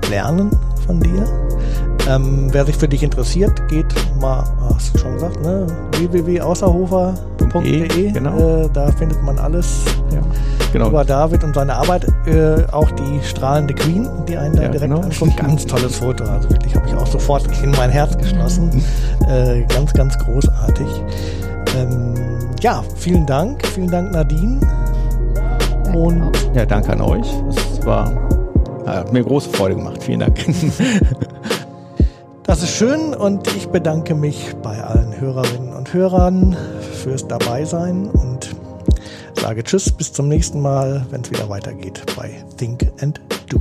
[SPEAKER 1] lernen von dir. Ähm, wer sich für dich interessiert, geht mal, hast du schon gesagt, ne? www.außerhofer.de. Genau. Äh, da findet man alles ja, genau. über David und seine Arbeit. Äh, auch die strahlende Queen, die einen da ja, direkt genau. anguckt. Ganz tolles Foto. Also wirklich habe ich auch sofort in mein Herz geschlossen. Mhm. Äh, ganz, ganz großartig. Ähm, ja, vielen Dank. Vielen Dank, Nadine.
[SPEAKER 3] Und ja, danke an euch. Es war hat mir große Freude gemacht. Vielen Dank.
[SPEAKER 1] Das ist schön und ich bedanke mich bei allen Hörerinnen und Hörern fürs Dabeisein und sage Tschüss, bis zum nächsten Mal, wenn es wieder weitergeht bei Think and Do.